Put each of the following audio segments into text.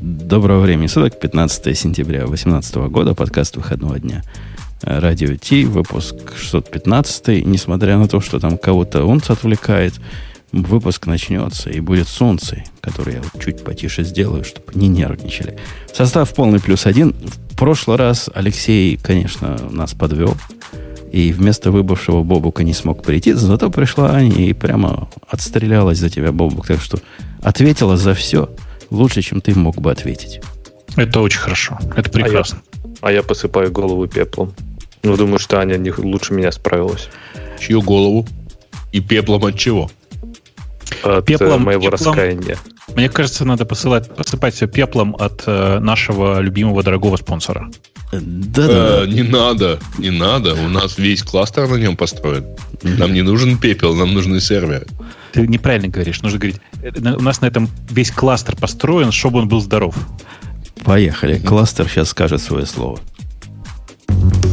Доброго времени суток, 15 сентября 2018 года, подкаст выходного дня. Радио Ти, выпуск 615. Несмотря на то, что там кого-то он отвлекает, выпуск начнется и будет солнце, который я чуть потише сделаю, чтобы не нервничали. Состав полный плюс один. В прошлый раз Алексей, конечно, нас подвел. И вместо выбывшего Бобука не смог прийти, зато пришла Аня и прямо отстрелялась за тебя, Бобук. Так что ответила за все лучше, чем ты мог бы ответить. Это очень хорошо. Это прекрасно. А я, а я посыпаю голову пеплом. Ну, думаю, что Аня не лучше меня справилась. Чью голову? И пеплом от чего? От пеплом, моего пеплом, раскаяния. Мне кажется, надо посылать, посыпать все пеплом от э, нашего любимого дорогого спонсора. Да-да. Э, не надо, не надо. У нас весь кластер на нем построен. Нам не нужен пепел, нам нужны серверы. Ты неправильно говоришь. Нужно говорить, э, у нас на этом весь кластер построен, чтобы он был здоров. Поехали. Кластер сейчас скажет свое слово.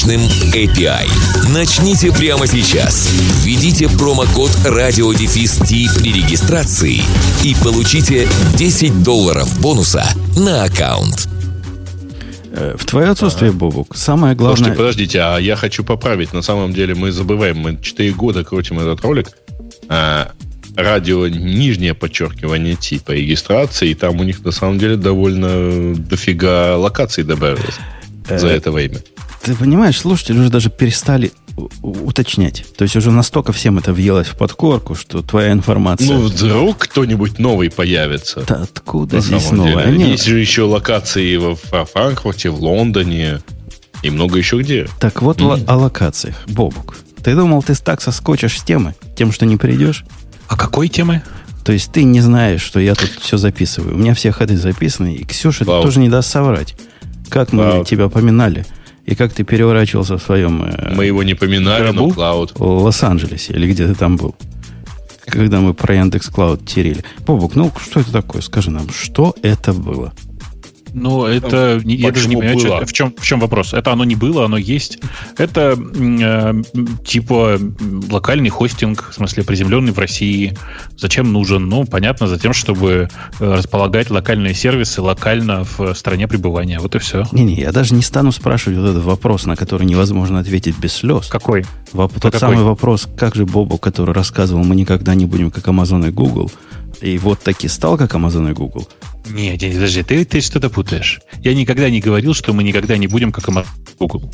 мощным API. Начните прямо сейчас. Введите промокод RadioDefist при регистрации и получите 10 долларов бонуса на аккаунт. Э, в твое отсутствие, Бобук, самое главное... Слушайте, подождите, а я хочу поправить. На самом деле мы забываем, мы 4 года крутим этот ролик. А, радио нижнее подчеркивание Ти по регистрации, и там у них на самом деле довольно дофига локаций добавилось за э, это время. Ты понимаешь, слушатели уже даже перестали уточнять. То есть уже настолько всем это въелось в подкорку, что твоя информация... Ну, вдруг кто-нибудь новый появится. Да откуда здесь новый? Они... Есть же еще локации во Франкфурте, в Лондоне и много еще где. Так вот mm-hmm. о локациях. Бобук, ты думал, ты так соскочишь с темы? Тем, что не придешь? А какой темы? То есть ты не знаешь, что я тут все записываю. У меня все ходы записаны, и Ксюша Вау. тоже не даст соврать. Как мы Вау. тебя поминали – и как ты переворачивался в своем... Э, мы его не поминали, гробу, но клауд. В Лос-Анджелесе, или где ты там был. Когда мы про Яндекс Клауд терили. Бобук, ну что это такое? Скажи нам, что это было? Ну, это... Я даже не понимаю, что, в, чем, в чем вопрос. Это оно не было, оно есть. Это э, типа локальный хостинг, в смысле приземленный в России. Зачем нужен? Ну, понятно, за тем, чтобы э, располагать локальные сервисы локально в стране пребывания. Вот и все. Не-не, я даже не стану спрашивать вот этот вопрос, на который невозможно ответить без слез. Какой? Воп- тот какой? самый вопрос, как же Бобу, который рассказывал, мы никогда не будем как Amazon и Google, и вот таки стал как Amazon и Google. Нет, нет, подожди, ты, ты что-то путаешь. Я никогда не говорил, что мы никогда не будем как Google.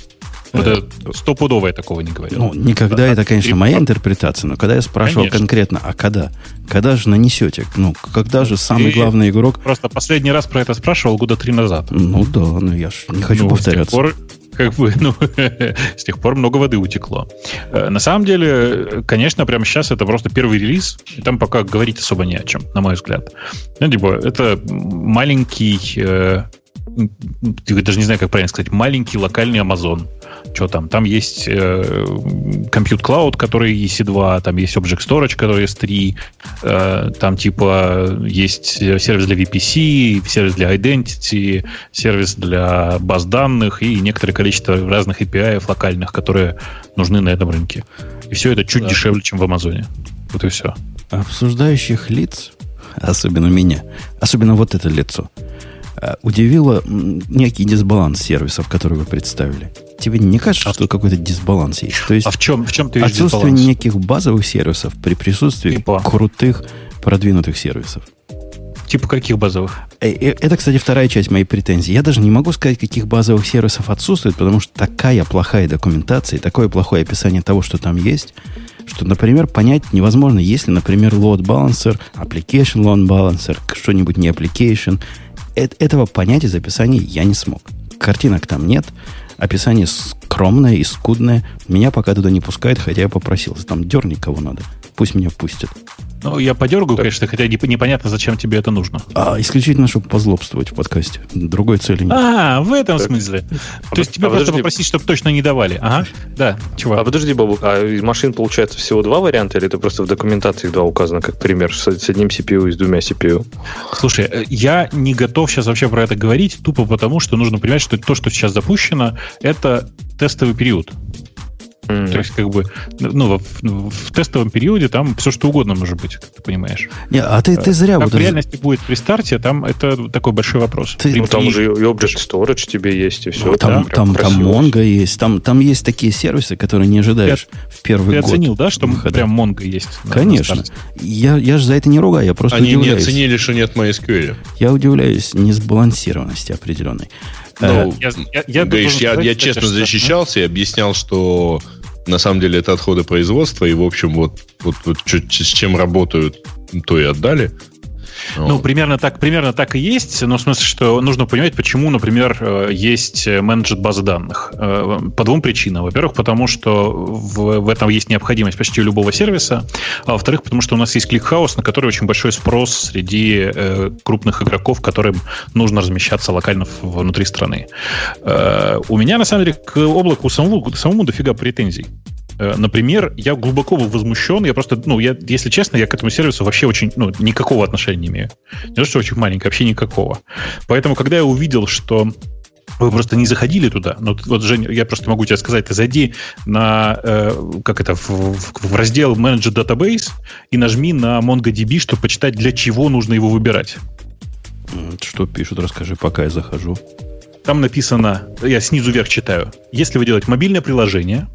Это стопудово я такого не говорил. Ну, никогда да, это, конечно, и... моя интерпретация, но когда я спрашивал конечно. конкретно, а когда? Когда же нанесете? Ну, когда же самый и главный игрок... Просто последний раз про это спрашивал года три назад. Ну да, ну я же не хочу ну, повторяться. С тех пор как бы, ну, с тех пор много воды утекло. Э, на самом деле, конечно, прямо сейчас это просто первый релиз, и там пока говорить особо не о чем, на мой взгляд. Ну, типа, это маленький э, я даже не знаю, как правильно сказать, маленький локальный Amazon. Что там? Там есть э, Compute Cloud, который EC2, там есть Object Storage, который S3, э, там типа есть сервис для VPC, сервис для Identity, сервис для баз данных и некоторое количество разных API локальных, которые нужны на этом рынке. И все это чуть да. дешевле, чем в Амазоне. Вот и все. Обсуждающих лиц, особенно меня, особенно вот это лицо, удивило некий дисбаланс сервисов, которые вы представили. Тебе не кажется, а что какой-то дисбаланс есть? То есть а в чем, в чем ты видишь Отсутствие дисбаланс? неких базовых сервисов при присутствии типа? крутых продвинутых сервисов. Типа каких базовых? Э, э, это, кстати, вторая часть моей претензии. Я даже не могу сказать, каких базовых сервисов отсутствует, потому что такая плохая документация, такое плохое описание того, что там есть, что, например, понять невозможно, если, например, load balancer, application load balancer, что-нибудь не application – этого понять из я не смог. Картинок там нет, описание скромное и скудное. Меня пока туда не пускают, хотя я попросился. Там дерни кого надо. Пусть меня пустят. Ну, я подергаю, конечно, хотя непонятно, зачем тебе это нужно. А, исключительно, чтобы позлобствовать в подкасте. Другой цели нет. А, в этом так. смысле. А То есть тебя а просто подожди. попросить, чтобы точно не давали. Ага, да, чувак. А подожди, Бабук, а из машин получается всего два варианта, или это просто в документации два указано, как пример, с, с одним CPU и с двумя CPU? Слушай, э, я не готов сейчас вообще про это говорить, тупо потому, что нужно понимать, что то, что сейчас запущено, это тестовый период. Mm. То есть, как бы, ну, в, в тестовом периоде там все что угодно может быть, как ты понимаешь. Не, а ты, ты зря... Как вот в реальности будет при старте, там это такой большой вопрос. Ты, ну, там уже и Object Storage тебе есть, и все. Ну, там, там, там Mongo есть, там, там есть такие сервисы, которые не ожидаешь ты, в первый ты год. Ты оценил, да, что выхода. прям Mongo есть? Конечно. я, я же за это не ругаю, я просто Они удивляюсь. не оценили, что нет MySQL. Я удивляюсь несбалансированности определенной. Ну, я, я, я, говоришь, я, я честно защищался и объяснял, что на самом деле это отходы производства, и, в общем, вот, вот, вот с чем работают, то и отдали. Ну, вот. примерно так, примерно так и есть, но в смысле, что нужно понимать, почему, например, э, есть менеджер базы данных. Э, по двум причинам. Во-первых, потому что в, в этом есть необходимость почти любого сервиса, а во-вторых, потому что у нас есть ClickHouse, на который очень большой спрос среди э, крупных игроков, которым нужно размещаться локально внутри страны. Э, у меня, на самом деле, к облаку самому, самому дофига претензий. Э, например, я глубоко возмущен, я просто, ну, я, если честно, я к этому сервису вообще очень, ну, никакого отношения не имею. Не то, что очень маленькое, вообще никакого. Поэтому, когда я увидел, что вы просто не заходили туда. Ну, вот, Женя, я просто могу тебе сказать, ты зайди на, э, как это, в, в, в раздел Manager Database и нажми на MongoDB, чтобы почитать, для чего нужно его выбирать. Что пишут, расскажи, пока я захожу. Там написано, я снизу вверх читаю, если вы делаете мобильное приложение,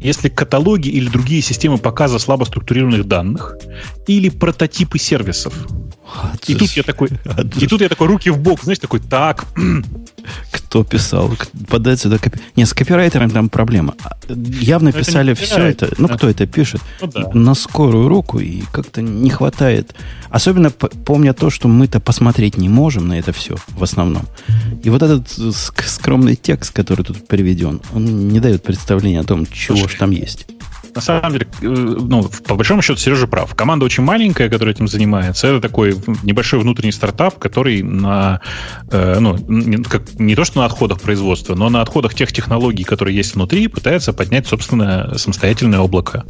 если каталоги или другие системы показа слабо структурированных данных или прототипы сервисов. И тут я такой, и тут я такой руки в бок, знаешь, такой, так. Кто писал? Подать сюда копи... Не, с копирайтером там проблема. Явно Но писали это все это. Ну, да. кто это пишет? Ну, да. На скорую руку, и как-то не хватает. Особенно помня то, что мы-то посмотреть не можем на это все в основном. И вот этот скромный текст, который тут приведен, он не дает представления о том, чего же там есть на самом деле, э, ну, по большому счету, Сережа прав. Команда очень маленькая, которая этим занимается. Это такой небольшой внутренний стартап, который на, э, ну, не, как, не то что на отходах производства, но на отходах тех технологий, которые есть внутри, пытается поднять собственное самостоятельное облако.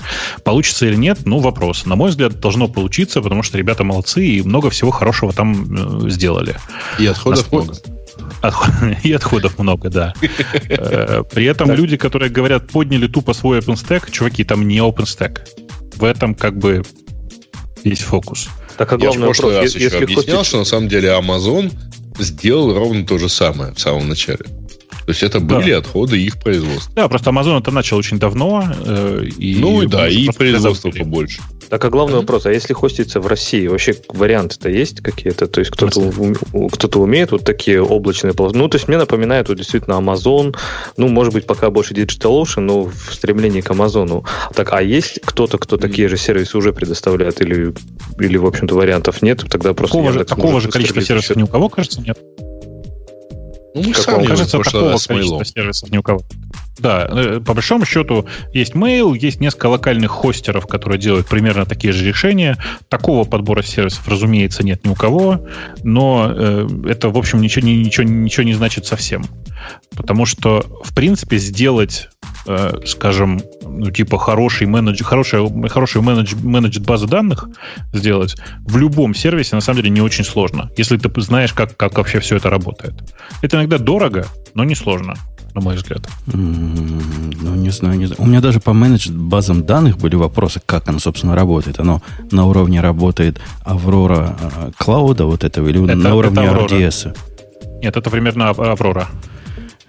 Получится или нет, ну, вопрос. На мой взгляд, должно получиться, потому что ребята молодцы и много всего хорошего там э, сделали. И отходов много. И отходов много, да. Э, при этом люди, которые говорят, подняли тупо свой OpenStack, чуваки, там не OpenStack. В этом как бы есть фокус. Так, а Я в прошлый раз еще объяснял, что на самом деле Amazon сделал ровно то же самое в самом начале. То есть это были да. отходы их производства. Да, просто Amazon это начал очень давно. Э, и ну и да, и производство побольше. Так, а главный вопрос, а если хостится в России, вообще варианты-то есть какие-то? То есть кто-то, кто-то умеет вот такие облачные полосы? Ну, то есть мне напоминает вот действительно Amazon, ну, может быть, пока больше DigitalOcean, но в стремлении к Амазону. Так, а есть кто-то, кто такие же сервисы уже предоставляет или, или в общем-то, вариантов нет? Тогда просто такого же, такого же количества сервисов ни у кого, кажется, нет. Ну, мы сами кажется, такого количества сервисов ни у кого. Да, э, по большому счету есть mail, есть несколько локальных хостеров, которые делают примерно такие же решения. Такого подбора сервисов, разумеется, нет ни у кого, но э, это, в общем, ничего, ничего, ничего не значит совсем. Потому что, в принципе, сделать, э, скажем, ну, типа хороший менедж, хорошая, хороший менедж, менедж базы данных сделать в любом сервисе, на самом деле, не очень сложно, если ты знаешь, как, как вообще все это работает. Это иногда дорого, но не сложно на мой взгляд. Ну, не знаю, не знаю. У меня даже по менедж базам данных были вопросы, как оно, собственно, работает. Оно на уровне работает Аврора э, клауда вот этого или это, на уровне это RDS? Нет, это примерно Аврора.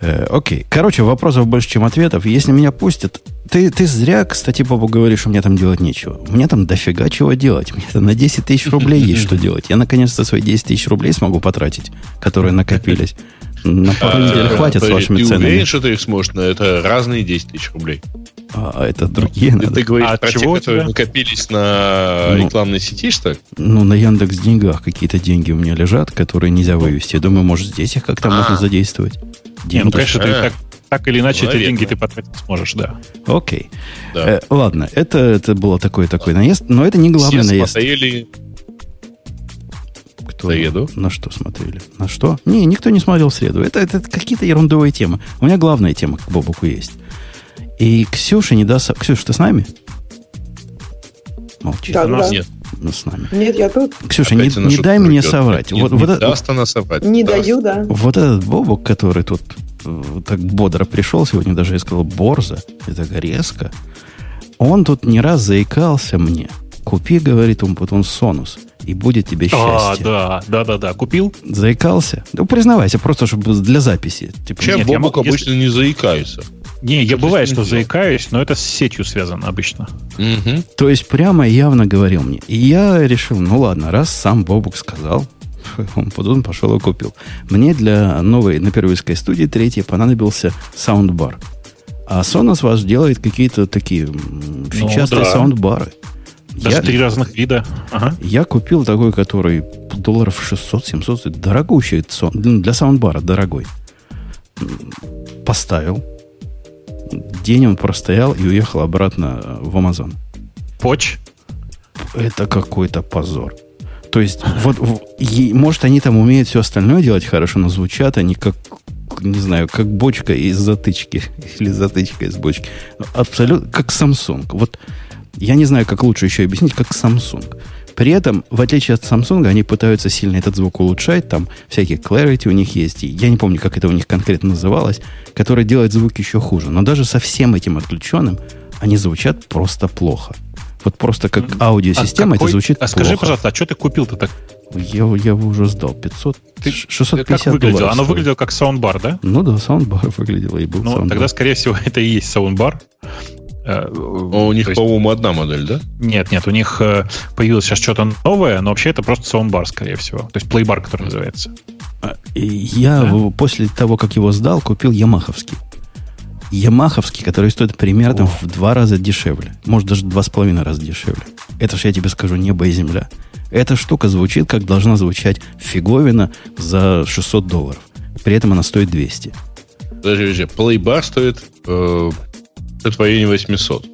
Э, окей. Короче, вопросов больше, чем ответов. Если меня пустят... Ты, ты зря, кстати, Бобу, говоришь, что мне там делать нечего. Мне там дофига чего делать. Мне там на 10 тысяч рублей есть что делать. Я, наконец-то, свои 10 тысяч рублей смогу потратить, которые накопились. На пару а, недель хватит с вашими ценами. Ты уверен, что ты их сможешь? Но это разные 10 тысяч рублей. А это другие надо. Ты говоришь а про чего те, которые накопились на ну, рекламной сети, что ли? Ну, на Яндекс деньгах какие-то деньги у меня лежат, которые нельзя вывести. Я думаю, может, здесь их как-то а. можно задействовать. Не, ну, конечно, ты так, так или иначе эти деньги ты потратить сможешь, да. Окей. Да. Э, ладно, это, это было такой такой наезд, но это не главный Все наезд. смотрели Кто, «Среду»? На что смотрели? На что? Не, никто не смотрел среду. Это, это какие-то ерундовые темы. У меня главная тема к Бобуку есть. И Ксюша не даст... Ксюша, ты с нами? Молчи. Да, нас да. нет. Ну, с нами. Нет, я тут. Ксюша, Опять не, не дай мне идет. соврать. Не, вот, не вот, это- даст она соврать. Не Даст. даю, да. вот этот Бобок, который тут э, так бодро пришел сегодня, даже я сказал борзо, и так резко, он тут не раз заикался мне. Купи, говорит он, вот он Sonos, и будет тебе А, счастье. да, да, да, да. Купил? Заикался? Ну, признавайся, просто чтобы для записи. Типа, Чем Нет, я Бобок могу- обычно не заикается. Не, я бывает, ним что заикаюсь, но это с сетью связано обычно. Мгм. То есть прямо явно говорил мне. И я решил, ну ладно, раз сам Бобук сказал, он потом пошел и купил. Мне для новой на первой студии третьей понадобился саундбар. А Sonos ваш делает какие-то такие фичастые да. саундбары. Даже Я, три разных вида. Ага. я купил такой, который долларов 600-700, стоит. дорогущий ну, для саундбара, дорогой. Поставил. День он простоял и уехал обратно э, в Амазон. Поч. Это какой-то позор. То есть, вот, может, они там умеют все остальное делать хорошо, но звучат они как, не знаю, как бочка из затычки. Или затычка из бочки. Абсолютно как Samsung. Вот я не знаю, как лучше еще объяснить, как Samsung. При этом, в отличие от Samsung, они пытаются сильно этот звук улучшать. Там всякие clarity у них есть. И я не помню, как это у них конкретно называлось, которое делает звук еще хуже. Но даже со всем этим отключенным, они звучат просто плохо. Вот просто как аудиосистема А это какой- звучит А скажи, плохо. пожалуйста, а что ты купил-то так? Я, я его уже сдал. 500, Ты- 650 Как выглядело? долларов Оно стоит. выглядело как саундбар, да? Ну да, саундбар выглядело и был Ну, саундбар. тогда, скорее всего, это и есть саундбар. Э, А у них, есть- по-моему, одна модель, да? Нет, нет, у них э, появилось сейчас что-то новое, но вообще это просто саундбар, скорее всего. То есть Playbar, который называется. А, Я Да? после того, как его сдал, купил ямаховский. Ямаховский, который стоит примерно О. в два раза дешевле. Может, даже два с половиной раза дешевле. Это ж я тебе скажу, небо и земля. Эта штука звучит, как должна звучать фиговина за 600 долларов. При этом она стоит 200. Подожди, подожди. Плейбар стоит э, в районе 800.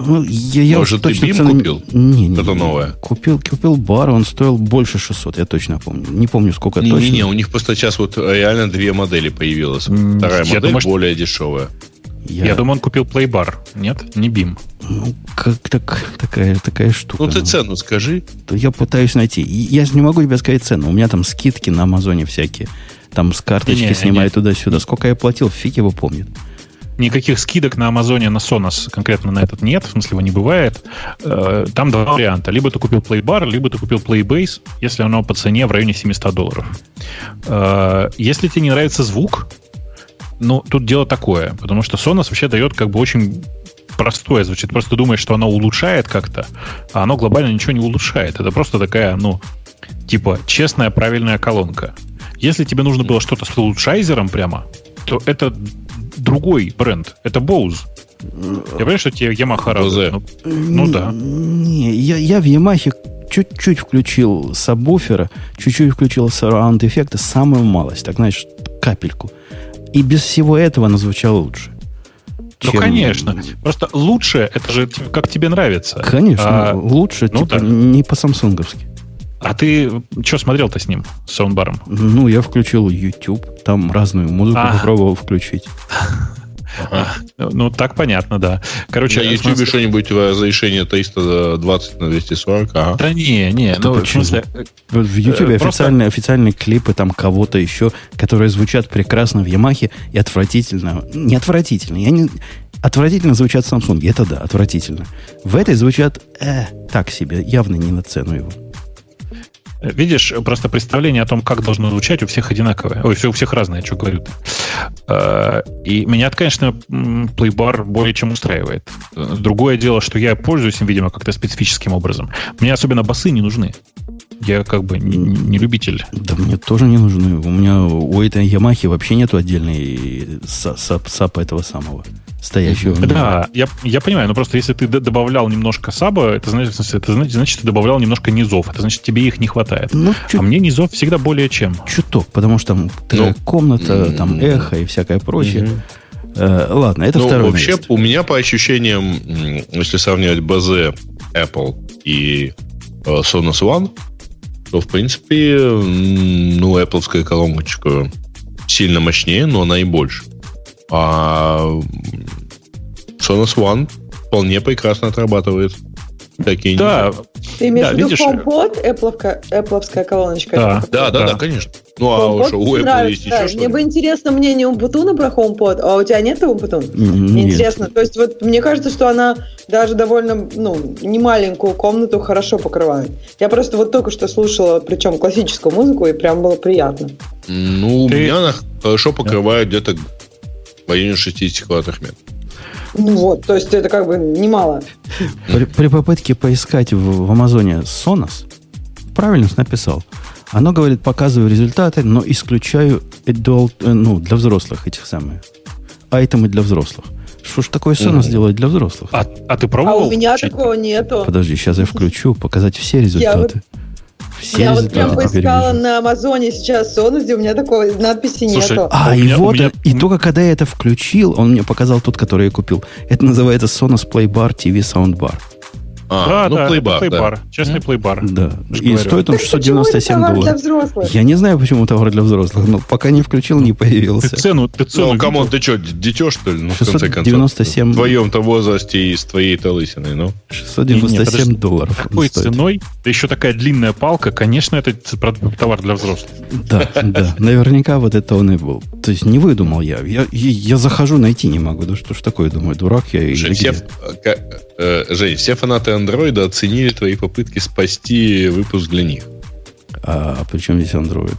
Ну, я, я Может, уж ты точно Бим цены- купил? Не, не, не. новое? Купил, купил бар, он стоил больше 600, я точно помню. Не помню, сколько точно. Не-не-не, у них просто сейчас вот реально две модели появилось. М, Вторая я модель думаю, что- более дешевая. Я, думаю, он купил плейбар. Нет, не бим. Ну, как так, такая, такая штука. Ну, ты цену скажи. То Я пытаюсь найти. Я же не могу тебе сказать цену. У меня там скидки на Амазоне всякие. Там с карточки Не-не, снимают туда-сюда. Сколько я платил, фиг его помнит. Никаких скидок на Амазоне на Sonos конкретно на этот нет, в смысле его не бывает. Э, Там два варианта. Либо ты купил Playbar, либо ты купил Playbase, если оно по цене в районе 700 долларов. Э, Если тебе не нравится звук, ну, тут дело такое, потому что Sonos вообще дает как бы очень простое звучит. Просто думаешь, что оно улучшает как-то, а оно глобально ничего не улучшает. Это просто такая, ну, типа честная, правильная колонка. Если тебе нужно было что-то с улучшайзером прямо, то это другой бренд. Это Bose. Я понимаю, что тебе Yamaha радует. Bose. Ну, ну да. Не, я, я в Ямахе чуть-чуть включил сабвуфера, чуть-чуть включил сараунд-эффекта, самую малость, так знаешь, капельку. И без всего этого она звучала лучше. Ну, чем- конечно. Просто лучше, это же как тебе нравится. Конечно, А, лучше, ну типа, да. не по-самсунговски. А ты что смотрел-то с ним, с саундбаром? Ну, я включил YouTube, там разную музыку А. попробовал включить. Ну, так понятно, да. Короче, На YouTube смотрю- что-нибудь в разрешении 320 на 240, ага. Да не, не, Это ну, в смысле, В YouTube Э, просто- официальные, официальные клипы там кого-то еще, которые звучат прекрасно в Ямахе и отвратительно. Не отвратительно. Я не... Отвратительно звучат Samsung. Это да, отвратительно. В этой звучат э, так себе, явно не на цену его. Видишь, просто представление о том, как должно звучать, у всех одинаковое. Ой, все у всех разное, что говорю то И меня, конечно, плейбар более чем устраивает. Э, Другое дело, что я пользуюсь им, видимо, как-то специфическим образом. Мне особенно басы не нужны. Я как бы не, не любитель. Да мне тоже не нужны. У меня у этой Ямахи вообще нету отдельной са- сап- сапа этого самого стоящего. внизу. Да, я, я понимаю, но просто если ты добавлял немножко саба, это значит, это значит, значит, ты добавлял немножко низов. Это значит, тебе их не хватает. Ну, чуть А мне низов всегда более чем. чуток, потому что там Ну, комната, м, там эхо и всякое прочее. Э, ладно, это Ну, второй вообще, новость. у меня по ощущениям, если сравнивать БЗ Apple и э, Sonos One, то, в принципе, ну, Apple колоночка сильно мощнее, но она и больше. А Sonos One вполне прекрасно отрабатывает такие Да, Ты имеешь Да, в виду видишь, HomePod, Apple, Apple колоночка? Да. Да, да, да, Да. конечно. Ну, а что, у Apple нравится, есть да. еще что Мне бы интересно мнение Умпутуна про HomePod, а у тебя нет Умпутун? Нет. интересно. То есть вот мне кажется, что она даже довольно, ну, не маленькую комнату хорошо покрывает. Я просто вот только что слушала, причем классическую музыку, и прям было приятно. Ну, у Ты- меня она хорошо покрывает где-то в районе 60 квадратных метров. Ну вот, то есть это как бы немало. При, при попытке поискать в, в Амазоне Sonos, правильно написал. Оно говорит, показываю результаты, но исключаю adult, э, ну, для взрослых этих самых. Айтемы для взрослых. Что ж такое Sonos Мгм. делает для взрослых? А, а ты А пробовал? у меня включить? такого нету. Подожди, сейчас я включу, показать все результаты. Все Я вот прям поискала вижу. на Амазоне сейчас Sonos, где у меня такой надписи Слушай, нету. А, А и меня- у вот, меня- и только когда я это включил, он мне показал тот, который я купил. Это называется Sonos Playbar TV Soundbar. А, да, ну, да, Playbar, это да. Playbar, честный плейбар. Да. И говорю. стоит он Так почему это 697 товар для долларов. взрослых? Я не знаю, почему товар для взрослых, но пока не включил, не Ты появился. цену, ты цену Ну, come on, ты что, дитё, что ли? Ну, в конце концов. 697 В твоем-то возрасте и с твоей-то лысиной, ну. 697 Не, не, подожди. долларов. стоит. ценой, да еще такая длинная палка, конечно, это товар для взрослых. Да, да. Наверняка вот это он и был. То есть не выдумал я. Я, я, я захожу, найти не могу. Да что ж такое, думаю, дурак я или Жень, все, где? э, Жень, все фанаты андроида оценили твои попытки спасти выпуск для них. А при чем здесь Android?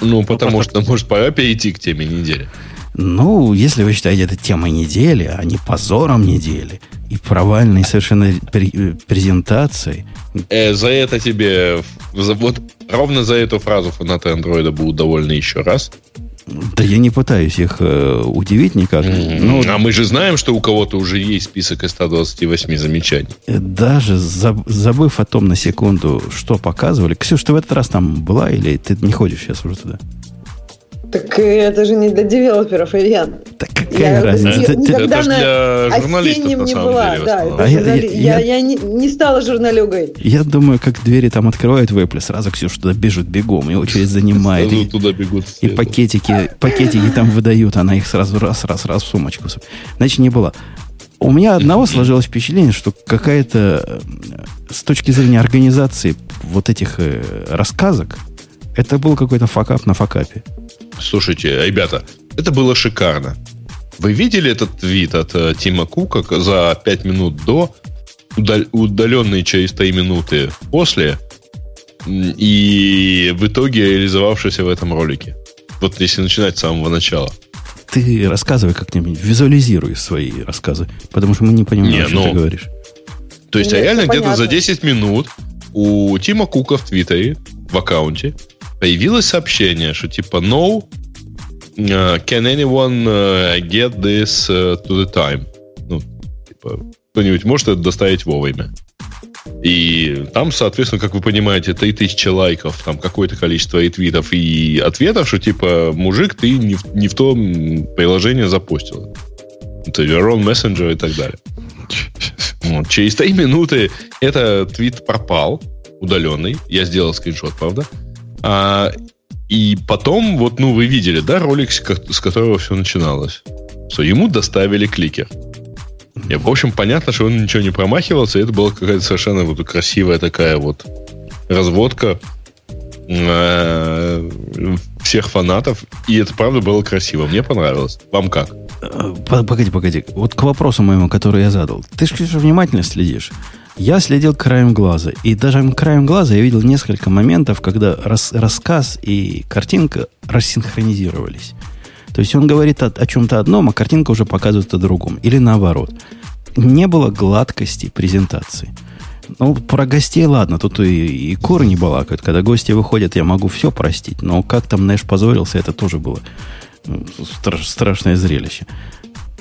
Ну, потому просто- что, может, пора перейти к теме недели. Ну, если вы считаете это темой недели, а не позором недели, и провальной совершенно пре- презентацией, Э, за это тебе... за- вот ровно за эту фразу фанаты андроида будут довольны еще раз. Да я не пытаюсь их э, удивить никак. Ну, а мы же знаем, что у кого-то уже есть список из 128 замечаний. э, даже заб- забыв о том на секунду, что показывали. Ксюш, ты в этот раз там была или ты не ходишь сейчас уже туда? Так это же не для девелоперов, Ильян. Так какая Я разница? никогда на для журналистов, не самом была. деле, в да, основном. это А я- журнали- я- я, я не, не стала журналюгой. Я думаю, как двери там открывают в Apple, сразу Ксюш туда бежит бегом, и очередь занимает. Сразу И, туда бегут и пакетики, пакетики там выдают, она их сразу раз, раз, раз в сумочку. Значит, не было. У меня одного сложилось впечатление, что какая-то э, с точки зрения организации вот этих э, рассказок, это был какой-то факап на факапе. Слушайте, ребята, это было шикарно. Вы видели этот твит от э, Тима Кука за 5 минут до, удал- удаленные через 3 минуты после, и в итоге реализовавшийся в этом ролике? Вот если начинать с самого начала. Ты рассказывай как-нибудь, визуализируй свои рассказы, потому что мы не понимаем, Не, что ну, ты говоришь. То есть, Ну, а реально это где-то за понятно. 10 минут у Тима Кука в Твиттере, в аккаунте, появилось сообщение, что типа no, can anyone uh, get this uh, to the time? Ну, типа, кто-нибудь может это доставить вовремя? И там, соответственно, как вы понимаете, 3000 лайков, там какое-то количество ретвитов и ответов, что типа, мужик, ты не в, не в то приложение запустил. Это your own messenger и так далее. Вот. Через 3 минуты этот твит пропал, удаленный. Я сделал скриншот, правда? А, и потом, вот, ну, вы видели, да, ролик, с ко- с которого все начиналось. Что ему доставили кликер. И, в общем, понятно, что он ничего не промахивался. и Это была какая-то совершенно вот красивая такая вот разводка э, всех фанатов. И это, правда, было красиво. Мне понравилось. Вам как? Э, по- Погоди, погоди. Вот к вопросу моему, который я задал. Ты же, внимательно следишь. Я следил краем глаза. И даже краем глаза я видел несколько моментов, когда рас- рассказ и картинка рассинхронизировались. То есть он говорит о, о чем-то одном, а картинка уже показывает о другом. Или наоборот. Не было гладкости презентации. Ну, про гостей, ладно, тут и, и куры не балакают. Когда гости выходят, я могу все простить. Но как там Нэш позорился, это тоже было ну, стра- страшное зрелище.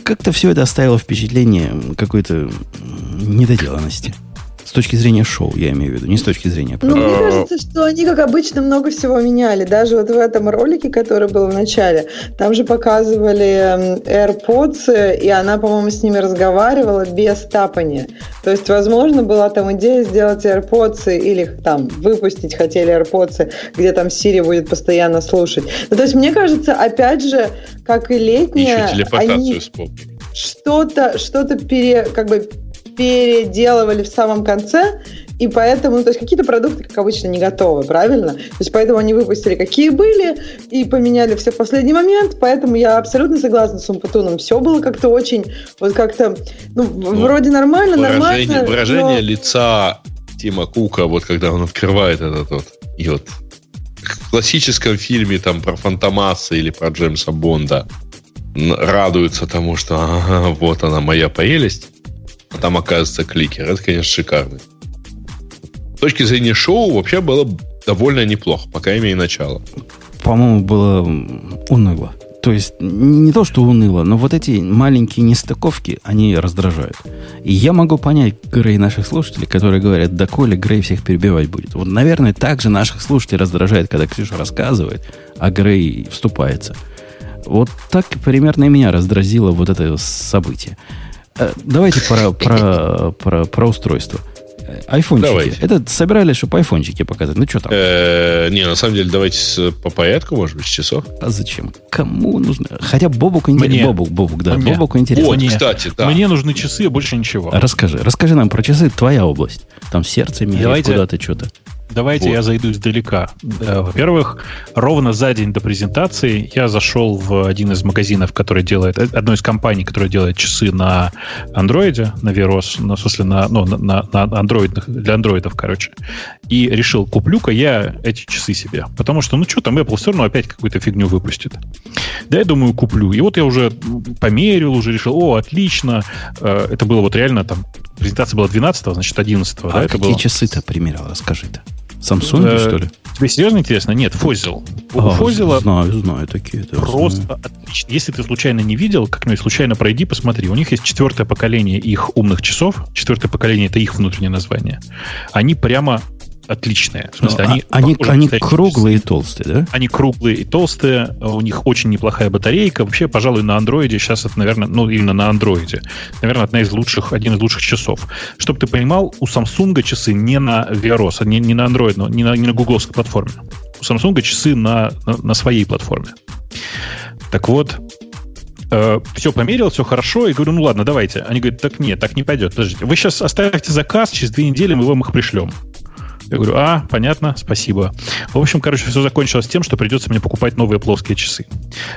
Как-то все это оставило впечатление какой-то недоделанности. С точки зрения шоу, я имею в виду, не с точки зрения Ну, продукта. мне кажется, что они, как обычно, много всего меняли. Даже вот в этом ролике, который был в начале, там же показывали м, AirPods, и она, по-моему, с ними разговаривала без тапания. То есть, возможно, была там идея сделать AirPods или там выпустить хотели AirPods, где там Siri будет постоянно слушать. Ну, то есть, мне кажется, опять же, как и летняя, Еще телепортацию они что-то что пере, как бы переделывали в самом конце, и поэтому, ну, то есть какие-то продукты, как обычно, не готовы, правильно? То есть поэтому они выпустили какие были и поменяли все в последний момент, поэтому я абсолютно согласна с Умпутуном. Все было как-то очень, вот как-то, ну, вроде нормально, Выражение, нормально. выражение но- лица Тима Кука, вот когда он открывает этот вот, и вот в классическом фильме там про Фантомаса или про Джеймса Бонда радуется тому, что ага, вот она моя прелесть, а там оказывается кликер. Это, конечно, шикарно. С точки зрения шоу вообще было довольно неплохо, по крайней мере, начало. По-моему, было уныло. То есть, не то, что уныло, но вот эти маленькие нестыковки, они раздражают. И я могу понять Грей наших слушателей, которые говорят, да коли Грей всех перебивать будет. Вот, наверное, также наших слушателей раздражает, когда Ксюша рассказывает, а Грей вступается. Вот так примерно и меня раздразило вот это событие. Э, Давайте про, про, про, про устройство. Айфончики. Давайте. Это собирались, чтобы айфончики показать. Ну, что там? Э, Не, на самом деле, давайте с- по порядку, может быть, с часов. А зачем? Кому нужно? Хотя Бобуку интересно. Бобук, Бобук, да. Мне. Бобуку интересно. Мне. кстати, да. Мне нужны часы и больше ничего. Расскажи. Расскажи нам про часы. Твоя область. Там сердце меряет Давайте- куда-то что-то. Давайте Вот. я зайду издалека. Э, Во-первых, ровно за день до презентации я зашел в один из магазинов, который делает, э, одной из компаний, которая делает часы на андроиде, на Veros, на, в смысле, на, ну, на, на, на андроидных, для андроидов, короче. И решил, куплю-ка я эти часы себе. Потому что, ну что там, Apple все равно опять какую-то фигню выпустит. Да, я думаю, куплю. И вот я уже померил, уже решил, о, отлично. Э, Это было вот реально там, презентация была 12 значит, 11 да, а это какие было. часы-то примерял? Расскажи-то. Samsung, Э, что ли? Тебе серьезно интересно? Нет, Фозил. А, Фозила Знаю, знаю такие. да, знаю. просто отлично. Если ты случайно не видел, как-нибудь случайно пройди, посмотри. У них есть четвертое поколение их умных часов. Четвертое поколение это их внутреннее название. Они прямо отличные. В смысле, Ну, они, а- они, похожи они настоящие круглые и толстые, да? Они круглые и толстые, у них очень неплохая батарейка. Вообще, пожалуй, на андроиде сейчас это, наверное, ну, именно на андроиде, наверное, одна из лучших, один из лучших часов. Чтобы ты понимал, у Samsung часы не на Veros, не, не на Android, но не на, не на гугловской платформе. У Samsung часы на, на, на своей платформе. Так вот, все померил, все хорошо, и говорю, ну ладно, давайте. Они говорят, так нет, так не пойдет, подождите. Вы сейчас оставьте заказ, через две недели мы вам их пришлем. Я говорю, а, понятно, спасибо. В общем, короче, все закончилось тем, что придется мне покупать новые плоские часы.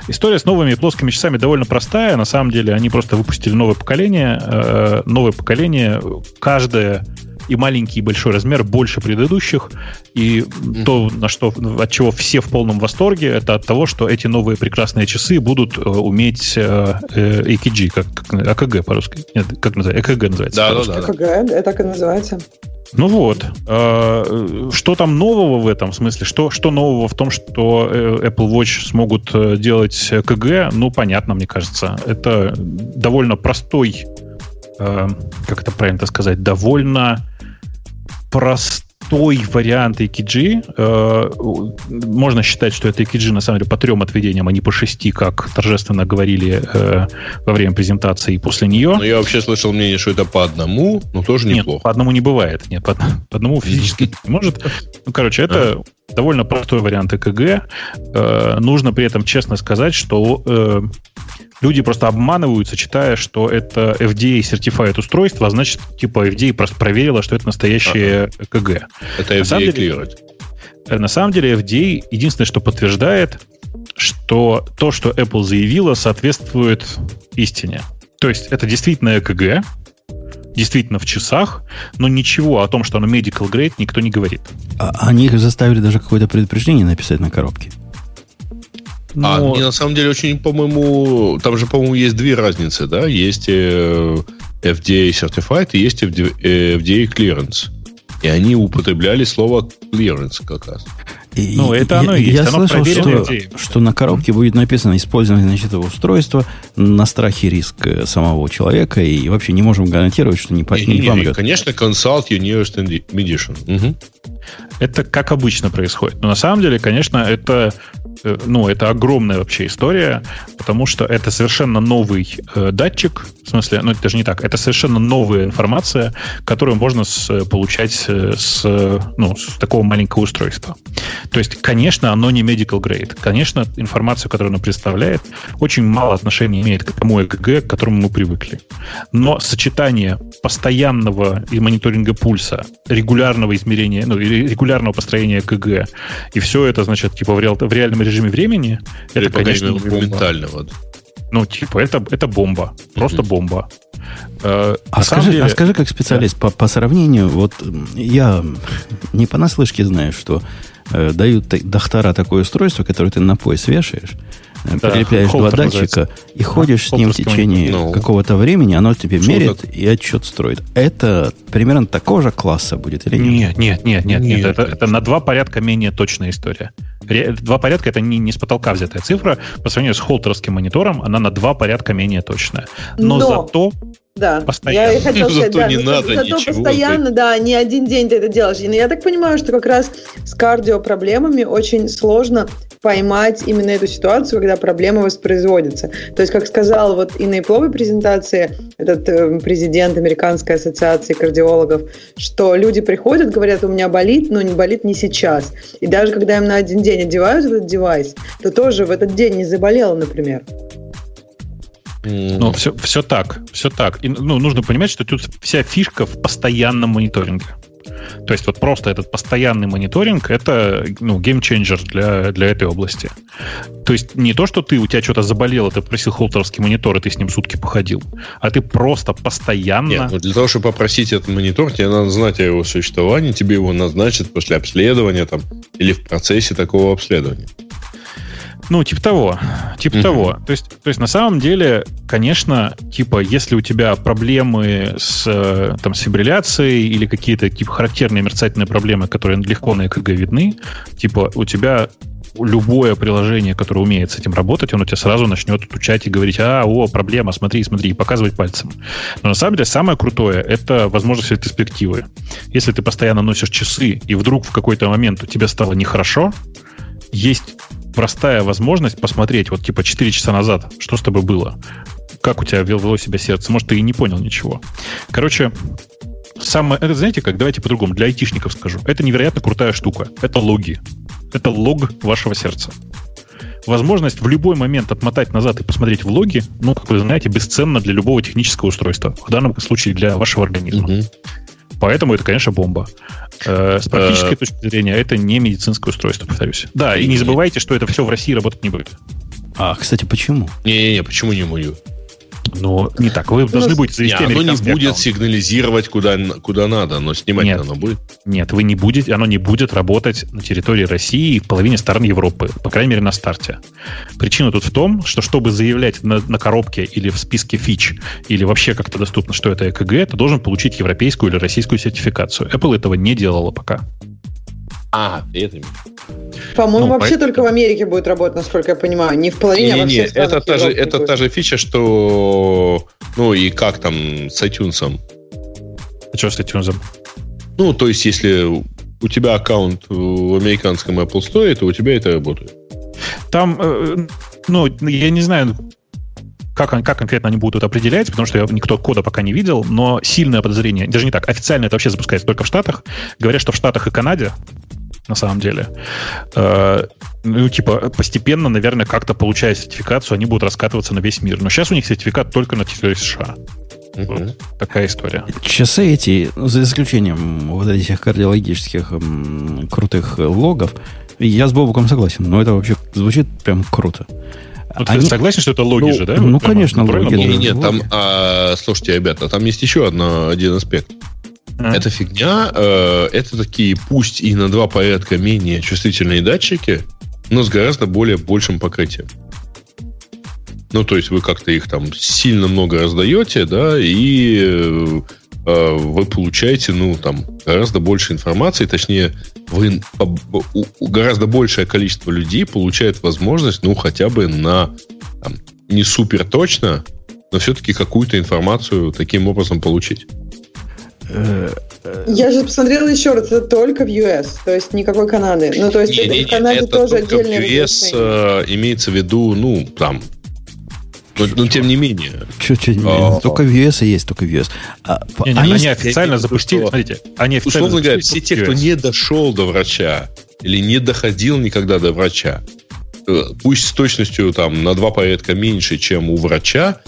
История с новыми плоскими часами довольно простая. На самом деле, они просто выпустили новое поколение. Э, новое поколение, каждое и маленький, и большой размер больше предыдущих. И то, на что, от чего все в полном восторге, это от того, что эти новые прекрасные часы будут э, уметь э, э, EKG, как, как АКГ по-русски. Нет, как называется? ЭКГ называется. Да, да, да, да. КГ, это так и называется. Ну вот, э, что там нового в этом смысле? Что, что нового в том, что э, Apple Watch смогут э, делать КГ? Ну, понятно, мне кажется. Это довольно простой, как это правильно сказать, довольно простой вариант EKG. Э, Можно считать, что это EKG на самом деле по трем отведениям, а не по шести, как торжественно говорили э, во время презентации и после нее. Но я вообще слышал мнение, что это по одному, но тоже Нет, неплохо. по одному не бывает. Нет, по, по одному физически не может. Ну, короче, это довольно простой вариант ЭКГ. Э, нужно при этом честно сказать, что э, люди просто обманываются, читая, что это FDA certified устройство, а значит, типа FDA просто проверила, что это настоящее ЭКГ. Это На самом FDA деле- клирует. Э, На самом деле FDA единственное, что подтверждает, что то, что Apple заявила, соответствует истине. То есть это действительно ЭКГ, действительно в часах, но ничего о том, что оно medical grade, никто не говорит. А они их заставили даже какое-то предупреждение написать на коробке. А, Но- не, на самом деле, очень, по-моему, там же, по-моему, есть две разницы, да? Есть э, FDA Certified и есть FDA, э, FDA Clearance. И они употребляли слово clearance как раз. И- Ну, это оно и есть, Я оно слышал, что, что на коробке будет написано использование значит, этого устройства на страхе риск э, самого человека, и вообще не можем гарантировать, что не, по- не Не-не-не, помрет. конечно, Consult Your Newest Edition. Мгм. Это как обычно происходит. Но на самом деле, конечно, это, ну, это огромная вообще история, потому что это совершенно новый э, датчик, в смысле, ну, это же не так, это совершенно новая информация, которую можно с- получать э, с, э, ну, с такого маленького устройства. То есть, конечно, оно не medical grade. Конечно, информацию, которую оно представляет, очень мало отношения имеет к тому ЭКГ, к которому мы привыкли. Но сочетание постоянного и мониторинга пульса, регулярного измерения, ну, регулярного построения ЭКГ, и все это, значит, типа в, реал- в реальном режиме времени, Или, это, конечно, мере, бомба. моментального. Ну, типа, это, это бомба. Просто Мгм. бомба. Э, А скажи, деле- а скажи, как специалист, по, по сравнению, вот я не понаслышке знаю, что э, дают доктора такое устройство, которое ты на пояс вешаешь, э, Да, прилепляешь два датчика и ходишь с ним в течение монитор. Ну. какого-то времени, оно тебе Что мерит так? и отчет строит. Это примерно такого же класса будет или нет? Нет, нет, нет, нет, нет. Нет, Это, это на два порядка менее точная история. Два порядка это не, не с потолка взятая цифра. По сравнению с холтерским монитором, она на два порядка менее точная. Но, Но. зато Да, Постоянно. я и хотела сказать, Зато да, не ну, надо зато ничего, постоянно, да, не один день ты это делаешь. И я так понимаю, что как раз с кардиопроблемами очень сложно поймать именно эту ситуацию, когда проблема воспроизводится. То есть, как сказал вот и на Ипловой презентации этот э, президент Американской ассоциации кардиологов, что люди приходят, говорят, у меня болит, но не болит не сейчас. И даже когда им на один день одевают этот девайс, то тоже в этот день не заболела, например. Ну, все, все так, все так. И, ну, нужно понимать, что тут вся фишка в постоянном мониторинге. То есть вот просто этот постоянный мониторинг это ну, геймченджер для, для этой области. То есть не то, что ты, у тебя что-то заболело, ты попросил холтерский монитор, и ты с ним сутки походил, а ты просто постоянно... Нет, для того, чтобы попросить этот монитор, тебе надо знать о его существовании, тебе его назначат после обследования там, или в процессе такого обследования. Ну, типа того. Типа Мгм. того. То есть, то есть, на самом деле, конечно, типа, если у тебя проблемы с, э, там, с фибрилляцией или какие-то типа характерные мерцательные проблемы, которые легко на ЭКГ видны, типа, у тебя любое приложение, которое умеет с этим работать, оно тебя сразу начнет отучать и говорить, а, о, проблема, смотри, смотри, и показывать пальцем. Но на самом деле самое крутое — это возможность ретроспективы. Если ты постоянно носишь часы, и вдруг в какой-то момент у тебя стало нехорошо, есть простая возможность посмотреть, вот типа 4 часа назад, что с тобой было, как у тебя вел- вело себя сердце, может, ты и не понял ничего. Короче, самое, это знаете как, давайте по-другому, для айтишников скажу. Это невероятно крутая штука. Это логи. Это лог вашего сердца. Возможность в любой момент отмотать назад и посмотреть в логи, ну, как вы знаете, бесценна для любого технического устройства. В данном случае для вашего организма. Мгм. Поэтому это, конечно, бомба. Э, С практической точки зрения, это не медицинское устройство, повторюсь. Да, и не забывайте, что это все в России работать не будет. А, кстати, почему? Не-не-не, почему не мою? Ну, не так. Вы должны будете Не, завести оно не будет аккаунт. сигнализировать куда, куда надо, но снимать Нет. оно будет. Нет, вы не будете, оно не будет работать на территории России и в половине стран Европы, по крайней мере, на старте. Причина тут в том, что чтобы заявлять на, на коробке или в списке фич, или вообще как-то доступно, что это ЭКГ, ты должен получить европейскую или российскую сертификацию. Apple этого не делала пока. А, ты это. По-моему, Ну, вообще поэтому- только в Америке будет работать, насколько я понимаю. Не в половине, а во всех странах это, та же, это будет. та же фича, что... Ну, и как там с iTunes. А что с iTunes? Ну, то есть, если у тебя аккаунт в американском Apple Store, то у тебя это работает. Там, э, ну, я не знаю, как, как конкретно они будут это определять, потому что я никто кода пока не видел, но сильное подозрение, даже не так, официально это вообще запускается только в Штатах. Говорят, что в Штатах и Канаде, на самом деле, э, ну, типа, постепенно, наверное, как-то получая сертификацию, они будут раскатываться на весь мир. Но сейчас у них сертификат только на территории США. Мгм. Такая история. Часы эти, ну, за исключением вот этих кардиологических м, крутых логов, я с Бобуком согласен, но это вообще звучит прям круто. Ну, ты Они- согласен, что это логи Ну, же, да? ну, Вот прямо конечно, логи, да. Не-не, там, а, слушайте, ребята, там есть еще одно, один аспект. Эта фигня, э, это такие, пусть и на два порядка менее чувствительные датчики, но с гораздо более большим покрытием. Ну, то есть вы как-то их там сильно много раздаете, да, и э, вы получаете, ну, там, гораздо больше информации, точнее, вы, гораздо большее количество людей получает возможность, ну, хотя бы на, там, не супер точно, но все-таки какую-то информацию таким образом получить. Я же посмотрела еще раз, это только в US, то есть никакой Канады. Ну, то есть не, не, в Канаде это тоже отдельные в US э, имеется в виду, ну, там, но, но тем не менее. Что, что, а, только в US есть, только в US. А, не, не, они, они официально запустили, смотрите, они официально Условно говоря, все те, кто не дошел до врача или не доходил никогда до врача, э, пусть с точностью там на два порядка меньше, чем у врача,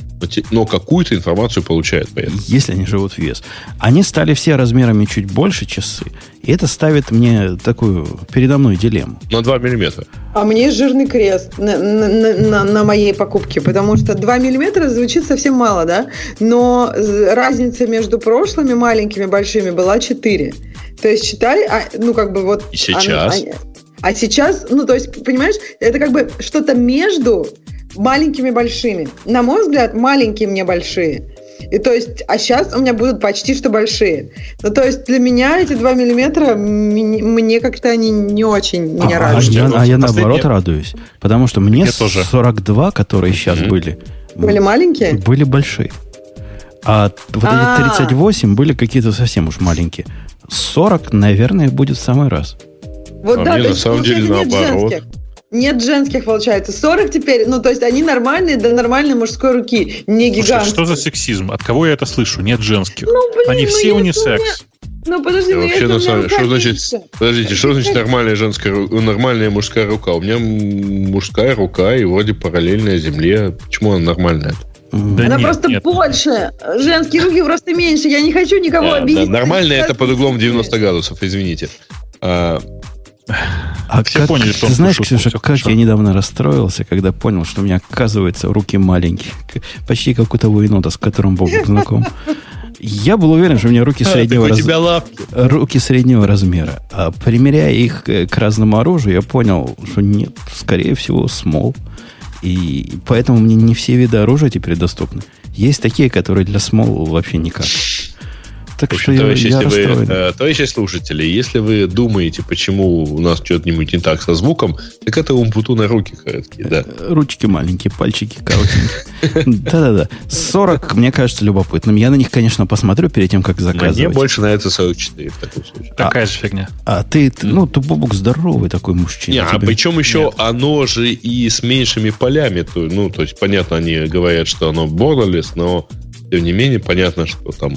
но какую-то информацию получают. Поэтому. Если они живут в US. Они стали все размерами чуть больше часы, и это ставит мне такую передо мной дилемму. На 2 миллиметра. А мне жирный крест на, на, на, на моей покупке, потому что 2 миллиметра звучит совсем мало, да? Но разница между прошлыми маленькими большими была 4. То есть считай, а, ну как бы вот... И сейчас? А, а сейчас, ну то есть, понимаешь, это как бы что-то между маленькими большими. На мой взгляд, маленькие мне большие. И то есть, а сейчас у меня будут почти что большие. Ну, то есть, для меня эти 2 миллиметра, мне как-то они не очень меня а, радуют. А я, а я наоборот радуюсь. Потому что мне, мне 42, которые сейчас mm-hmm. были... Были маленькие? Были большие. А вот А-а-а. эти 38 были какие-то совсем уж маленькие. 40, наверное, будет в самый раз. Вот а да, мне на самом деле наоборот. Женских. Нет женских, получается. 40 теперь, ну, то есть они нормальные для нормальной мужской руки, не гигантские. что за сексизм? От кого я это слышу? Нет женских. Ну, блин, они ну, все унисекс. Ну, подожди, ну, вообще, на самом что значит, подождите, что значит нормальная женская, нормальная мужская рука? У меня мужская рука и вроде параллельная земле. Почему она нормальная? Да она нет, просто нет. больше. Женские руки просто меньше. Я не хочу никого да, обидеть. Да, нормально это под углом 90 градусов, извините. А, а Все как, поняли, что ты знаешь, Ксюша, как хорошо. я недавно расстроился, когда понял, что у меня, оказывается, руки маленькие. Почти как у того енота, с которым Бог знаком. Я был уверен, что у меня руки среднего, раз... руки среднего размера. А примеряя их к разному оружию, я понял, что нет, скорее всего, смол. И поэтому мне не все виды оружия теперь доступны. Есть такие, которые для смол вообще никак. Так что товарищи, я, вы, э, товарищи слушатели, если вы думаете, почему у нас что-нибудь не так со звуком, так это умпуту на руки короткие, да. Э, ручки маленькие, пальчики коротенькие. Да-да-да. 40, мне кажется, любопытным. Я на них, конечно, посмотрю перед тем, как заказывать. Мне больше нравится 44 в таком случае. Такая же фигня. А ты, ну, ты, Бобук, здоровый такой мужчина. А причем еще оно же и с меньшими полями. Ну, то есть, понятно, они говорят, что оно borderless, но тем не менее, понятно, что там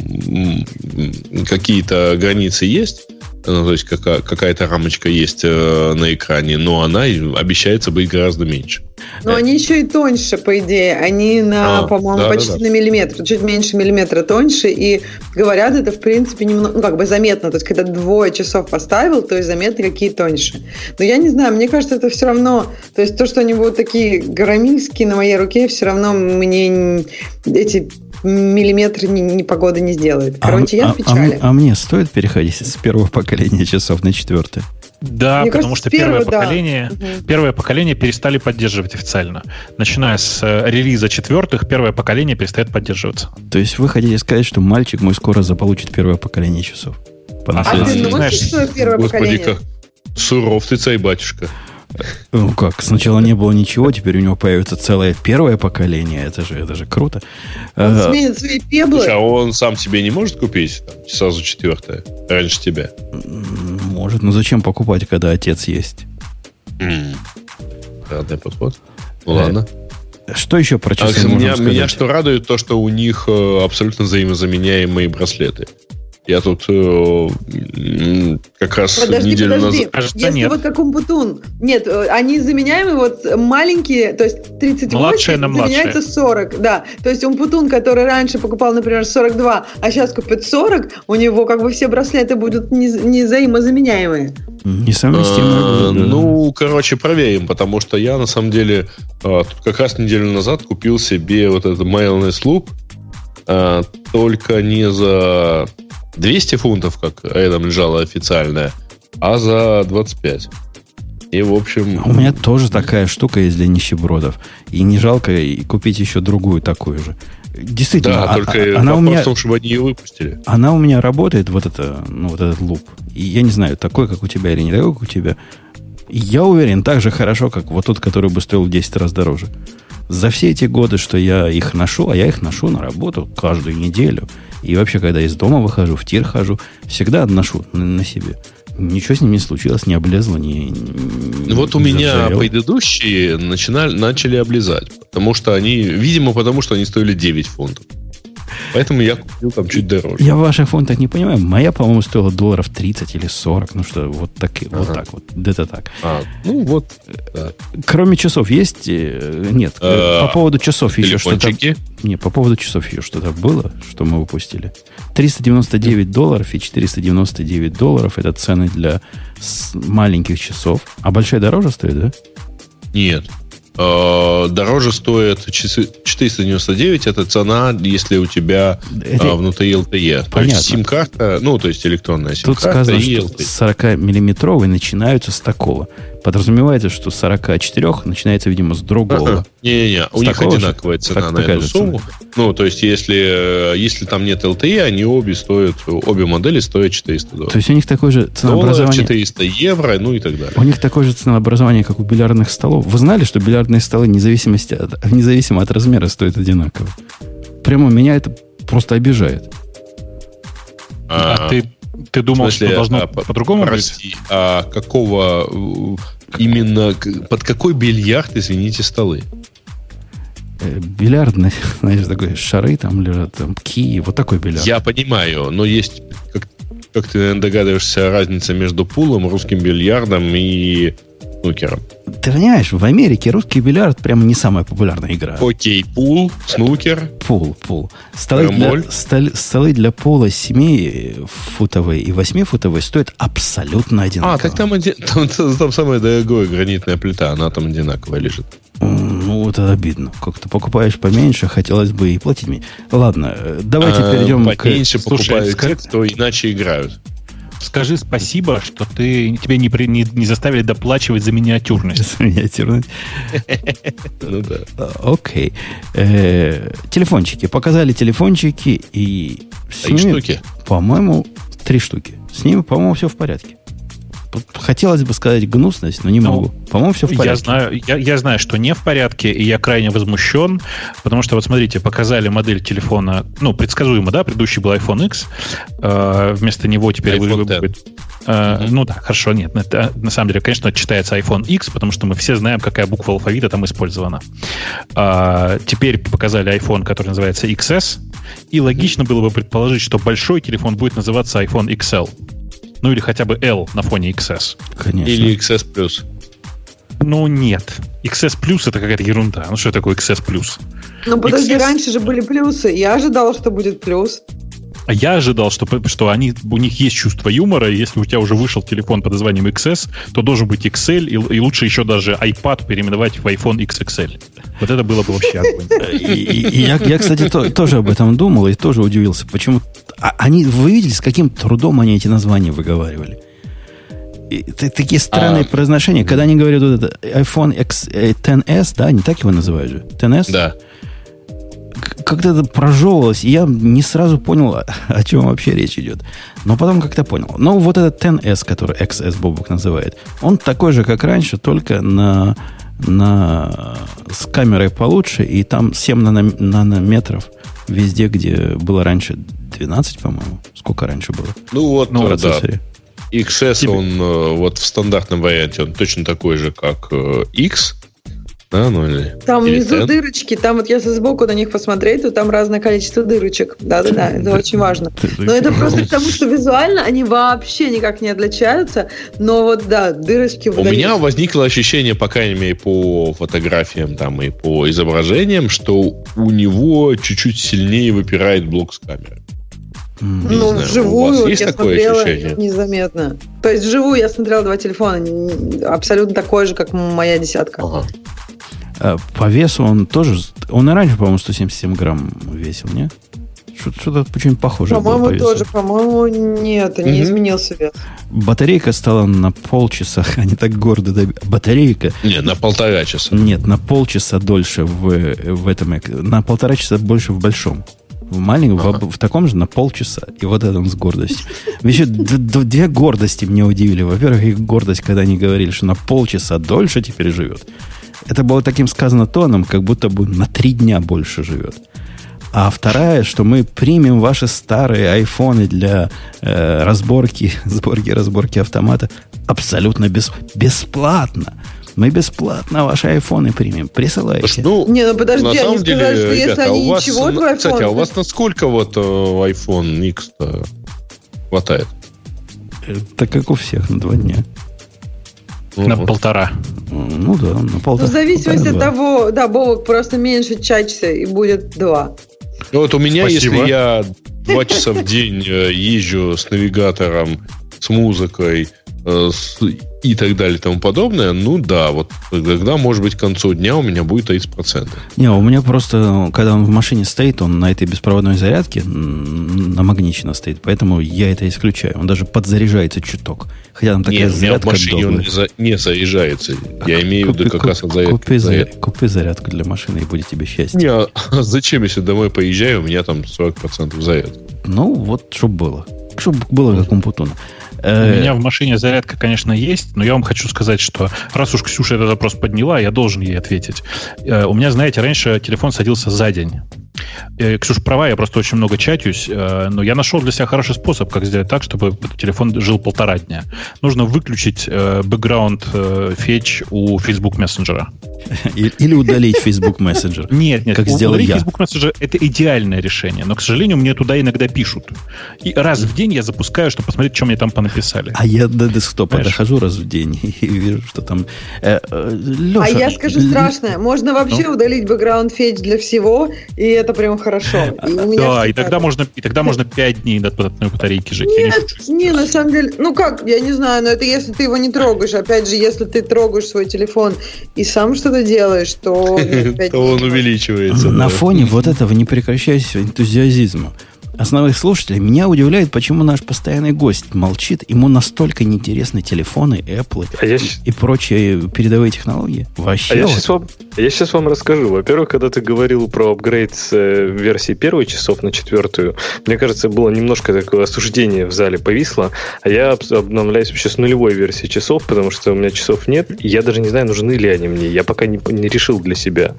какие-то границы есть, ну, то есть какая- какая-то рамочка есть э, на экране, но она обещается быть гораздо меньше. Но они еще и тоньше, по идее. Они на, а, по-моему, да, почти да, да. на миллиметр, чуть меньше миллиметра тоньше. И говорят, это, в принципе, немного, ну, как бы заметно. То есть, когда двое часов поставил, то есть заметно, какие тоньше. Но я не знаю, мне кажется, это все равно... То есть, то, что они будут такие громильские на моей руке, все равно мне эти миллиметр ни, ни погода не сделает. А Короче, а, я в печали. А, а, а мне стоит переходить с первого поколения часов на четвертое? Да, Мне потому кажется, что первое, первое, поколение, да. первое поколение перестали поддерживать официально. Начиная с э, релиза четвертых, первое поколение перестает поддерживаться. То есть вы хотите сказать, что мальчик мой скоро заполучит первое поколение часов? По а ты носишь свое первое Господи, поколение? как суров ты, царь батюшка. Ну как, сначала не было ничего, теперь у него появится целое первое поколение. Это же, это же круто. Он сменит свои пеблы. Слушай, а он сам себе не может купить там, сразу четвертое, раньше тебя? Может, но зачем покупать, когда отец есть? Разный подход. Ну э, ладно. Что еще про часы а, меня, меня что радует, то, что у них э, абсолютно взаимозаменяемые браслеты. Я тут э, как раз подожди, неделю подожди. назад... Кажется, Если нет. вот как Умпутун. Нет, э, они заменяемы вот маленькие, то есть 38 младшие на заменяется 40. Да, то есть Умпутун, который раньше покупал, например, 42, а сейчас купит 40, у него как бы все браслеты будут не, не взаимозаменяемые. Несовместимо. А, ну, короче, проверим, потому что я на самом деле а, тут как раз неделю назад купил себе вот этот Mailness Loop, а, только не за 200 фунтов, как рядом лежала официальная, а за 25. И, в общем... У меня тоже такая штука есть для нищебродов. И не жалко и купить еще другую такую же. Действительно, Да, а- только а- она у меня, в том, чтобы они ее выпустили. она у меня работает, вот это, ну, вот этот луп. И я не знаю, такой, как у тебя или не такой, как у тебя. Я уверен, так же хорошо, как вот тот, который бы стоил в 10 раз дороже. За все эти годы, что я их ношу, а я их ношу на работу каждую неделю. И вообще, когда из дома выхожу, в тир хожу, всегда ношу на, себе. Ничего с ним не случилось, не облезло, не... Ну, Вот у не меня заржавело. предыдущие начинали, начали облизать. Потому что они, видимо, потому что они стоили 9 фунтов. Поэтому я купил там чуть дороже. Я в ваших фунтах не понимаю. Моя, по-моему, стоила долларов 30 или 40. Ну что, вот, так, вот Ага. так вот. Где-то так. А, ну вот, да. Кроме часов есть? э, Нет. Э, по поводу часов еще что-то... Не, по поводу часов еще что-то было, что мы выпустили. 399 долларов и 499 долларов это цены для маленьких часов. А большая дороже стоит, да? Нет. Э, Дороже стоит часы 499, это цена, если у тебя Это- а, внутри LTE. То Понятно. есть сим-карта, ну, то есть электронная Тут сим-карта сказано, и LTE. 40-миллиметровые начинаются с такого. Подразумевается, что 44 начинается, видимо, с другого. Ага. Не-не-не, у С них одинаковая цена Так- на эту сумму. Ну, то есть, если, э, если там нет LTE, они обе стоят, обе модели стоят 400 долларов. То есть у них такое же Доллар, ценообразование... 400 евро, ну и так далее. У них такое же ценообразование, как у бильярдных столов. Вы знали, что бильярдные столы независимости от, независимо от размера стоят одинаково? Прямо меня это просто обижает. А, ты, ты думал, смысле, что должно а, по- по-другому быть? Прости, а какого э, именно под какой бильярд, извините, столы? Э, Бильярдные, знаешь, такой шары там лежат, там кии, вот такой бильярд. Я понимаю, но есть, как, как ты наверное, догадываешься, разница между пулом, русским бильярдом и снукером. Ты понимаешь, в Америке русский бильярд прямо не самая популярная игра. Окей, пул, снукер. Пул, пул. Столы для, Ромоль. стол- столы для пола 7 футовые и 8 футовые стоят абсолютно одинаково. А, так там, оди- там, там, самая дорогая гранитная плита, она там одинаковая лежит. Ну, это обидно. Как-то покупаешь поменьше, хотелось бы и платить меньше. Ладно, э, давайте А, перейдем к... Поменьше покупают те, кто иначе играют. Скажи спасибо, что ты тебе не, при- не, не заставили доплачивать за миниатюрность. Миниатюрный. Ну да. А, Окей. Э, Телефончики. Показали телефончики и Три штуки. по-моему, три штуки. С ними, по-моему, все в порядке. Вот Хотелось бы сказать гнусность, но не Ну, могу. По-моему, все в Я порядке. знаю, я, я знаю, что не в порядке, и я крайне возмущен, потому что, вот смотрите, показали модель телефона, ну, предсказуемо, да, предыдущий был iPhone X, э, вместо него теперь iPhone вы- X. будет... э, Ну да, хорошо, нет, это, на самом деле, конечно, читается iPhone X, потому что мы все знаем, какая буква алфавита там использована. А, теперь показали iPhone, который называется XS, и логично было бы предположить, что большой телефон будет называться iPhone XL. Ну или хотя бы L на фоне XS. Конечно. Или XS Plus. Ну, нет. XS Plus это какая-то ерунда. Ну, что такое XS Plus? Ну, подожди, XS. раньше же были плюсы. Я ожидала, что будет плюс. А я ожидал, что, что они, у них есть чувство юмора, и если у тебя уже вышел телефон под названием XS, то должен быть XL, и, и лучше еще даже iPad переименовать в iPhone XXL. Вот это было бы вообще огонь. Я, кстати, то- тоже об этом думал и тоже удивился. Почему? А они, вы видели, с каким трудом они эти названия выговаривали? Т- такие странные А. произношения. Когда они говорят вот это iPhone X, э, XS, да, они так его называют же? XS? Да. Как-то это прожевывалось, и я не сразу понял, о, чем вообще речь идет. Но потом как-то понял. Но вот этот XS, который XS Бобук называет, он такой же, как раньше, только на, на, с камерой получше, и там 7 нано- нанометров везде, где было раньше 12, по-моему. Сколько раньше было? Ну вот, в э, да. процессоре. XS, Тебе- он э, вот в стандартном варианте, он точно такой же, как э, X. Да, ну или... Там или внизу 10. дырочки, там вот если сбоку на них посмотреть, то там разное количество дырочек. Да-да-да, это очень важно. Но это просто потому, что визуально они вообще никак не отличаются. Но вот, да, дырочки... У меня возникло ощущение, по крайней мере, по фотографиям там и по изображениям, что у него чуть-чуть сильнее выпирает блок с камеры. М. не Ну, знаю, вживую я такое смотрела ощущение? незаметно. То есть вживую я смотрела два телефона, абсолютно такой же, как моя десятка. Ага. А по весу он тоже... Он и раньше, по-моему, 177 грамм весил, нет? Что-то очень похоже По-моему, по тоже, по-моему, нет, не Мгм. изменился вес. Батарейка стала на полчаса, они так гордо доби- Батарейка, Не, на полтора часа. нет, на полчаса дольше в, в этом, на полтора часа больше в большом. В маленьком, в об- в, таком же на полчаса. И вот это он с гордостью. Еще две гордости меня удивили. Во-первых, их гордость, когда они говорили, что на полчаса дольше теперь живет. Это было таким сказано тоном, как будто бы на три дня больше живет. А вторая, что мы примем ваши старые айфоны для э, разборки, сборки, разборки автомата абсолютно без, бесплатно. Мы бесплатно ваши айфоны примем. Присылайте. Ну, Не, ну подожди, на они самом сказали, деле, что если ребята, а они у вас, ничего, на- твой Кстати, а у iPhone- вас насколько вот э, iPhone X хватает? Так как у всех на два дня. На Мгм. полтора. Ну да, на Ну, полтора. в зависимости от полтора-два. того, да, Бобок, просто меньше чачься и будет два. Ну, вот у меня, Спасибо. если я два часа в день э, езжу с навигатором, с музыкой и так далее и тому подобное, ну да, вот тогда, может быть, к концу дня у меня будет 30%. Не, у меня просто, когда он в машине стоит, он на этой беспроводной зарядке намагничено стоит, поэтому я это исключаю. Он даже подзаряжается чуток. Хотя там такая Нет, у меня в зарядка машине он не, за- не заряжается. Я имею в виду как раз от зарядки. Купи, к за- зарядке. купи зарядку для машины, и будет тебе счастье. Не, а зачем, если домой поезжаю, у меня там 40% зарядки. Ну, вот, чтобы было. Чтобы было как у Путуна. У Э, меня в машине зарядка, конечно, есть, но я вам хочу сказать, что раз уж Ксюша этот вопрос подняла, я должен ей ответить. Э, У меня, знаете, раньше телефон садился за день. Э, Ксюша права, я просто очень много чатюсь, э, но я нашел для себя хороший способ, как сделать так, чтобы телефон жил полтора дня. Нужно выключить э, бэкграунд фетч у Facebook мессенджера. и- Или удалить Facebook Messenger. Нет, нет, Как сделал я. Facebook Messenger это идеальное решение, но, к сожалению, мне туда иногда пишут. И раз в день я запускаю, чтобы посмотреть, что мне там понаписали. А я до десктопа дохожу раз в день и вижу, что там... А я скажу страшное. Можно вообще Ну? удалить бэкграунд фетч для всего, и это прям хорошо. И Да, и тогда можно, и тогда можно 5 дней от одной батарейки жить. Не Нет, не, на самом деле, ну как, я не знаю, но это если ты его не трогаешь. Опять же, если ты трогаешь свой телефон и сам что-то делаешь, то... То он увеличивается. На фоне вот этого непрекращающегося энтузиазма основных слушателей меня удивляет, почему наш постоянный гость молчит. Ему настолько неинтересны телефоны, Apple А я, и, прочие передовые технологии. а Вообще. я вот. сейчас вам, я щас вам расскажу. Во-первых, когда ты говорил про апгрейд с э, версии первой часов на четвертую, мне кажется, было немножко такое осуждение в зале повисло, а я об- обновляюсь вообще с нулевой версии часов, потому что у меня часов нет, и я даже не знаю, нужны ли они мне. Я пока не, не решил для себя.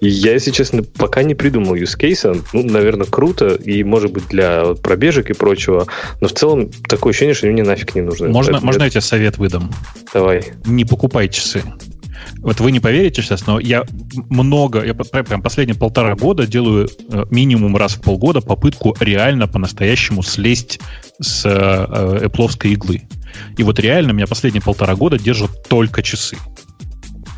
И я, если честно, пока не придумал use case. Ну, наверное, круто, и, может быть, для пробежек и прочего, но в целом такое ощущение, что они мне нафиг не нужны. Можно, Поэтому можно я- тебе совет выдам? Давай. Не покупай часы. Вот вы не поверите сейчас, но я много, я прям последние полтора года делаю э, минимум раз в полгода попытку реально по-настоящему слезть с э, Apple иглы. И вот реально меня последние полтора года держат только часы.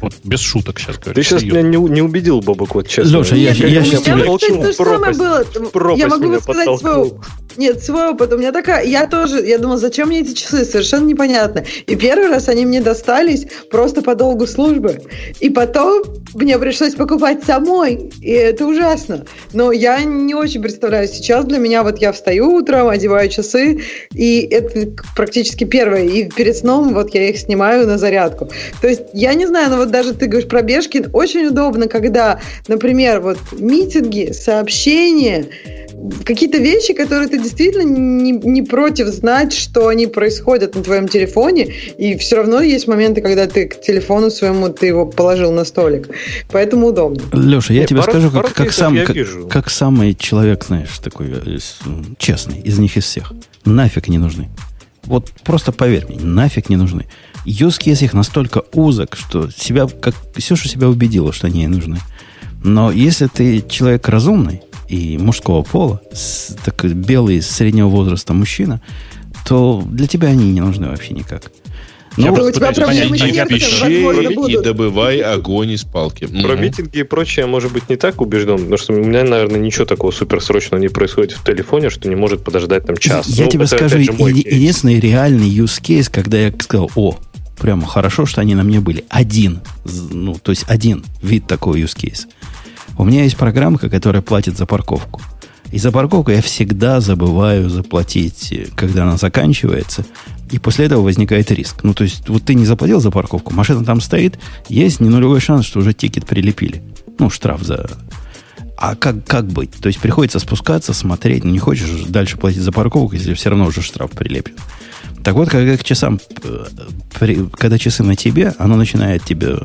Вот без шуток сейчас говорю. Ты сейчас серьезно. меня не, не убедил, Бобок, вот честно. Леша, я- я щас меня тебе- вот, кстати, то же самое пропасть- было. пропасть Я могу сказать свой, подтолкнул. нет, свой опыт. У меня такая, я тоже, я думала, зачем мне эти часы, совершенно непонятно. И первый раз они мне достались просто по долгу службы. И потом мне пришлось покупать самой, и это ужасно. Но я не очень представляю. Сейчас для меня вот я встаю утром, одеваю часы, и это практически первое. И перед сном вот я их снимаю на зарядку. То есть я не знаю, но вот даже ты говоришь пробежки, очень удобно, когда, например, вот митинги, сообщения, какие-то вещи, которые ты действительно не, не против знать, что они происходят на твоем телефоне, и все равно есть моменты, когда ты к телефону своему ты его положил на столик. Поэтому удобно. Леша, я Нет, тебе пару- скажу, пару как, как, кейсов сам, как, как самый человек, знаешь, такой э, честный из них из всех. Нафиг не нужны. Вот просто поверь мне, нафиг не нужны. Use case их настолько узок, что себя, как Ксюша себя убедила, что они ей нужны. Но если ты человек разумный и мужского пола, с- такой белый среднего возраста мужчина, то для тебя они не нужны вообще никак. Я Ну, просто у тебя пытаюсь понять, проблемы я пишу- возможно, Пиши и добывай огонь из палки. Про митинги и прочее, может быть, не так убежден, потому что у меня, наверное, ничего такого суперсрочного не происходит в телефоне, что не может подождать там час. Я Ну, тебе это, скажу, же, единственный реальный use case, когда я сказал, о, прямо хорошо, что они на мне были. Один. Ну, то есть один вид такого use case. У меня есть программка, которая платит за парковку. И за парковку я всегда забываю заплатить, когда она заканчивается. И после этого возникает риск. Ну, то есть, вот ты не заплатил за парковку, машина там стоит, есть не нулевой шанс, что уже тикет прилепили. Ну, штраф за... А как, как быть? То есть, приходится спускаться, смотреть. Ну, не хочешь дальше платить за парковку, если все равно уже штраф прилепит. Так вот, когда к часам, э, когда часы на тебе, оно начинает тебе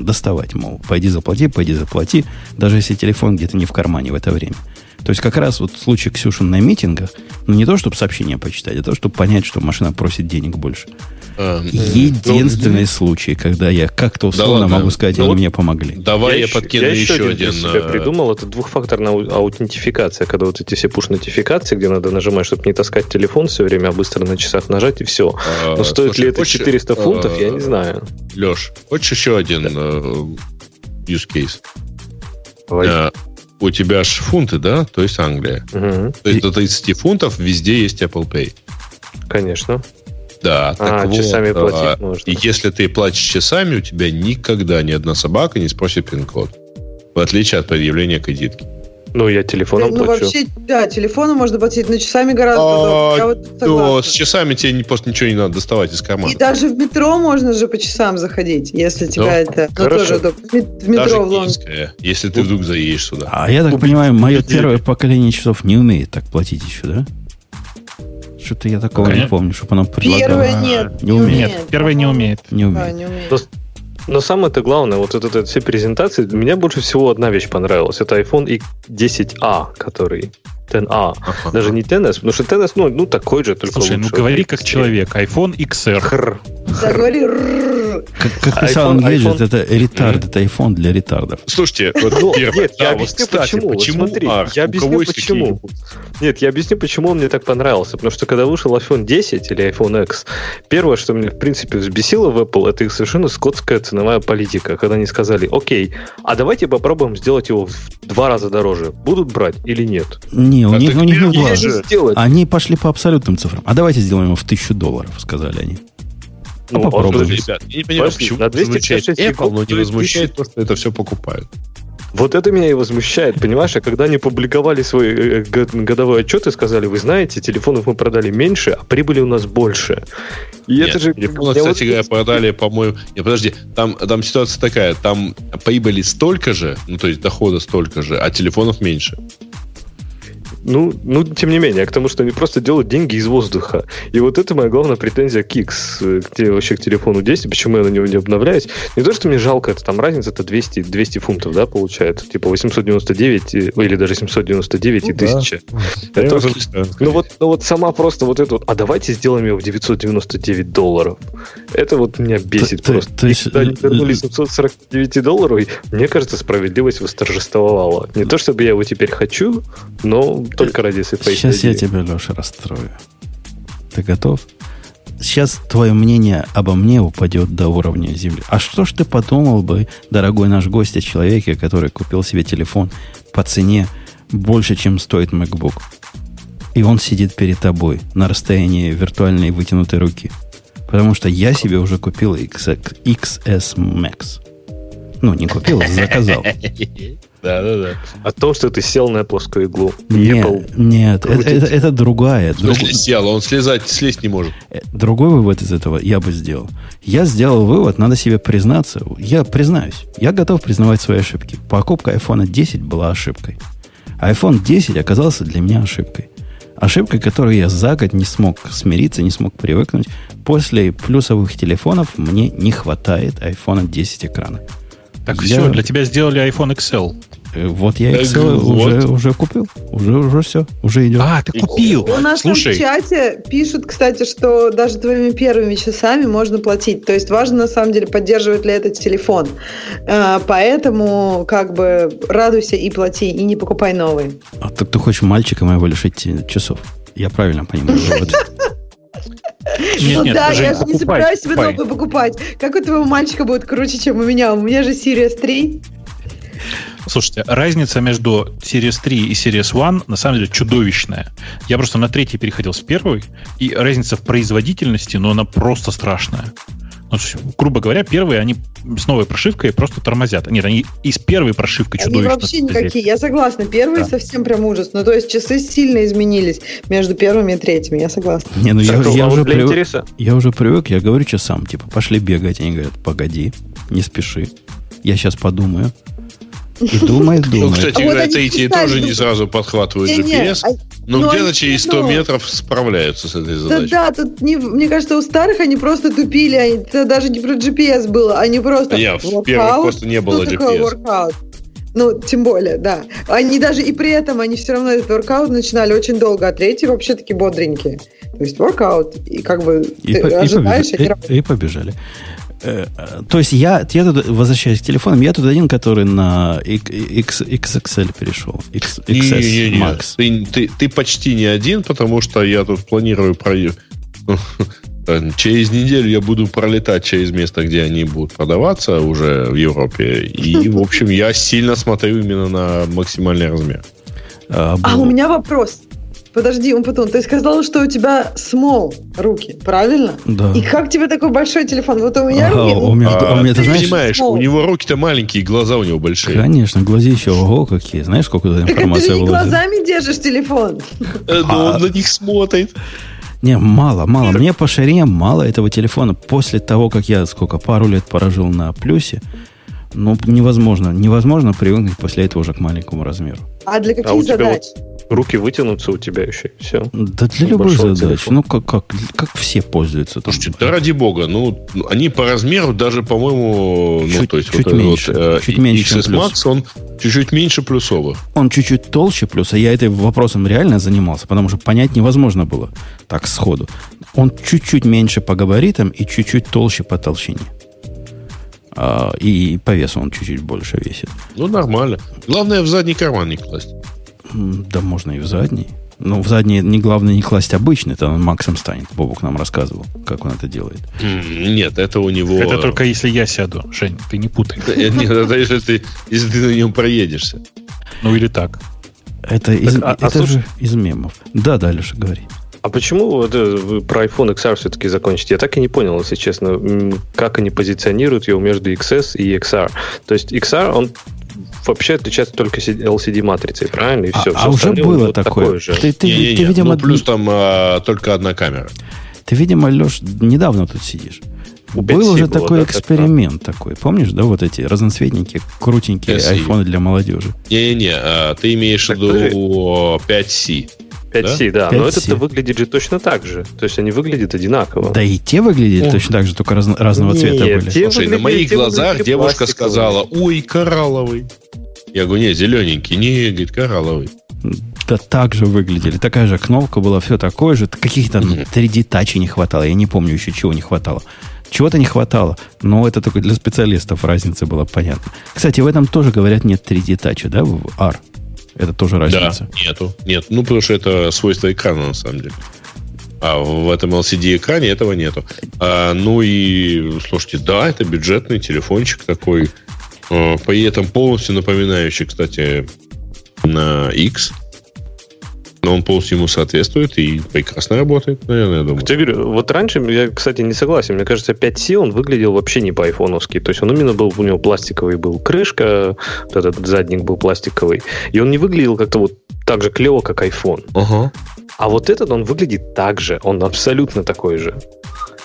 доставать, мол, пойди заплати, пойди заплати, даже если телефон где-то не в кармане в это время. То есть как раз вот в случае Ксюшин на митингах, ну не то, чтобы сообщение почитать, а то, чтобы понять, что машина просит денег больше. А, Единственный ну, случай, когда я как-то условно да могу сказать, ну, они вот мне помогли. Давай я, я подкину я еще, еще один. Я себе э, придумал, это двухфакторная аутентификация, когда вот эти все пуш-нотификации, где надо нажимать, чтобы не таскать телефон все время, а быстро на часах нажать и все. А, Но стоит слушай, ли это хочешь, 400 фунтов, а, я не знаю. Леш, хочешь еще один uh, use case? Давай. Uh, у тебя же фунты, да? То есть Англия. Угу. То есть до 30 фунтов везде есть Apple Pay. Конечно. Да, а, так вот, часами а, платить можно. И если ты платишь часами, у тебя никогда ни одна собака не спросит пин-код. В отличие от предъявления кредитки. Ну, я телефоном ну, плачу. вообще, да, телефоном можно платить, но часами гораздо а, вот да, с часами тебе не, просто ничего не надо доставать из кармана. И даже в метро можно же по часам заходить, если тебя ну, это... Ну, тоже в метро даже в Лондоне. Если ты вдруг заедешь сюда. А я так понимаю, мое первое поколение часов не умеет так платить еще, да? Что-то я такого Конечно. не помню, чтобы она предлагала. Первое нет. Не, умеет. Нет, первое не умеет. Не умеет. Да, не умеет. Но самое-то главное, вот это, это все презентации, мне больше всего одна вещь понравилась. Это iPhone X10a, который 10a. Ага. Даже не 10s, потому что 10s, ну, ну такой же, только Слушай, ну лучше. ну говори как человек. iPhone XR. Хр. Да, говори как, как писал iPhone, Gadget, iPhone... это ретард, это iPhone для ретардов. Слушайте, вот ну, первое, нет, я объясню почему. почему вот смотри, а, я объясню почему. Нет, я объясню, почему он мне так понравился. Потому что когда вышел iPhone 10 или iPhone X, первое, что меня, в принципе, взбесило в Apple, это их совершенно скотская ценовая политика. Когда они сказали, окей, а давайте попробуем сделать его в два раза дороже. Будут брать или нет? Не, у а них, у них не в два. Они пошли по абсолютным цифрам. А давайте сделаем его в тысячу долларов, сказали они. Ну, ну попробуем. Ребят, я не понимаю, почему на 256 Apple, но не возмущает то, что это все покупают. Вот это меня и возмущает, понимаешь? А когда они публиковали свой э, годовой отчет и сказали, вы знаете, телефонов мы продали меньше, а прибыли у нас больше. И Нет, это же... Телефоны, кстати говоря, вот... продали, по-моему... Нет, подожди, там, там ситуация такая, там прибыли столько же, ну, то есть дохода столько же, а телефонов меньше. Ну, ну, тем не менее, к тому, что они просто делают деньги из воздуха. И вот это моя главная претензия к X, где вообще к телефону 10, почему я на него не обновляюсь. Не то, что мне жалко, это там разница, это 200, 200 фунтов, да, получается. Типа 899 или даже 799 ну, и 1000. Да. Это очень... ну, вот, ну вот сама просто вот это вот, а давайте сделаем его в 999 долларов. Это вот меня бесит ты, просто. Ты, ты, Когда они вернули 749 долларов, мне кажется, справедливость восторжествовала. Не то, чтобы я его теперь хочу, но только ради этой Сейчас я тебя, Леша, расстрою. Ты готов? Сейчас твое мнение обо мне упадет до уровня земли. А что ж ты подумал бы, дорогой наш гость, о человеке, который купил себе телефон по цене больше, чем стоит MacBook? И он сидит перед тобой на расстоянии виртуальной вытянутой руки. Потому что я себе уже купил XS Max. Ну, не купил, а заказал. Да, да, да. О том, что ты сел на плоскую иглу. Нет, Apple нет это, это, это другая. Друг... сел, он слезать, слезть не может. Э, другой вывод из этого я бы сделал. Я сделал вывод, надо себе признаться. Я признаюсь, я готов признавать свои ошибки. Покупка iPhone 10 была ошибкой. iPhone 10 оказался для меня ошибкой. Ошибкой, которую я за год не смог смириться, не смог привыкнуть. После плюсовых телефонов мне не хватает iPhone 10 экрана. Так я... все, для тебя сделали iPhone XL. Э, вот я Excel вот. уже, уже купил. Уже, уже все. Уже идет. А, ты купил. У нас Слушай. в чате пишут, кстати, что даже твоими первыми часами можно платить. То есть важно, на самом деле, поддерживает ли этот телефон. Э, поэтому, как бы, радуйся и плати, и не покупай новый. А так ты хочешь мальчика моего лишить часов? Я правильно понимаю. Нет, ну нет, да, Жень, я же не собираюсь себе новую покупать. Как у твоего мальчика будет круче, чем у меня? У меня же Series 3. Слушайте, разница между Series 3 и Series One на самом деле чудовищная. Я просто на третий переходил с первой, и разница в производительности, но она просто страшная. Ну, грубо говоря, первые, они с новой прошивкой просто тормозят. Нет, они и с первой прошивкой чудовищно. Они вообще никакие, я согласна. Первые да. совсем прям ужас. Ну, то есть часы сильно изменились между первыми и третьими, я согласна. Не, ну я, я, уже привык, я уже привык, я говорю часам, типа, пошли бегать. Они говорят, погоди, не спеши. Я сейчас подумаю. И думает, думает. Ну, кстати, а вот эти тоже не сразу подхватывают не, GPS, не, но ну, где-то через 100 ну, метров справляются с этой задачей. Да, да, тут, не, мне кажется, у старых они просто тупили, они, это даже не про GPS было, они просто... Нет, в первых просто не было GPS. Ну, тем более, да. Они даже и при этом, они все равно этот воркаут начинали очень долго, а третий вообще таки бодренькие. То есть воркаут, и как бы и ты по, ожидаешь, и, побежали, и, и побежали. Э, то есть я, я тут, возвращаюсь к телефонам, я тут один, который на X, XXL перешел. X, XS не, не, не, Max. Ты, ты, ты почти не один, потому что я тут планирую про... Через неделю я буду пролетать через место, где они будут продаваться уже в Европе. И, в общем, я сильно смотрю именно на максимальный размер. А, а у меня вопрос. Подожди, Умпутун, ты сказал, что у тебя small руки, правильно? Да. И как тебе такой большой телефон? Вот у меня ага, руки... У меня, а, у меня, ты, ты знаешь, понимаешь, small. у него руки-то маленькие, глаза у него большие. Конечно, глазища, ого, какие. Знаешь, сколько туда информации Так ты не глазами держишь телефон. Э, ну, он на них смотрит. Не, мало, мало. Мне по ширине мало этого телефона. После того, как я сколько, пару лет поражил на плюсе, ну, невозможно. Невозможно привыкнуть после этого уже к маленькому размеру. А для каких а задач? Вот руки вытянутся у тебя еще, и все. Да для любой задачи. Ну, как, как, как все пользуются. Там. Слушайте, да ради бога, ну, они по размеру даже, по-моему, чуть, ну, то есть чуть вот меньше, вот, э, чуть меньше XS Max, он чуть-чуть меньше плюсовых. Он чуть-чуть толще плюса. Я этим вопросом реально занимался, потому что понять невозможно было так сходу. Он чуть-чуть меньше по габаритам и чуть-чуть толще по толщине. А, и по весу он чуть-чуть больше весит. Ну, нормально. Главное в задний карман не класть. Да можно и в задний. Ну, в задний не главное не класть обычный, это он Максом станет. Бобук нам рассказывал, как он это делает. Нет, это у него... Это только если я сяду, Жень, ты не путай. Нет, это если ты, если ты на нем проедешься. Ну, или так. Это, из, а, а это же из мемов. Да, да, Леша, говори. А почему вот, вы про iPhone XR все-таки закончите? Я так и не понял, если честно, как они позиционируют его между XS и XR. То есть XR, он вообще отличается только LCD-матрицей, правильно? И все. А, все а уже было вот такое. такое же. Ты, ты, не, не, ты, видимо, ну, плюс там а, только одна камера. Ты, видимо, Леш, недавно тут сидишь. У Был уже было, такой да, эксперимент так, такой. Помнишь, да, вот эти разноцветники, крутенькие айфоны для молодежи? Не-не-не, а, ты имеешь в виду 5C. 5C, да. 5C. Но это выглядит же точно так же. То есть они выглядят одинаково. Да и те выглядят О. точно так же, только раз, разного Нет, цвета были. Слушай, на моих глазах девушка сказала, ой, коралловый. Я говорю, не, зелененький. Не, говорит, коралловый. Да так же выглядели. Такая же кнопка была, все такое же. Каких-то 3D-тачи не хватало. Я не помню еще, чего не хватало. Чего-то не хватало. Но это только для специалистов разница была понятна. Кстати, в этом тоже, говорят, нет 3D-тача, да, в R? Это тоже разница? Да, нету. Нет, ну, потому что это свойство экрана, на самом деле. А в этом LCD-экране этого нету. А, ну и, слушайте, да, это бюджетный телефончик такой, а, при этом полностью напоминающий, кстати, на X. Но он полностью ему соответствует и прекрасно работает, наверное, я думаю. Я говорю, вот раньше я, кстати, не согласен. Мне кажется, 5C он выглядел вообще не по айфоновски. То есть он именно был, у него пластиковый был крышка, вот этот задник был пластиковый. И он не выглядел как-то вот так же клево, как iPhone. Ага. А вот этот, он выглядит так же. Он абсолютно такой же.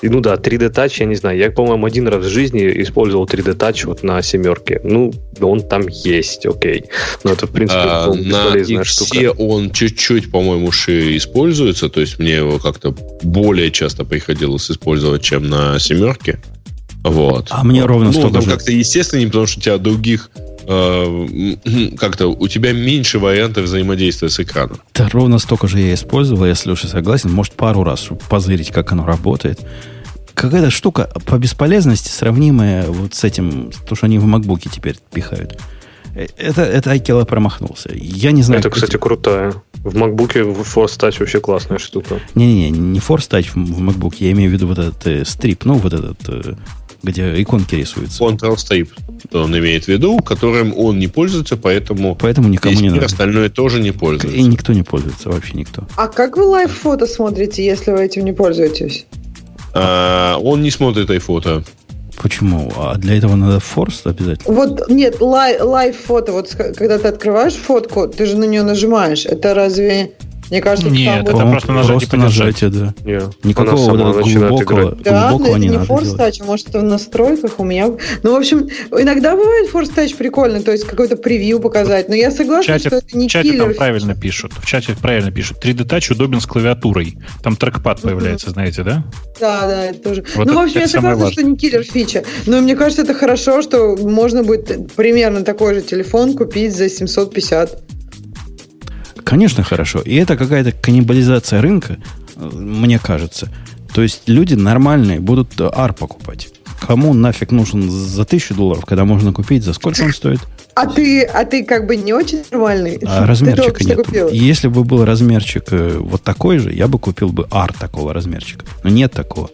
И, ну да, 3D Touch, я не знаю, я, по-моему, один раз в жизни использовал 3D Touch вот на семерке. Ну, он там есть, окей. Но это, в принципе, а, на X штука. он чуть-чуть, по-моему, шире используется, то есть мне его как-то более часто приходилось использовать, чем на семерке. Вот. А мне ровно ну, столько же. как-то естественно, потому что у тебя других как-то у тебя меньше вариантов взаимодействия с экраном. Да, ровно столько же я использовал, я с Лешей согласен. Может, пару раз, позырить, как оно работает. Какая-то штука по бесполезности сравнимая вот с этим, то, что они в макбуке теперь пихают. Э, это, это Айкела промахнулся. Я не знаю. Это, кстати, эти... крутая. В MacBook Force Touch вообще классная штука. Не-не-не, не Force Touch в MacBook. Я имею в виду вот этот э, strip, ну, вот этот э, где иконки рисуются. Control Strip, он имеет в виду, которым он не пользуется, поэтому, поэтому никому не надо. остальное тоже не пользуется. И никто не пользуется, вообще никто. А как вы live-фото смотрите, если вы этим не пользуетесь? А, он не смотрит live-фото. Почему? А для этого надо force обязательно? Вот, нет, лай, live фото, вот когда ты открываешь фотку, ты же на нее нажимаешь. Это разве мне кажется, Нет, там это будет- просто нажать и просто нажатие, да. Не, Никакого начинает глубокого. Да, но глубокого это не не надо Force делать. Touch, а может это в настройках у меня. Ну, в общем, иногда бывает Force Touch прикольно, то есть какой-то превью показать, но я В согласна, чате, что это не в чате киллер. там правильно пишут. В чате правильно пишут. 3D Touch удобен с клавиатурой. Там трекпад появляется, знаете, да? Да, да, это тоже. Вот ну, это- в общем, это я согласна, что не киллер фича. Но мне кажется, это хорошо, что можно будет примерно такой же телефон купить за 750. Конечно, хорошо. И это какая-то каннибализация рынка, э, мне кажется. То есть люди нормальные будут э, AR покупать. Кому нафиг нужен за тысячу долларов, когда можно купить, за сколько он стоит? А ты, а ты как бы не очень нормальный. А размерчика нет. купил. Если бы был размерчик э, вот такой же, я бы купил бы AR такого размерчика. Но нет такого.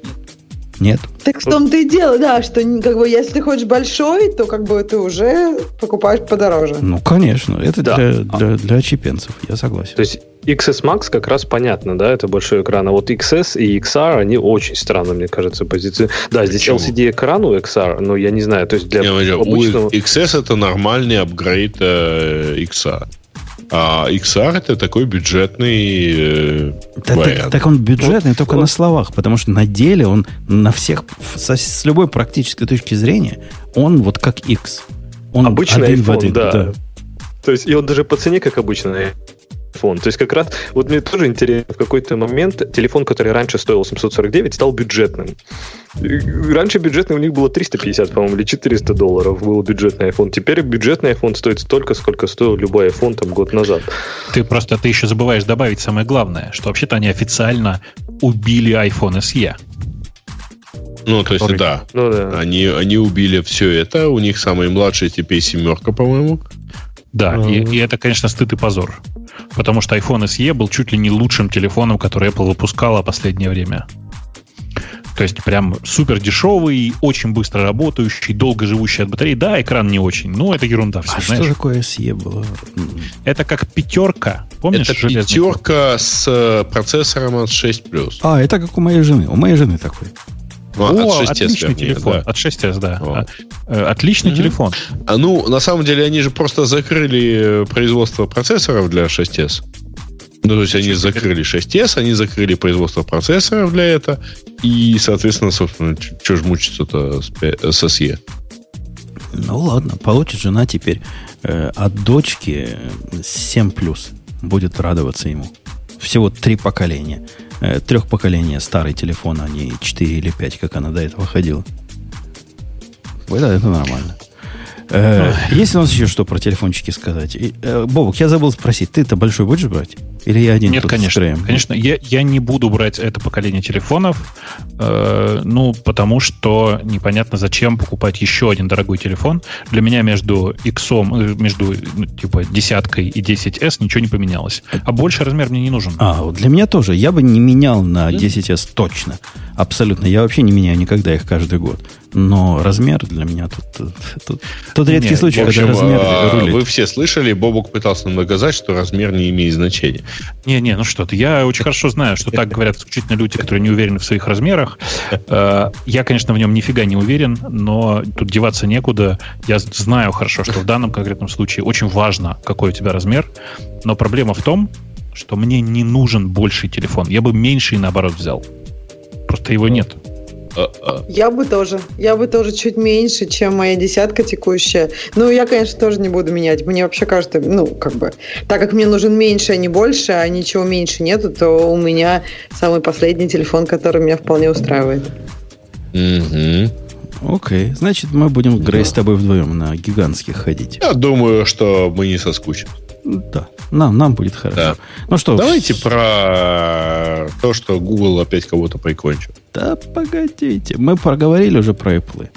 Нет. Так в том-то и дело, да, что как бы если ты хочешь большой, то как бы ты уже покупаешь подороже. Ну, конечно. Это Да. для, для, для чипенцев. Я согласен. То есть XS Max как раз понятно, да, это большой экран. А вот XS и XR, они очень странно, мне кажется, позиции. Да, здесь Почему? LCD экран у XR, но я не знаю, то есть для Не, смотри, обычного... У XS это нормальный апгрейд э, XR. А XR это такой бюджетный э, Да, вариант. так, так он бюджетный Вот, только вот. на словах, потому что на деле он на всех, со- с любой практической точки зрения, он вот как X. Он Обычный один в iPhone, один, да. То есть, и он даже по цене, как обычный iPhone. То есть, как раз, вот мне тоже интересно, в какой-то момент телефон, который раньше стоил 749, стал бюджетным. Раньше бюджетный у них было 350, по-моему, или 400 долларов был бюджетный iPhone. Теперь бюджетный iPhone стоит столько, сколько стоил любой iPhone там год назад. Ты просто ты еще забываешь добавить самое главное, что вообще-то они официально убили iPhone SE. Ну, то есть, да. Ну да. Они, они убили все это. У них самый младший теперь семерка, по-моему. Да, Ага. и, и это, конечно, стыд и позор. Потому что iPhone SE был чуть ли не лучшим телефоном, который Apple выпускала последнее время. То есть прям супер дешевый, очень быстро работающий, долго живущий от батареи. Да, экран не очень, но это ерунда все, А знаешь. что такое SE было? Это как пятерка. Помнишь? это пятерка с э, процессором от 6+. А, это как у моей жены. У моей жены такой. Ну, О, от 6S, отличный вернее, телефон. да. От 6S, да. Вот. Э, Отличный Мгм. телефон. А ну, на самом деле, они же просто закрыли э, производство процессоров для 6S. Ну, то есть они закрыли 6S, они закрыли производство процессоров для этого. И, соответственно, собственно, что ж мучиться-то с, SE? Ну ладно, получит жена теперь э, от дочки э, 7 плюс. Будет радоваться ему. Всего три поколения. Э, трех поколения старый телефон, а не 4 или 5, как она до этого ходила. Это, это нормально. Э, есть у нас еще что про телефончики сказать? Э, Бобок, я забыл спросить, ты-то большой будешь брать? Или я один Нет, конечно. Конечно, я, я не буду брать это поколение телефонов, э, ну, потому что непонятно, зачем покупать еще один дорогой телефон. Для меня между X, между ну, типа десяткой и 10S ничего не поменялось. А больше размер мне не нужен. А, вот для меня тоже. Я бы не менял на 10S точно. Абсолютно. Я вообще не меняю никогда их каждый год. Но размер для меня тут... тут, тут- тот редкий Не, случай, В общем, когда размер а, рулит. вы все слышали, Бобок пытался нам доказать, что размер не имеет значения. Не-не, ну что ты, я очень хорошо знаю, что так говорят исключительно люди, которые не уверены в своих размерах. Э, Я, конечно, в нем нифига не уверен, но тут деваться некуда. Я знаю хорошо, что в данном конкретном случае очень важно, какой у тебя размер, но проблема в том, что мне не нужен больший телефон. Я бы меньший, наоборот, взял. Просто его нет. Я бы тоже. Я бы тоже чуть меньше, чем моя десятка текущая. Ну, я, конечно, тоже не буду менять. Мне вообще кажется, ну, как бы, так как мне нужен меньше, а не больше, а ничего меньше нету, то у меня самый последний телефон, который меня вполне устраивает. мгм. Окей. Значит, мы будем, Грей, с тобой вдвоем на гигантских ходить. Я думаю, что мы не соскучим. Да. Нам, нам будет хорошо. Да. Ну что, Давайте про то, что Google опять кого-то прикончил. Да погодите. Мы проговорили уже про Apple.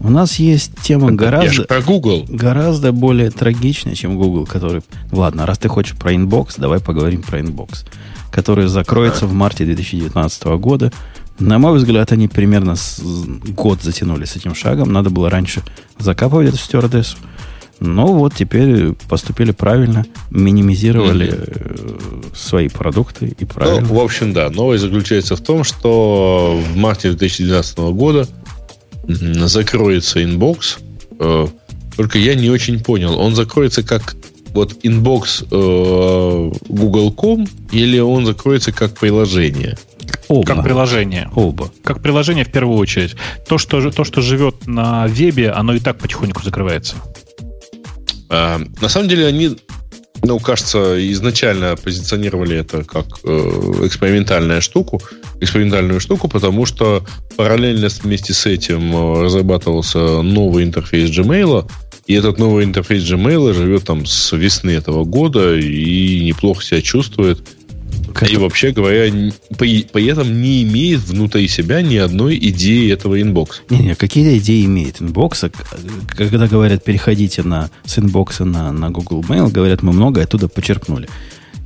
У нас есть тема Я гораздо, про Google. гораздо более трагичная, чем Google, который... Ладно, раз ты хочешь про Inbox, давай поговорим про Inbox, который закроется в марте 2019 года. На мой взгляд, они примерно с- год затянули с этим шагом. Надо было раньше закапывать эту стюардессу. Но вот теперь поступили правильно, минимизировали э, свои продукты и правильно. Ну, в общем, да. Новость заключается в том, что в марте 2012 года закроется Inbox. Э, только я не очень понял, он закроется как вот Inbox э, Google.com или он закроется как приложение? Оба. Как приложение. Оба. Как приложение в первую очередь. То, что, то, что живет на вебе, оно и так потихоньку закрывается. А, на самом деле они, ну, кажется, изначально позиционировали это как э, экспериментальную штуку, экспериментальную штуку, потому что параллельно вместе с этим э, разрабатывался новый интерфейс Gmail, и этот новый интерфейс Gmail живет там с весны этого года и неплохо себя чувствует. Как... И вообще говоря, при, при этом не имеет внутри себя ни одной идеи этого Inbox'а. Не-не, какие идеи имеет Inbox'а? Когда говорят, переходите на, с Inbox'а на, на Google Mail, говорят, мы много оттуда почерпнули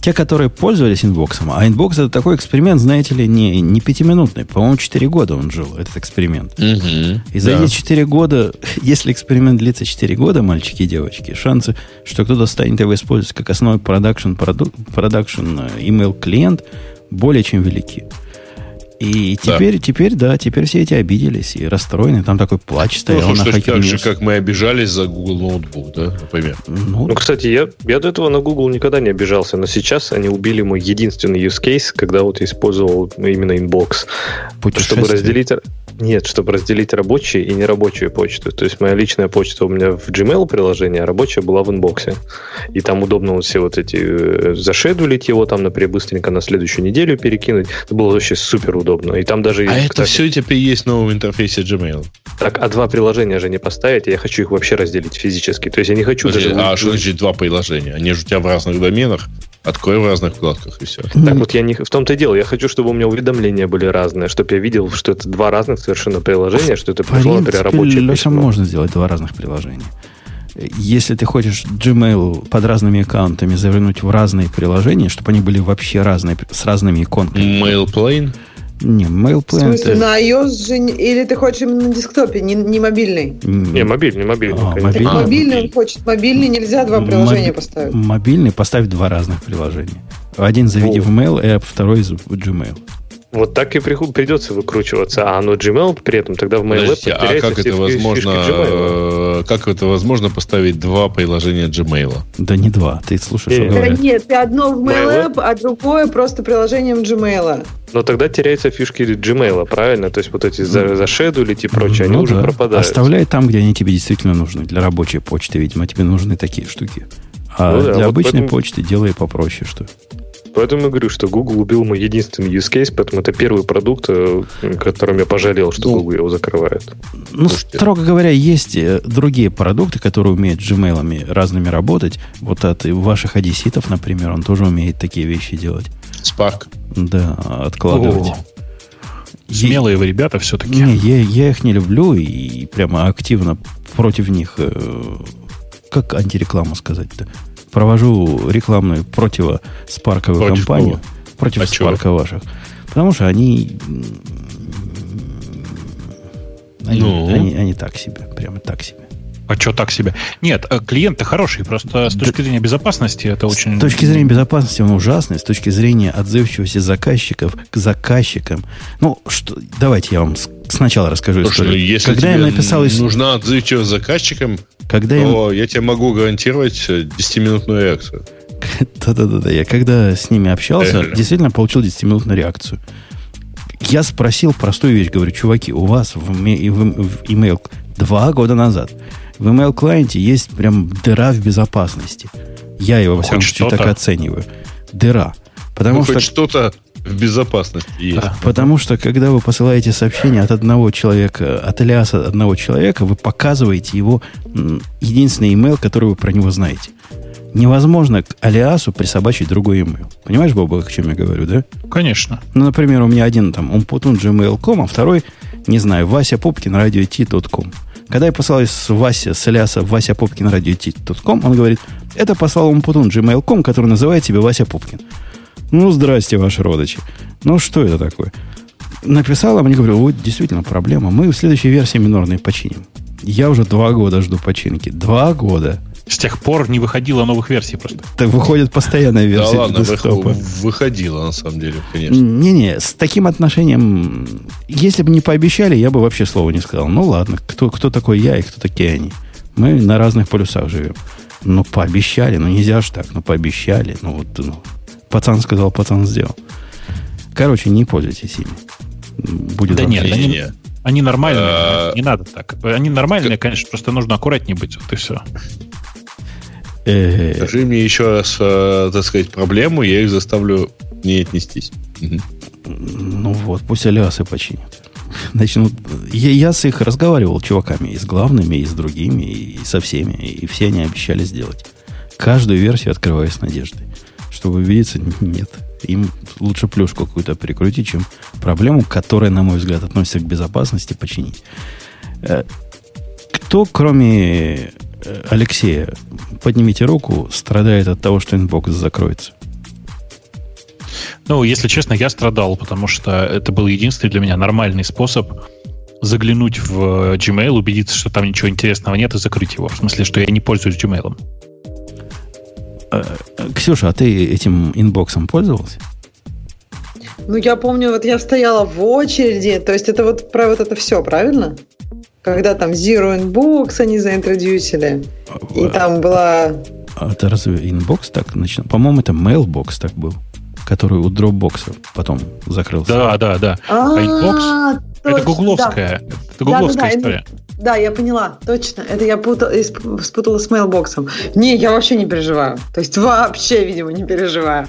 те, которые пользовались Inbox'ом, а Inbox это такой эксперимент, знаете ли, не, не пятиминутный. По-моему, 4 года он жил, этот эксперимент. Угу, и за да. эти 4 года, если эксперимент длится 4 года, мальчики и девочки, шансы, что кто-то станет его использовать как основной production, production email клиент более чем велики. И теперь, да. теперь, да, теперь все эти обиделись и расстроены. Там такой плач стоял ну, на Hacker Так же, как мы обижались за Google Notebook, да, например. Ну, ну, кстати, я, я до этого на Google никогда не обижался, но сейчас они убили мой единственный use case, когда вот я использовал именно Inbox. Чтобы разделить нет, чтобы разделить рабочие и нерабочую почту. То есть моя личная почта у меня в Gmail приложение, а рабочая была в Inbox'е. И там удобно вот все вот эти э, зашедулить его там, например, быстренько на следующую неделю перекинуть. Это было вообще супер удобно. И там даже... А кстати, это все теперь есть в новом интерфейсе Gmail? Так, а два приложения же не поставить, я хочу их вообще разделить физически. То есть я не хочу Подожди, даже... А что значит два приложения? Они же у тебя в разных доменах. Открой в разных вкладках и все. Так вот, я не в том-то и дело. Я хочу, чтобы у меня уведомления были разные, чтобы я видел, что это два разных совершенно приложения, что это пришло, например, рабочее Леша, письмо. можно сделать два разных приложения. Если ты хочешь Gmail под разными аккаунтами завернуть в разные приложения, чтобы они были вообще разные, с разными иконками. MailPlane? Не, MailPlane... В смысле, это... на iOS же... Или ты хочешь именно на десктопе, не, не мобильный? Не, мобильный, мобильный. А, мобильный. Так мобильный он хочет. Мобильный нельзя два приложения Моби... поставить. Мобильный поставить два разных приложения. Один заведи в Mail, а второй в Gmail. Вот так и придется выкручиваться. А оно Gmail при этом тогда в MailApp Подождите, а как это возможно? Э, как это возможно поставить два приложения Gmail? Да не два. Ты слушаешь, что говорят. Нет, ты одно в MailApp, а другое просто приложением Gmail. Но тогда теряются фишки Gmail, правильно? То есть вот эти за, зашедулить и прочее, ну, они да. уже пропадают. Оставляй там, где они тебе действительно нужны. Для рабочей почты, видимо, тебе нужны такие штуки. А ну, да, для вот обычной поэтому... почты делай попроще, что Поэтому я говорю, что Google убил мой единственный use case, поэтому это первый продукт, э, которым я пожалел, что ну, Google его закрывает. Ну, Слушайте. строго говоря, есть э, другие продукты, которые умеют Gmail разными работать. Вот от ваших одесситов, например, он тоже умеет такие вещи делать. Spark. Да, откладывать. О, смелые вы ребята все-таки. Не, я, я их не люблю и прямо активно против них, э, как антирекламу сказать-то, провожу рекламную противоспарковую против кампанию. Кого? Против а спарка чего? ваших. Потому что они, они, ну? они, они так себе, прямо так себе. А что так себе? Нет, э, клиенты хорошие, просто с точки зрения безопасности это очень... С точки зрения безопасности он ужасный, с точки зрения отзывчивости заказчиков к заказчикам. Ну, что, давайте я вам сначала расскажу Потому историю. Если Когда тебе я написал... нужна отзывчивость заказчикам, когда то я... я тебе могу гарантировать 10-минутную э, реакцию. Да-да-да. Я когда с ними общался, действительно получил 10-минутную реакцию. Я спросил простую вещь, говорю, чуваки, у вас в, в, в email два года назад в email клиенте есть прям дыра в безопасности. Я его, во всяком случае, так оцениваю. Дыра. Потому ну, что... Хоть что-то в безопасности есть. Да, потому что, когда вы посылаете сообщение от одного человека, от алиаса одного человека, вы показываете его единственный email, который вы про него знаете. Невозможно к алиасу присобачить другой email. Понимаешь, Боба, о чем я говорю, да? Конечно. Ну, например, у меня один там умпутун gmail.com, а второй, не знаю, Вася Попкин, радио.t.com. Когда я послал с Вася, с Аляса Вася Попкин радио.ком, он говорит, это послал ему Путун gmail.com, который называет себя Вася Попкин. Ну, здрасте, ваши родичи. Ну, что это такое? Написал, а мне говорю, вот действительно проблема. Мы в следующей версии минорной починим. Я уже два года жду починки. Два года. С тех пор не выходило новых версий просто. Так выходит постоянная версия Да ладно, десктопа. вых- выходило на самом деле, конечно. Не-не, с таким отношением, если бы не пообещали, я бы вообще слова не сказал. Ну ладно, кто, кто такой я и кто такие они? Мы на разных полюсах живем. Ну, пообещали, ну нельзя же так, ну пообещали. Ну вот, ну, пацан сказал, пацан сделал. Короче, не пользуйтесь ими. Будет Да нет, они-. Они нормальные, А. не надо так. Они нормальные, конечно, просто нужно аккуратнее быть, вот и все. Скажи мне еще раз, э, так сказать, проблему, я их заставлю не отнестись. Ну вот, пусть алиасы починят. Начнут. Я, я с их разговаривал чуваками, и с главными, и с другими, и со всеми. И все они обещали сделать. Каждую версию открываю с надеждой. Чтобы убедиться, нет. Им лучше плюшку какую-то прикрутить, чем проблему, которая, на мой взгляд, относится к безопасности, починить. Э, Кто, кроме Алексея, поднимите руку, страдает от того, что Inbox закроется? Ну, если честно, я страдал, потому что это был единственный для меня нормальный способ заглянуть в Gmail, убедиться, что там ничего интересного нет, и закрыть его. В смысле, что я не пользуюсь Gmail. Э, э, Ксюша, а ты этим Inbox'ом пользовался? Ну, я помню, вот я стояла в очереди, то есть это вот про вот это все, правильно? Когда там Zero Inbox они за introduce или, и там была... А это разве Inbox так начинал? По-моему, это Mailbox так был, который у Dropbox потом закрылся. Да, да, да. А, Inbox? Это гугловская, это гугловская история. Да, я поняла, точно. Это я спутала с Mailbox'ом. Не, я вообще не переживаю. То есть вообще, видимо, не переживаю.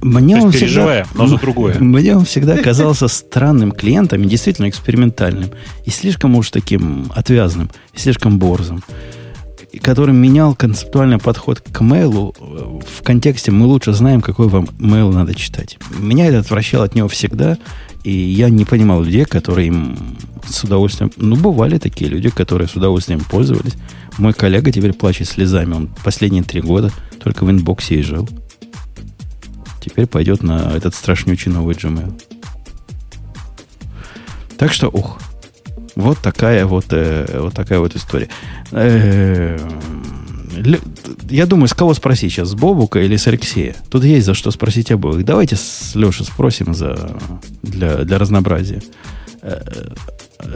Мне То он есть переживаем, но за другое. Мне он всегда казался странным клиентом, и действительно экспериментальным, и слишком уж таким отвязным, и слишком борзым, и которым менял концептуальный подход к мейлу э, в контексте «мы лучше знаем, какой вам мейл надо читать». Меня это отвращало от него всегда, и я не понимал людей, которые им с удовольствием... Ну, бывали такие люди, которые с удовольствием пользовались. Мой коллега теперь плачет слезами. Он последние три года только в инбоксе и жил. Теперь пойдет на этот страшнючий новый Gmail. Так что, ух, вот такая вот, э, вот такая вот история. Э, я думаю, с кого спросить сейчас, с Бобука или с Алексея? Тут есть за что спросить обоих. Давайте с Лешей спросим за, для, для разнообразия.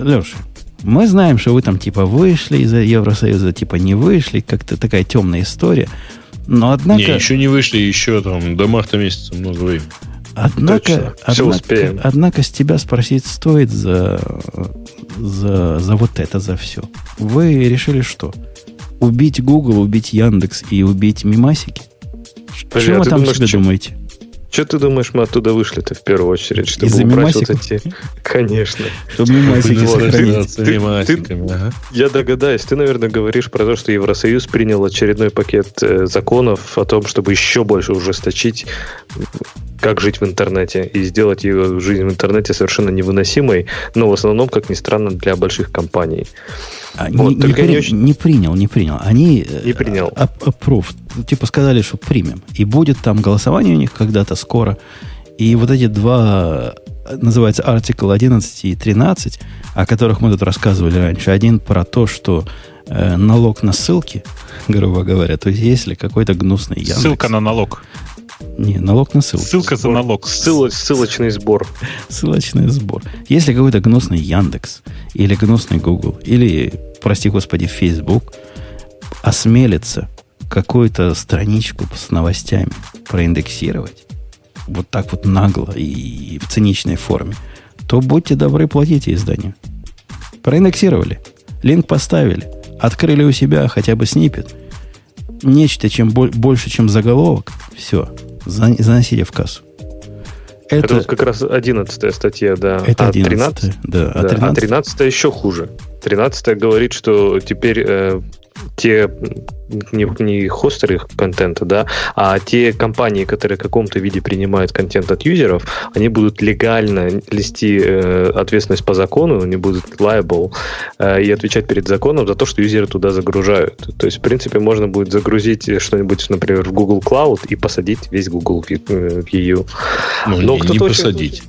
Леша, мы знаем, что вы там типа вышли из Евросоюза, типа не вышли, как-то такая темная история. Но однако... Не, еще не вышли, еще там до марта месяца много времени. Однако, Точно. Всё однако, успеем. однако с тебя спросить стоит за, за, за вот это, за все. Вы решили что? Убить Google, убить Яндекс и убить Мимасики? Подожди, Что а вы там думаешь, себе чё- думаете? Что ты думаешь, мы оттуда вышли-то в первую очередь, чтобы Из-за убрать вот эти... Конечно. Чтобы Мимасики сохранить. Ты- ага. Я догадаюсь, ты, наверное, говоришь про то, что Евросоюз принял очередной пакет э, законов о том, чтобы еще больше ужесточить, как жить в интернете и сделать ее жизнь в интернете совершенно невыносимой, но в основном, как ни странно, для больших компаний. А, Вот, не, не только я не при- очень- не принял, не принял. Они э, Не принял. ап- approved. Типа сказали, что примем. И будет там голосование у них когда-то скоро. И вот эти два, э, называется артикл 11 и 13, о которых мы тут рассказывали раньше. Один про то, что э, налог на ссылки, грубо говоря, то есть если какой-то гнусный Яндекс... Ссылка на налог. Не, налог на ссылку. Ссылка за налог. Ссыло- ссылочный сбор. Ссылочный сбор. Если какой-то гнусный Яндекс, или гнусный Google, или, прости господи, Facebook осмелится какую-то страничку с новостями проиндексировать, вот так вот нагло и в циничной форме, то будьте добры, платите изданию. Проиндексировали, линк поставили, открыли у себя хотя бы снипет, нечто чем боль- больше, чем заголовок, все, за- заносите в кассу. Это, вот как раз 11 статья, да. Это а 11 13 да. А Да, 13 а 13 еще хуже. 13 говорит, что теперь э, те не, не хостеры контента, да, а те компании, которые в каком-то виде принимают контент от юзеров, они будут легально нести э, ответственность по закону, они будут liable э, и отвечать перед законом за то, что юзеры туда загружают. То есть, в принципе, можно будет загрузить что-нибудь, например, в Google Cloud и посадить весь Google в, э, в EU. Ну, Но не, не очень- посадить.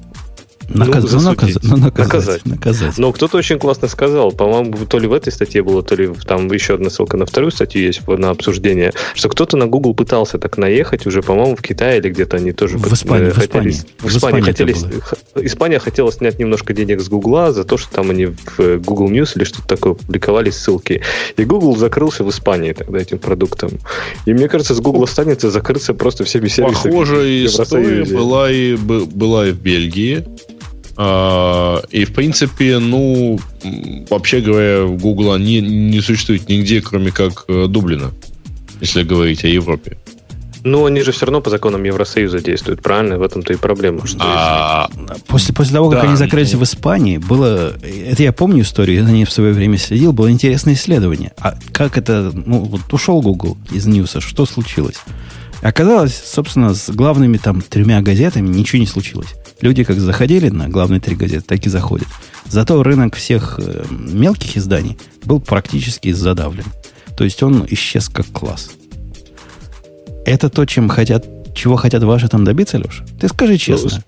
Наказ... Ну, Ну, наказ- ну, наказать. Наказать. наказать. Но кто-то очень классно сказал, по-моему, то ли в этой статье было, то ли там еще одна ссылка на вторую статью есть на обсуждение, что кто-то на Google пытался так наехать уже, по-моему, в Китае или где-то они тоже В Испании, э, в хотели- Испании. В Испании хотели, Испания хотела снять немножко денег с Гугла за то, что там они в э, Google News или что-то такое публиковали ссылки. И Google закрылся в Испании тогда этим продуктом. И мне кажется, с Google останется закрыться просто всеми сервисами. Похожая история была и, была и в Бельгии. А, И, в принципе, ну, вообще говоря, Гугла не, не существует нигде, кроме как э, Дублина, если говорить о Европе. Ну, они же все равно по законам Евросоюза действуют, правильно? В этом-то и проблема. Что А, После, после того, как Да. они закрылись в Испании, было... Это я помню историю, я за ней в свое время следил, было интересное исследование. А как это... Ну, вот ушел Google из Ньюса, что случилось? Оказалось, собственно, с главными там тремя газетами ничего не случилось. Люди как заходили на главные три газеты, так и заходят. Зато рынок всех э, мелких изданий был практически задавлен. То есть он исчез как класс. Это то, чем хотят, чего хотят ваши там добиться, Леша? Ты скажи честно.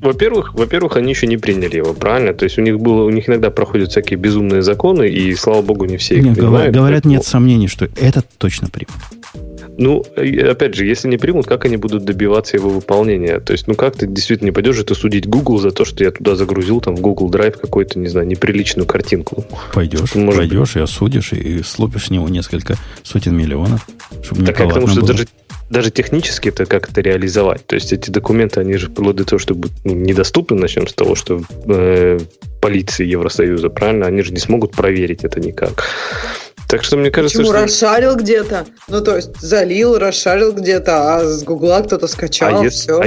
Во-первых, во-первых, они еще не приняли его, правильно? То есть у них было, у них иногда проходят всякие безумные законы, и слава богу, не все их Не, понимают. говорят, поэтому- нет сомнений, что это точно примут. Ну, опять же, если не примут, как они будут добиваться его выполнения? То есть, ну как ты действительно не пойдешь это судить Google за то, что я туда загрузил там в Google Drive какую-то, не знаю, неприличную картинку? Пойдешь, может пойдешь и осудишь, и слупишь с него несколько сотен миллионов, чтобы Так я к тому, неповадно что было. даже, даже технически это как это реализовать. То есть эти документы, они же вплоть до того, чтобы ну, недоступны, начнем с того, что э, полиции Евросоюза, правильно, они же не смогут проверить это никак. Так что мне кажется, Почему что... расшарил где-то? Ну, то есть залил, расшарил где-то, а с Гугла кто-то скачал, А ес- все. а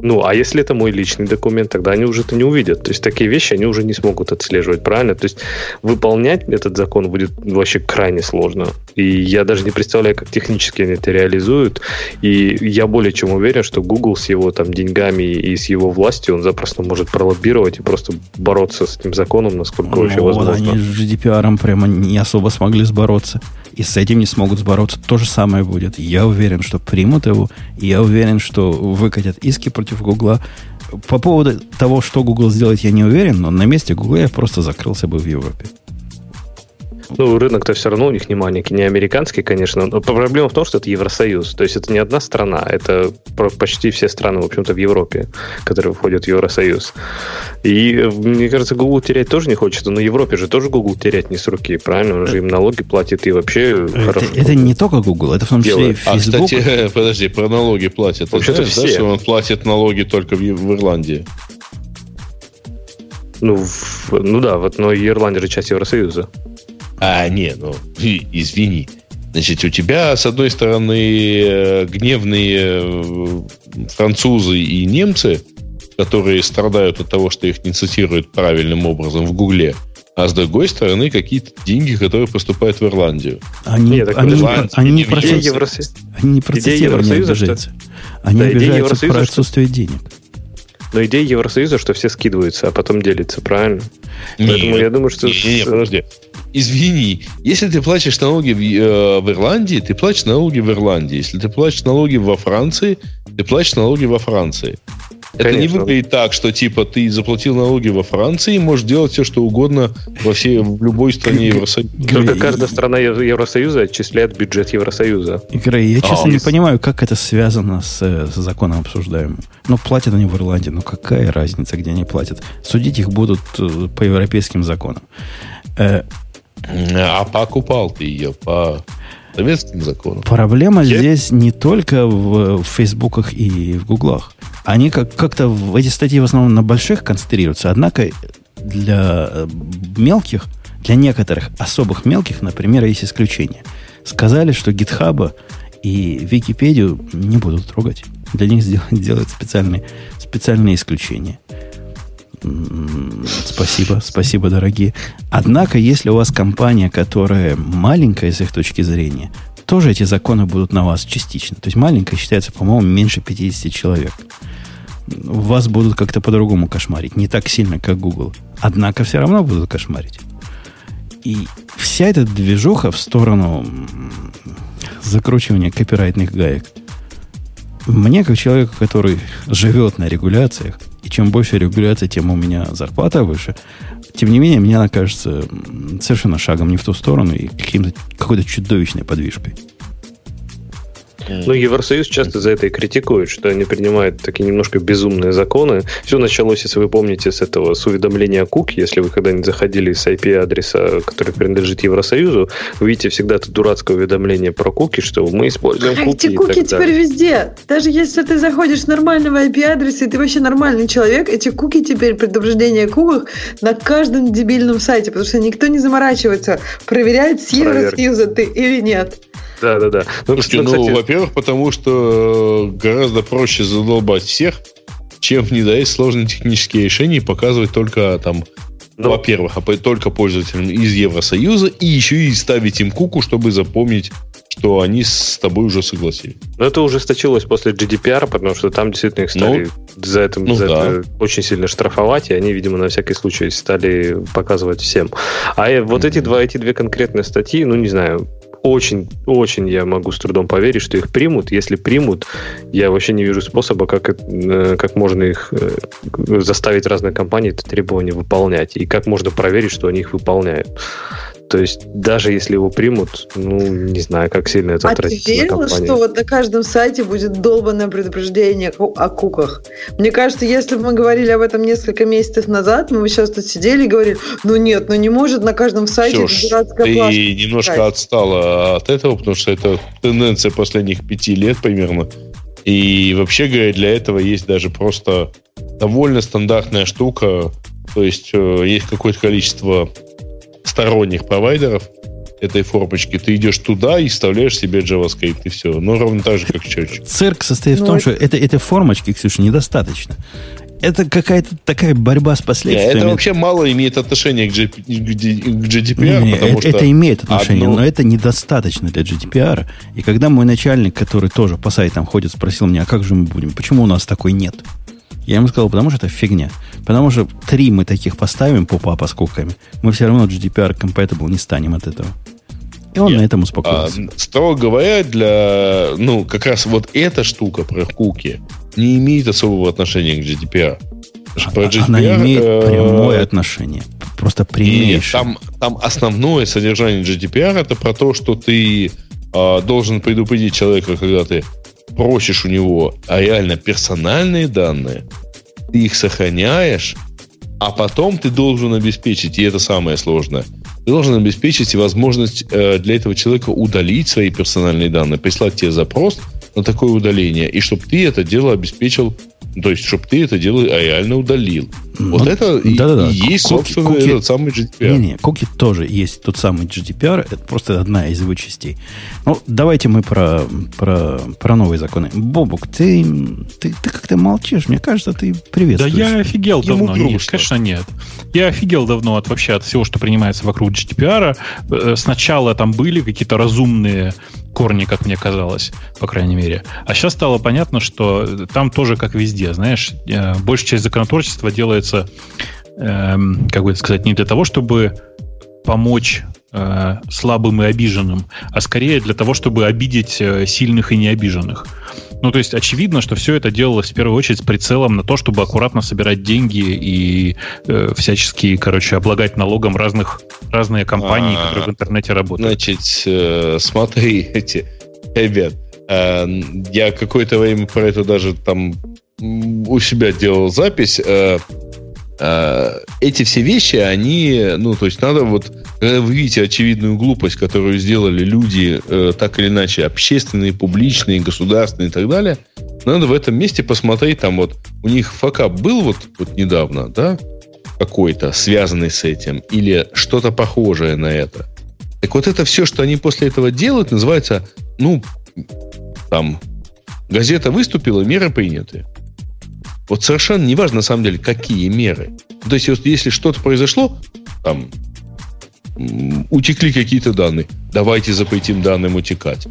ну, а если это мой личный документ, тогда они уже это не увидят. То есть такие вещи они уже не смогут отслеживать, правильно? То есть выполнять этот закон будет вообще крайне сложно. И я даже не представляю, как технически они это реализуют. И я более чем уверен, что Google с его там деньгами и с его властью, он запросто может пролоббировать и просто бороться с этим законом, насколько вообще Ну, вот возможно. они с GDPR прямо не особо смогли сбороться. И с этим не смогут сбороться. То же самое будет. Я уверен, что примут его. Я уверен, что выкатят иски против Гугла. По поводу того, что Google сделает, я не уверен, но на месте Гугла я просто закрылся бы в Европе. Ну, рынок-то все равно у них не маленький, не американский, конечно. Но проблема в том, что это Евросоюз. То есть это не одна страна, это почти все страны, в общем-то, в Европе, которые входят в Евросоюз. И, мне кажется, Google терять тоже не хочется, но Европе же тоже Google терять не с руки, правильно? Он же им налоги платит и вообще Это, хорошо. это не только Google, это в том числе и а, Facebook. кстати, подожди, про налоги платят. Вообще-то знаешь, да, все. что он платит налоги только в, в Ирландии? Ну, в- ну да, вот, но Ирландия же часть Евросоюза. А, не, ну, извини. Значит, у тебя, с одной стороны, э, гневные э, французы и немцы, которые страдают от того, что их не цитируют правильным образом в Гугле, а с другой стороны, какие-то деньги, которые поступают в Ирландию. Они, Нет, так они, не, Ирландия, они не не про, Идея Евросоюз. Евросоюза. они не про идея Евросоюза, что-. Они Да, идея обижаются Евросоюза, про что- отсутствие денег. Но идея Евросоюза, что все скидываются, а потом делятся, правильно? Поэтому я думаю, что... Не, не, не, подожди. Извини, если ты платишь налоги в, э, в Ирландии, ты платишь налоги в Ирландии. Если ты платишь налоги во Франции, ты платишь налоги во Франции. Это не Конечно. выглядит так, что типа ты заплатил налоги во Франции и можешь делать все, что угодно во всей, в любой стране Евросоюза. Только каждая страна Ев- Евросоюза отчисляет бюджет Евросоюза. Грей, я честно А, не если- понимаю, как это связано с, э, с законом обсуждаемым. Ну, платят они в Ирландии, ну какая разница, где они платят? Судить их будут э, по европейским законам. А покупал ты ее по советским законам. Проблема Я- здесь не только в, в Фейсбуках и в Гуглах. Они как, как-то в эти статьи в основном на больших концентрируются. Однако для э, мелких, для некоторых особых мелких, например, есть исключения. Сказали, что гитхаба и Википедию не будут трогать. Для них сделать, делают специальные, специальные исключения. Спасибо, спасибо, дорогие. Однако, если у вас компания, которая маленькая с их точки зрения, тоже эти законы будут на вас частично. То есть маленькая считается, по-моему, меньше 50 человек. Вас будут как-то по-другому кошмарить. Не так сильно, как Google. Однако все равно будут кошмарить. И вся эта движуха в сторону закручивания копирайтных гаек. Мне, как человеку, который живет на регуляциях и чем больше регуляция, тем у меня зарплата выше. Тем не менее, мне она кажется совершенно шагом не в ту сторону и каким-то, какой-то чудовищной подвижкой. Ну, Евросоюз часто за это и критикует, что они принимают такие немножко безумные законы. Все началось, если вы помните, с этого, с уведомления кук. Если вы когда-нибудь заходили с IP-адреса, который принадлежит Евросоюзу, вы видите всегда это дурацкое уведомление про куки, что мы используем А куки эти и куки так теперь далее. везде. Даже если ты заходишь с нормального IP-адреса, и ты вообще нормальный человек, эти куки теперь, предупреждения о куках, на каждом дебильном сайте, потому что никто не заморачивается, проверяет, с. Евросоюза ты или нет. Да, да, да. Ну, Слушайте, ну, ну, кстати, во-первых, потому что э, гораздо проще задолбать всех, чем внедрять сложные технические решения и показывать только там, Ну. во-первых, а только пользователям из Евросоюза, и еще и ставить им куку, чтобы запомнить, что они с тобой уже согласились. Но это ужесточилось после GDPR, потому что там действительно их стали за, это, ну за да. это очень сильно штрафовать, и они, видимо, на всякий случай стали показывать всем. А э, вот эти, два, эти две конкретные статьи, ну, не знаю, очень, очень я могу с трудом поверить, что их примут. Если примут, я вообще не вижу способа, как, э, как можно их э, заставить разные компании это требование выполнять, и как можно проверить, что они их выполняют. То есть даже если его примут, ну, не знаю, как сильно это А ты отразится на верила, компании. что вот на каждом сайте будет долбанное предупреждение о куках? Мне кажется, если бы мы говорили об этом несколько месяцев назад, мы бы сейчас тут сидели и говорили, ну нет, ну не может на каждом сайте Ксюш, дурацкая ты немножко писать. отстала от этого, потому что это тенденция последних пяти лет примерно. И вообще говоря, для этого есть даже просто довольно стандартная штука. То есть э, есть какое-то количество сторонних провайдеров этой формочки. Ты идешь туда и вставляешь себе JavaScript, и все. Ну, ровно так же, как счетчик. Цирк состоит в Ну, том, это- что это, этой формочки, Ксюша, недостаточно. Это какая-то такая борьба с последствиями. это вообще мало имеет отношения к, G- к GDPR, не, потому это, что... это имеет отношение, одно- но это недостаточно для GDPR. И когда мой начальник, который тоже по сайтам ходит, спросил меня, а как же мы будем, почему у нас такой нет? Я ему сказал, потому что это фигня. Потому что три мы таких поставим по папа с куками, мы все равно GDPR compatible не станем от этого. И он Нет. на этом А, успокоился. строго говоря, для, ну, как раз вот эта штука про куки не имеет особого отношения к GDPR. Что про А- Она GDPR, имеет э, прямое отношение. Просто прямейшее. там, там основное содержание GDPR это про то, что ты а, должен предупредить человека, когда ты просишь у него а реально персональные данные, ты их сохраняешь, а потом ты должен обеспечить, и это самое сложное, ты должен обеспечить возможность э, для этого человека удалить свои персональные данные, прислать тебе запрос на такое удаление, и чтобы ты это дело обеспечил, то есть, чтобы ты это дело реально удалил. Ну, вот это и- да-да-да. и есть, Куки- собственно, куки- этот самый GDPR. Не-не, куки тоже есть тот самый GDPR, это просто одна из его частей. Ну, давайте мы про, про, про новые законы. Бобук, ты, ты, ты как-то молчишь, мне кажется, ты Да приветствуешь. я офигел Ему давно. Нет, конечно, нет. Я офигел давно от вообще от всего, что принимается вокруг GDPR. Э, Сначала там были какие-то разумные корни, как мне казалось, по крайней мере. А сейчас стало понятно, что там тоже как везде, знаешь, э, большая часть законотворчества делается, эм, как бы это сказать, не для того, чтобы помочь э, слабым и обиженным, а скорее для того, чтобы обидеть э, сильных и необиженных. Ну, то есть очевидно, что все это делалось в первую очередь с прицелом на то, чтобы аккуратно собирать деньги и э, всячески, короче, облагать налогом разных, разные компании, А, которые в интернете работают. Значит, э, смотри, эти, ребят, э, я какое-то время про это даже там у себя делал запись. э, эти все вещи, они, ну, то есть надо вот, когда вы видите очевидную глупость, которую сделали люди, э, так или иначе, общественные, публичные, государственные и так далее, надо в этом месте посмотреть, там вот, у них факап был вот, вот недавно, да, какой-то, связанный с этим, или что-то похожее на это. Так вот это все, что они после этого делают, называется, ну, там, газета выступила, меры приняты. Вот совершенно не важно, на самом деле, какие меры. То есть, вот если что-то произошло, там, утекли какие-то данные, давайте запретим данным утекать.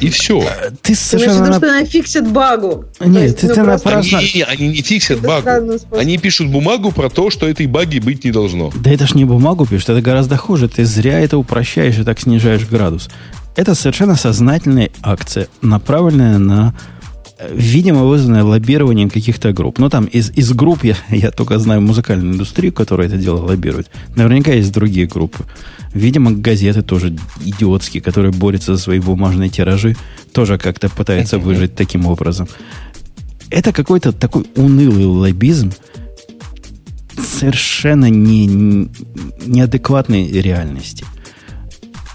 И все. Ты Ты совершенно... виду, на- что она фиксит багу? Нет, есть, ты- ну, ты просто напрасно- Они, они не фиксят это багу. Они пишут бумагу про то, что этой баги быть не должно. Да это ж не бумагу пишет, это гораздо хуже. Ты зря это упрощаешь и так снижаешь градус. Это совершенно сознательная акция, направленная на видимо, вызванное лоббированием каких-то групп. Ну, там из, из групп, я, я только знаю музыкальную индустрию, которая это дело лоббирует. Наверняка есть другие группы. Видимо, газеты тоже идиотские, которые борются за свои бумажные тиражи, тоже как-то пытаются выжить таким образом. Это какой-то такой унылый лоббизм, совершенно не, неадекватной реальности.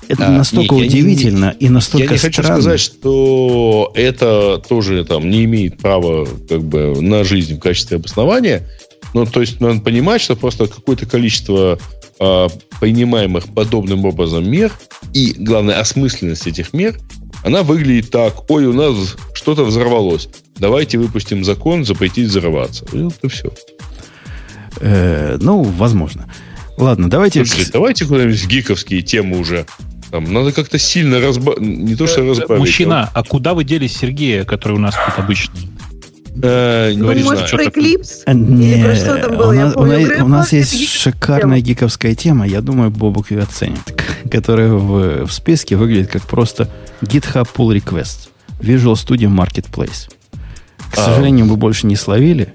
Это а, настолько не, удивительно не, и настолько Я не хочу странно. сказать, что это тоже там не имеет права как бы на жизнь в качестве обоснования. Ну, то есть надо понимать, что просто какое-то количество э, принимаемых подобным образом мер и, главное, осмысленность этих мер, она выглядит так. Ой, у нас что-то взорвалось. Давайте выпустим закон запретить взрываться. И вот и все. Э, ну, возможно. Ладно, давайте... Слушайте, давайте куда-нибудь гиковские темы уже там, надо как-то сильно разбавить. Не то, что э, разбавить. Мужчина, а куда вы делись Сергея, который у нас тут обычный? Э, Говорит, ну, может, про Eclipse? Не, про что там было? У нас, помню, у нас есть шикарная гиковская тема, я думаю, Бобук ее оценит, которая в, в списке выглядит как просто GitHub Pull Request, Visual Studio Marketplace. К а, сожалению, мы больше не словили.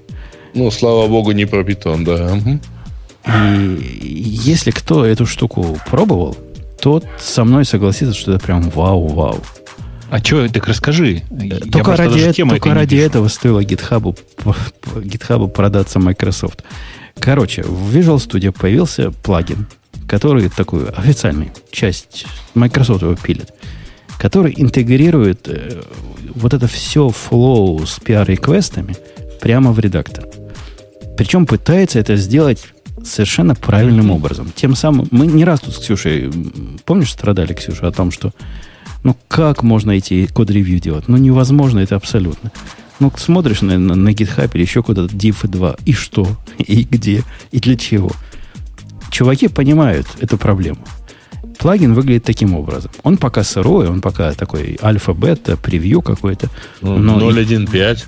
Ну, слава богу, не про питон, да. И если кто эту штуку пробовал, тот со мной согласится, что это прям вау-вау. А что, так расскажи. Только ради, только ради этого стоило GitHub, GitHub продаться Microsoft. Короче, в Visual Studio появился плагин, который такую официальную часть Microsoft его пилит, который интегрирует э, вот это все флоу с PR-реквестами прямо в редактор. Причем пытается это сделать совершенно правильным образом. Тем самым, мы не раз тут с Ксюшей, помнишь, страдали, Ксюша, о том, что ну как можно эти код-ревью делать? Ну невозможно это абсолютно. Ну, смотришь на, на, на GitHub или еще куда-то div 2, и что? И где? И для чего? Чуваки понимают эту проблему. Плагин выглядит таким образом. Он пока сырой, он пока такой альфа-бета, превью какой-то. Ну, 0.1.5.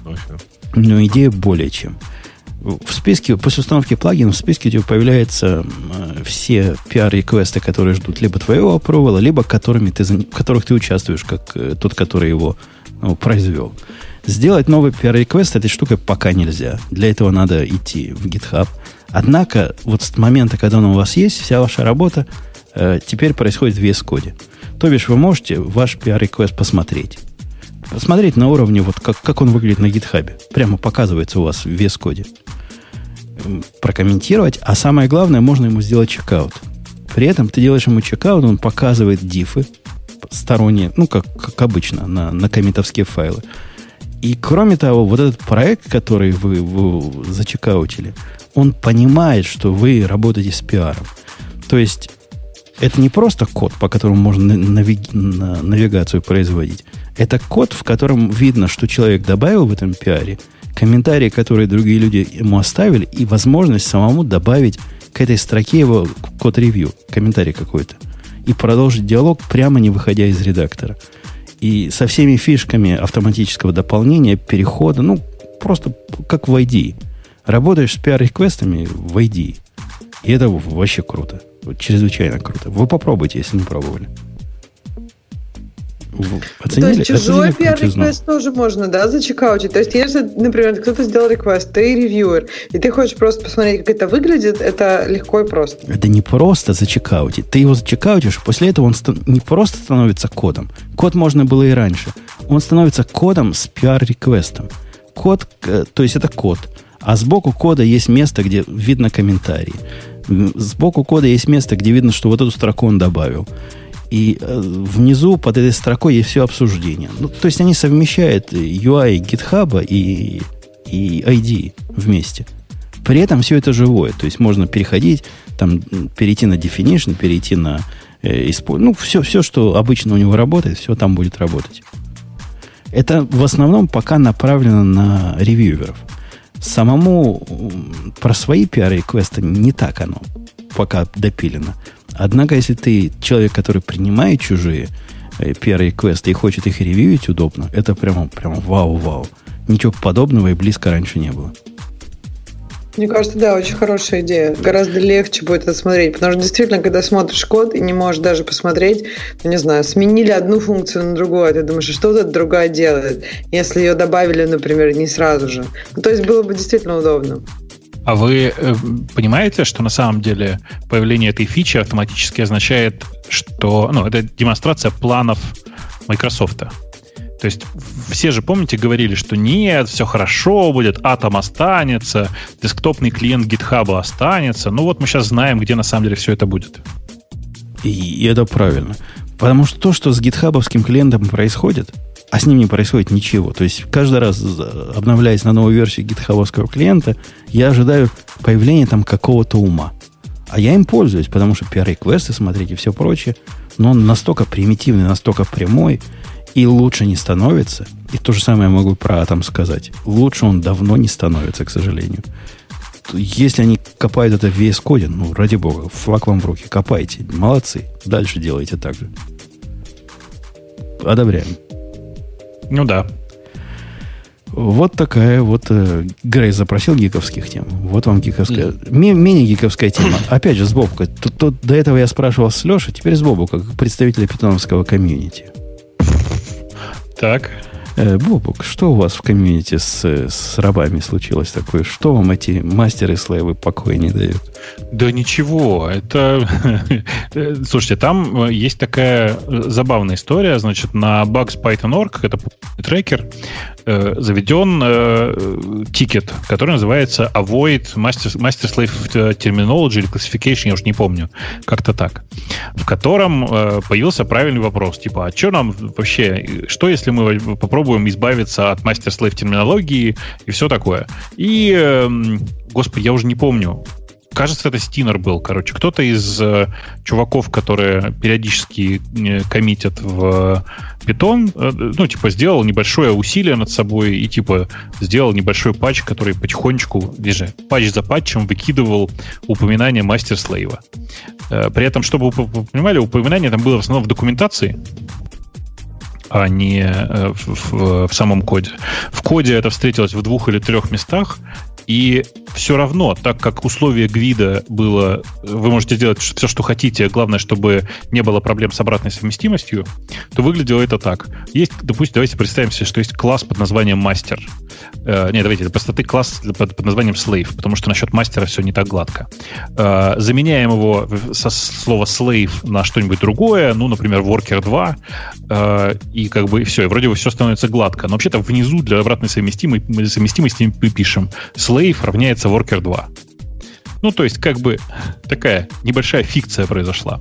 Но идея более чем в списке, после установки плагина в списке у тебя появляются все PR-реквесты, которые ждут либо твоего аппровала, либо которыми ты, в которых ты участвуешь, как э, тот, который его ну, произвел. Сделать новый PR-реквест этой штукой пока нельзя. Для этого надо идти в GitHub. Однако, вот с момента, когда он у вас есть, вся ваша работа э, теперь происходит в VS Code. То бишь, вы можете ваш PR-реквест посмотреть. Посмотреть на уровне, вот как, как он выглядит на GitHub. Прямо показывается у вас в VS Code прокомментировать, а самое главное, можно ему сделать чекаут. При этом ты делаешь ему чекаут, он показывает дифы сторонние, ну, как, как обычно, на, на комментовские файлы. И кроме того, вот этот проект, который вы, вы зачекаутили, он понимает, что вы работаете с пиаром. То есть это не просто код, по которому можно навиг... навигацию производить. Это код, в котором видно, что человек добавил в этом пиаре – комментарии, которые другие люди ему оставили, и возможность самому добавить к этой строке его код-ревью, комментарий какой-то, и продолжить диалог, прямо не выходя из редактора. И со всеми фишками автоматического дополнения, перехода, ну, просто как в ID. Работаешь с PR-реквестами в ID. И это вообще круто. Чрезвычайно круто. Вы попробуйте, если не пробовали. Оценили? То есть чужой PR-реквест тоже можно, да, зачекаутить? То есть если, например, кто-то сделал реквест, ты ревьюер, и ты хочешь просто посмотреть, как это выглядит, это легко и просто. Это не просто зачекаутить. Ты его зачекаутишь, после этого он не просто становится кодом. Код можно было и раньше. Он становится кодом с PR-реквестом. Код, э, то есть это код. А сбоку кода есть место, где видно комментарии. Сбоку кода есть место, где видно, что вот эту строку он добавил. И э, внизу под этой строкой есть все обсуждение. Ну, то есть они совмещают UI GitHub и, и ID вместе. При этом все это живое. То есть можно переходить, там, перейти на definition, перейти на э, ну, все, все, что обычно у него работает, все там будет работать. Это в основном пока направлено на ревьюверов. Самому про свои PR-реквесты не так оно пока допилено. Однако, если ты человек, который принимает чужие э, первые квесты и хочет их ревьюить удобно, это прямо, прямо вау-вау. Ничего подобного и близко раньше не было. Мне кажется, да, очень хорошая идея. Гораздо легче будет это смотреть, потому что действительно, когда смотришь код и не можешь даже посмотреть, ну, не знаю, сменили одну функцию на другую, а ты думаешь, что тут другая делает, если ее добавили, например, не сразу же. Ну, то есть было бы действительно удобно. А вы э, понимаете, что на самом деле появление этой фичи автоматически означает, что ну, это демонстрация планов Microsoft. То есть все же, помните, говорили, что нет, все хорошо будет, атом останется, десктопный клиент GitHub останется. Ну вот мы сейчас знаем, где на самом деле все это будет. И, это правильно. Потому что то, что с гитхабовским клиентом происходит, а с ним не происходит ничего. То есть каждый раз, обновляясь на новую версию гитхабовского клиента, я ожидаю появления там какого-то ума. А я им пользуюсь, потому что PR-реквесты смотреть и все прочее, но он настолько примитивный, настолько прямой, и лучше не становится. И то же самое могу про Атом сказать. Лучше он давно не становится, к сожалению. Если они копают это в VS Code, ну, ради бога, флаг вам в руки, копайте. Молодцы. Дальше делайте так же. Одобряем. Ну да. Вот такая вот э, Грей запросил гиковских тем. Вот вам гиковская. Mm. Менее гиковская тема. Опять же, с Бобукой. Тут, тут, до этого я спрашивал с Лешей, теперь с Бобука, как представителя питоновского комьюнити. Так. Э, Бобук, что у вас в комьюнити с, с рабами случилось такое? Что вам эти мастеры слэвы покоя не дают? Да ничего, это... Слушайте, там э, есть такая э, забавная история. Значит, на Bugs Python.org, это трекер, э, заведен э, тикет, который называется Avoid Master, Master Slave Terminology или Classification, я уж не помню, как-то так, в котором э, появился правильный вопрос, типа, а что нам вообще, что если мы попробуем избавиться от Slave терминологии и все такое? И, э, господи, я уже не помню, кажется, это Стинер был, короче. Кто-то из э, чуваков, которые периодически э, коммитят в Python, э, ну, типа, сделал небольшое усилие над собой и, типа, сделал небольшой патч, который потихонечку, же, патч за патчем выкидывал упоминание мастер-слейва. При этом, чтобы вы понимали, упоминание там было в основном в документации, а не э, в, в, в самом коде. В коде это встретилось в двух или трех местах, и все равно, так как условие гвида было, вы можете делать все, что хотите, главное, чтобы не было проблем с обратной совместимостью, то выглядело это так. Есть, допустим, давайте представим себе, что есть класс под названием мастер. Э, нет, давайте, для простоты класс под, под названием slave, потому что насчет мастера все не так гладко. Э, заменяем его со слова slave на что-нибудь другое, ну, например, worker 2, э, и как бы все, и вроде бы все становится гладко. Но вообще-то внизу для обратной совместимости, совместимости мы пишем slave равняется worker 2. Ну, то есть, как бы такая небольшая фикция произошла.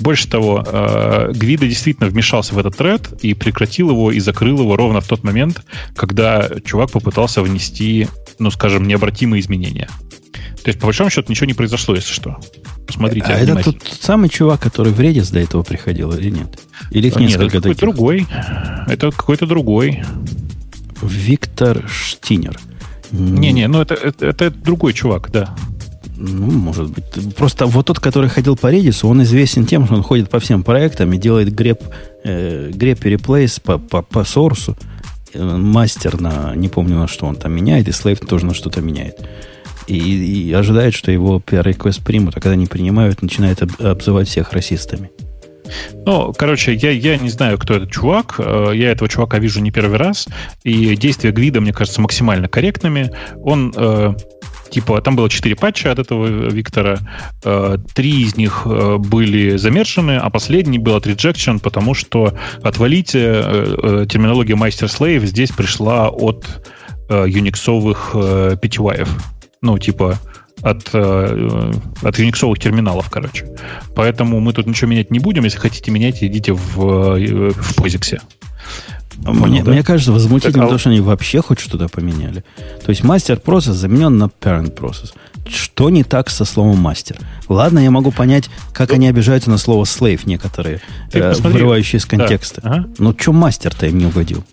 Больше того, э, Гвида действительно вмешался в этот тред и прекратил его и закрыл его ровно в тот момент, когда чувак попытался внести, ну, скажем, необратимые изменения. То есть, по большому счету, ничего не произошло, если что. Посмотрите. А это тот самый чувак, который в Redis до этого приходил или нет? Или их несколько нет, это какой-то другой. Это какой-то другой. Виктор Штинер. Не-не, ну это, это, это другой чувак, да. Ну, может быть. Просто вот тот, который ходил по Redis, он известен тем, что он ходит по всем проектам и делает греб, э, греб реплейс по, по, по сорсу. Э, мастер на, не помню на что он там меняет, и слейв тоже на что-то меняет. И, и ожидает, что его PR-request примут, а когда не принимают, начинает об, обзывать всех расистами. Ну, короче, я, я не знаю, кто этот чувак. Э, я этого чувака вижу не первый раз. И действия Гвида, мне кажется, максимально корректными. Он э, типа, там было четыре патча от этого Виктора, э, три из них э, были замершены, а последний был от rejection, потому что отвалите э, терминология master-slave здесь пришла от юниксовых PTY. Ну, типа, от, от юниксовых терминалов, короче. Поэтому мы тут ничего менять не будем. Если хотите менять, идите в, в POSIX. Понял, мне, да? мне кажется, возмутительно так, то, что они вообще хоть что-то поменяли. То есть мастер процесс заменен на parent процесс. Что не так со словом мастер? Ладно, я могу понять, как ну, они обижаются на слово slave некоторые, э, вырывающие из контекста. Да. Ага. Но что мастер-то им не угодил?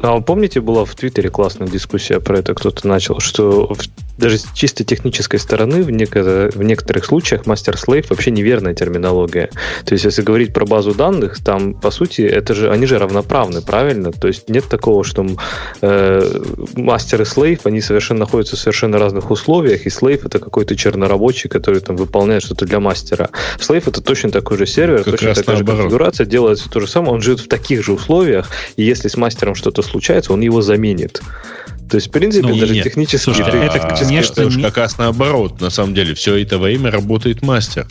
А помните, была в Твиттере классная дискуссия про это, кто-то начал, что даже с чисто технической стороны в, неко- в некоторых случаях мастер-слейв вообще неверная терминология. То есть, если говорить про базу данных, там, по сути, это же, они же равноправны, правильно? То есть, нет такого, что э, мастер и слейв, они совершенно находятся в совершенно разных условиях, и слейв это какой-то чернорабочий, который там выполняет что-то для мастера. Слейв это точно такой же сервер, как точно такая же конфигурация, делает все то же самое, он живет в таких же условиях, и если с мастером что-то случается, он его заменит. То есть, в принципе, ну, даже нет. технически... Слушай, а, это, конечно, это как раз наоборот. На самом деле, все это время работает мастер.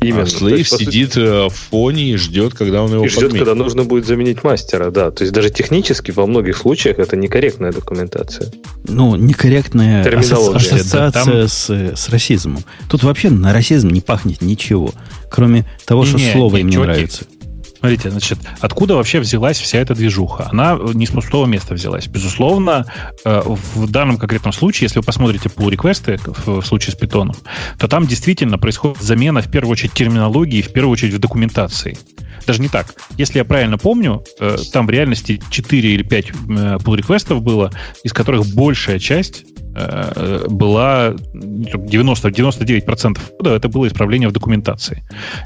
Именно. А слейв сидит сути... Э, в фоне и ждет, когда он его И ждет, подменит. когда нужно будет заменить мастера, да. То есть даже технически во многих случаях это некорректная документация. Ну, некорректная ассоциация там... с, с расизмом. Тут вообще на расизм не пахнет ничего, кроме того, не, что не, слово не, им не чуваки, нравится. Смотрите, значит, откуда вообще взялась вся эта движуха? Она не с пустого места взялась. Безусловно, э, в данном конкретном случае, если вы посмотрите pull реквесты в случае с питоном, то там действительно происходит замена в первую очередь терминологии, в первую очередь в документации. Даже не так. Если я правильно помню, э, там в реальности 4 или 5 pull реквестов было, из которых большая часть Э, была 90-99% кода это было исправление в документации.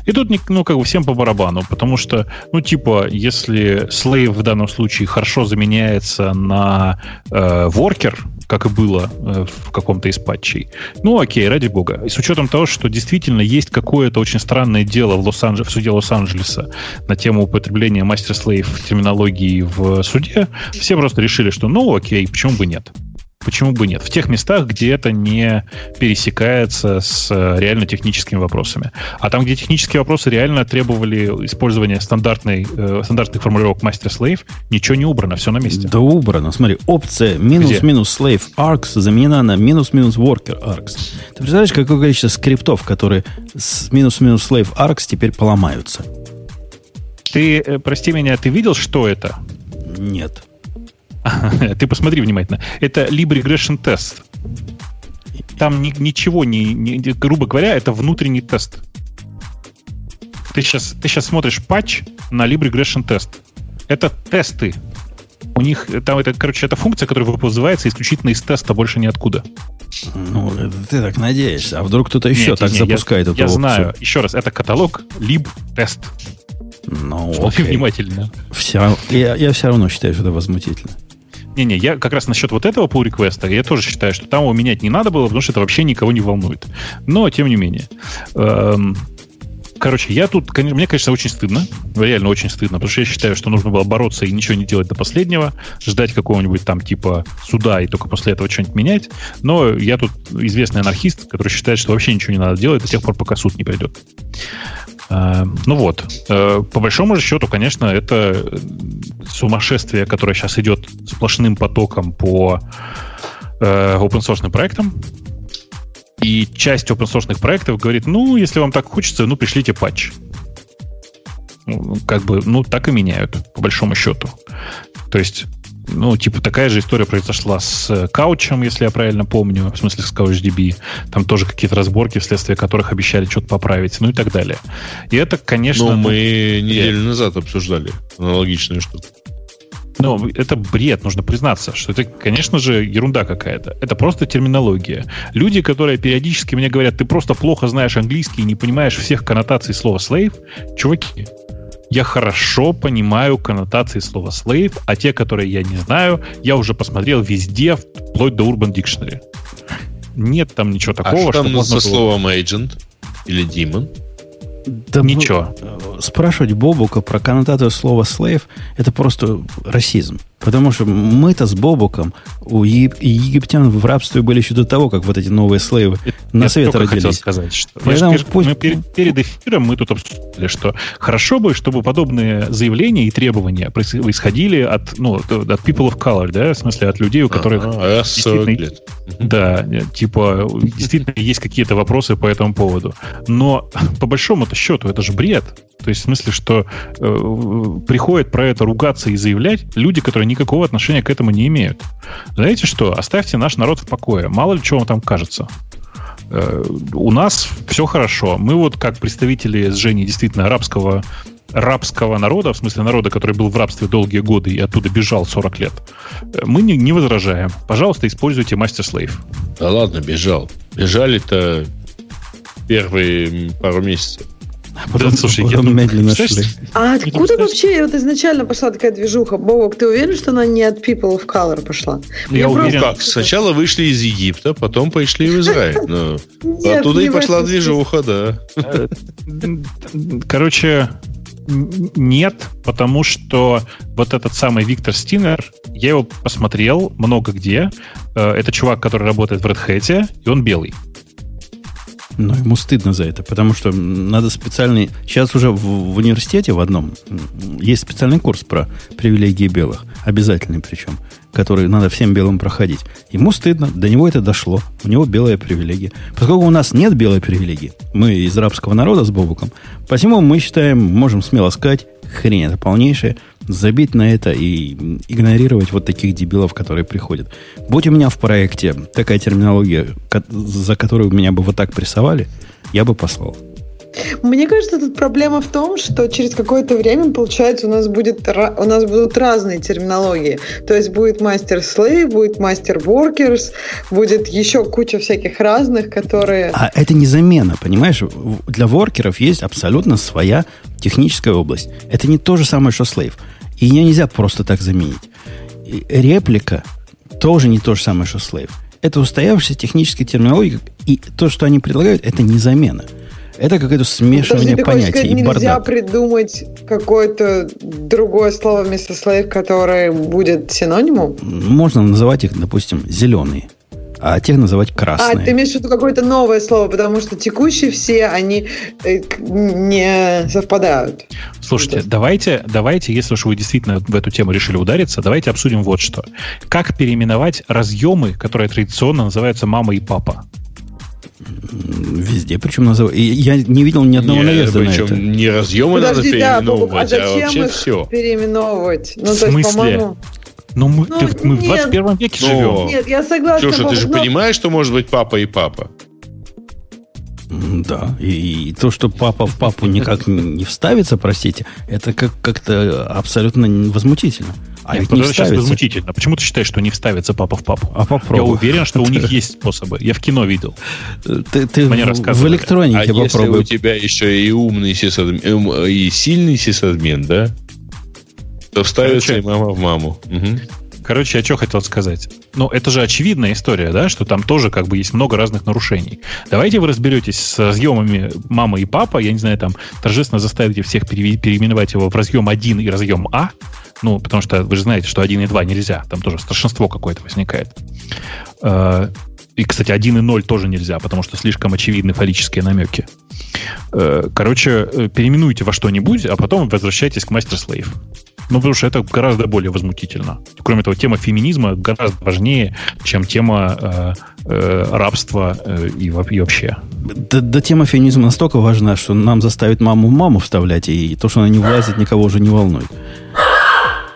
И тут, ну, как бы всем по барабану, потому что, ну, типа, если slave в данном случае хорошо заменяется на э, worker, как и было э, в каком-то из патчей. Ну, окей, ради бога. И с учетом того, что действительно есть какое-то очень странное дело в, Лос в суде Лос-Анджелеса на тему употребления мастер-слейв терминологии в суде, все просто решили, что ну окей, почему бы нет. Почему бы нет? В тех местах, где это не пересекается с э, реально техническими вопросами. А там, где технические вопросы реально требовали использования стандартной, э, стандартных формулировок master-slave, ничего не убрано, все на месте. Да убрано. Смотри, опция минус-минус slave arcs заменена на минус-минус worker arcs. Ты представляешь, какое количество скриптов, которые с минус-минус slave arcs теперь поломаются? Ты, э, прости меня, ты видел, что это? Нет. Ты посмотри внимательно. Это lib regression тест. Там ни, ничего не, не, грубо говоря, это внутренний тест. Ты сейчас, ты сейчас смотришь патч на lib regression тест. Это тесты. У них там это, короче, это функция, которая вызывается исключительно из теста, больше ниоткуда. Ну, ты так надеешься. А вдруг кто-то еще нет, так нет, запускает я, эту Я опцию? знаю. Еще раз, это каталог lib тест. Ну, Смотри окей. внимательно. Все, я, я все равно считаю, что это возмутительно. Не-не, я как раз насчет вот этого pull реквеста я тоже считаю, что там его менять не надо было, потому что это вообще никого не волнует. Но, тем не менее. Эм, короче, я тут, конечно, мне, конечно, очень стыдно. Реально очень стыдно, потому что я считаю, что нужно было бороться и ничего не делать до последнего, ждать какого-нибудь там типа суда и только после этого что-нибудь менять. Но я тут известный анархист, который считает, что вообще ничего не надо делать до тех пор, пока суд не придет. Э, ну вот, э, по большому счету, конечно, это сумасшествие, которое сейчас идет сплошным потоком по э, open source проектам. И часть open source проектов говорит, ну, если вам так хочется, ну, пришлите патч. Ну, как бы, ну, так и меняют, по большому счету. То есть ну, типа, такая же история произошла с Каучем, если я правильно помню, в смысле с CouchDB. Там тоже какие-то разборки, вследствие которых обещали что-то поправить, ну и так далее. И это, конечно... Ну, мы неделю назад обсуждали аналогичную штуку. Ну, это бред, нужно признаться, что это, конечно же, ерунда какая-то. Это просто терминология. Люди, которые периодически мне говорят, ты просто плохо знаешь английский и не понимаешь всех коннотаций слова slave, чуваки, я хорошо понимаю коннотации слова slave, а те, которые я не знаю, я уже посмотрел везде, вплоть до Urban Dictionary. Нет там ничего такого, а что, что там можно со было... словом agent или demon? Да Ничего. Спрашивать Бобука про коннотацию слова slave это просто расизм. Потому что мы-то с Бобуком у египтян в рабстве были еще до того, как вот эти новые слейвы на свет родились. хотел сказать, что Поэтому мы, пусть... мы перед, перед эфиром мы тут обсуждали, что хорошо бы, чтобы подобные заявления и требования происходили от, ну, от people of color, да, в смысле от людей, у которых а, действительно, да, типа действительно есть какие-то вопросы по этому поводу. Но по большому-то счету это же бред. То есть в смысле, что э, приходят про это ругаться и заявлять люди, которые никакого отношения к этому не имеют. Знаете что? Оставьте наш народ в покое. Мало ли чего вам там кажется. Э, у нас все хорошо. Мы вот как представители с Женей действительно арабского рабского народа, в смысле народа, который был в рабстве долгие годы и оттуда бежал 40 лет, э, мы не, не возражаем. Пожалуйста, используйте мастер-слейв. Да ладно, бежал. Бежали-то первые пару месяцев. А потом, Да, слушай, потом я думаю, медленно представляешь, шли. А Ну, откуда вообще вот изначально пошла такая движуха? Бобок, ты уверен, что она не от People of Color пошла? Я Мне уверен. просто- Как? Сначала вышли из Египта, потом пошли в Израиль. Ну, Нет, оттуда и пошла движуха, да. Э, Короче, нет, потому что вот этот самый Виктор Стинер, я его посмотрел много где. Э, Это чувак, который работает в Red Hat, и он белый. Но ему стыдно за это, потому что надо специальный... Сейчас уже в, в университете в одном есть специальный курс про привилегии белых, обязательный причем, который надо всем белым проходить. Ему стыдно, до него это дошло, у него белая привилегия. Поскольку у нас нет белой привилегии, мы из рабского народа с Бобуком, посему мы считаем, можем смело сказать, хрень это полнейшая, забить на это и игнорировать вот таких дебилов, которые приходят. Будь у меня в проекте такая терминология, за которую меня бы вот так прессовали, я бы послал. Мне кажется, тут проблема в том, что через какое-то время, получается, у нас, будет, у нас будут разные терминологии. То есть будет мастер-слейв, будет мастер-воркерс, будет еще куча всяких разных, которые... А это не замена, понимаешь? Для воркеров есть абсолютно своя техническая область. Это не то же самое, что слейв. И ее нельзя просто так заменить. И реплика тоже не то же самое, что слейв. Это устоявшаяся техническая терминология, и то, что они предлагают, это не замена. Это какое-то смешивание Подожди, понятий сказать, и нельзя бардак. придумать какое-то другое слово вместо слейв, которое будет синонимом? Можно называть их, допустим, зеленые, а тех называть А, красные. ты имеешь в виду какое-то новое слово, потому что текущие все, они э, не совпадают. Слушайте, Да. давайте, давайте, если уж вы действительно в эту тему решили удариться, давайте обсудим вот что. Как переименовать разъемы, которые традиционно называются мама и папа? Везде, причем называют. И я не видел ни одного Не, наезда на Причем это. не разъемы надо Подожди, да, а переименовывать, а зачем вообще их все. переименовывать? Ну, В то есть, смысле? по-моему... Ну, мы, Ну, ты- мы в нет. 21 веке Ну, живем. Нет, я согласна. Ксюша, ты же но- понимаешь, что может быть папа и папа? Да, и, и то, что папа в папу никак не вставится, простите, это как- как-то абсолютно возмутительно. А Нет, ведь не подожди, сейчас возмутительно. Почему ты считаешь, что не вставится папа в папу? А Я попробуй. уверен, что у них есть способы. Я в кино видел. Ты, ты Мне в, электронике А если попробуй. у тебя еще и умный сисадмин, эм, и сильный сисадмин, да? То вставится Короче. и мама в маму. Мгм. Короче, я что хотел сказать. Ну, это же очевидная история, да, что там тоже как бы есть много разных нарушений. Давайте вы разберетесь с разъемами мама и папа, я не знаю, там торжественно заставите всех переименовать его в разъем 1 и разъем А, ну, потому что вы же знаете, что 1 и 2 нельзя, там тоже старшинство какое-то возникает. Э, И, кстати, 1 и 0 тоже нельзя, потому что слишком очевидны фаллические намеки. Э, Короче, э, переименуйте во что-нибудь, а потом возвращайтесь к мастер-слейв. Ну, потому что это гораздо более возмутительно. Кроме того, тема феминизма гораздо важнее, чем тема э, э, рабства э, и, во- и вообще. Да, да тема феминизма настолько важна, что нам заставит маму маму вставлять, и то, что она не влазит, никого уже не волнует.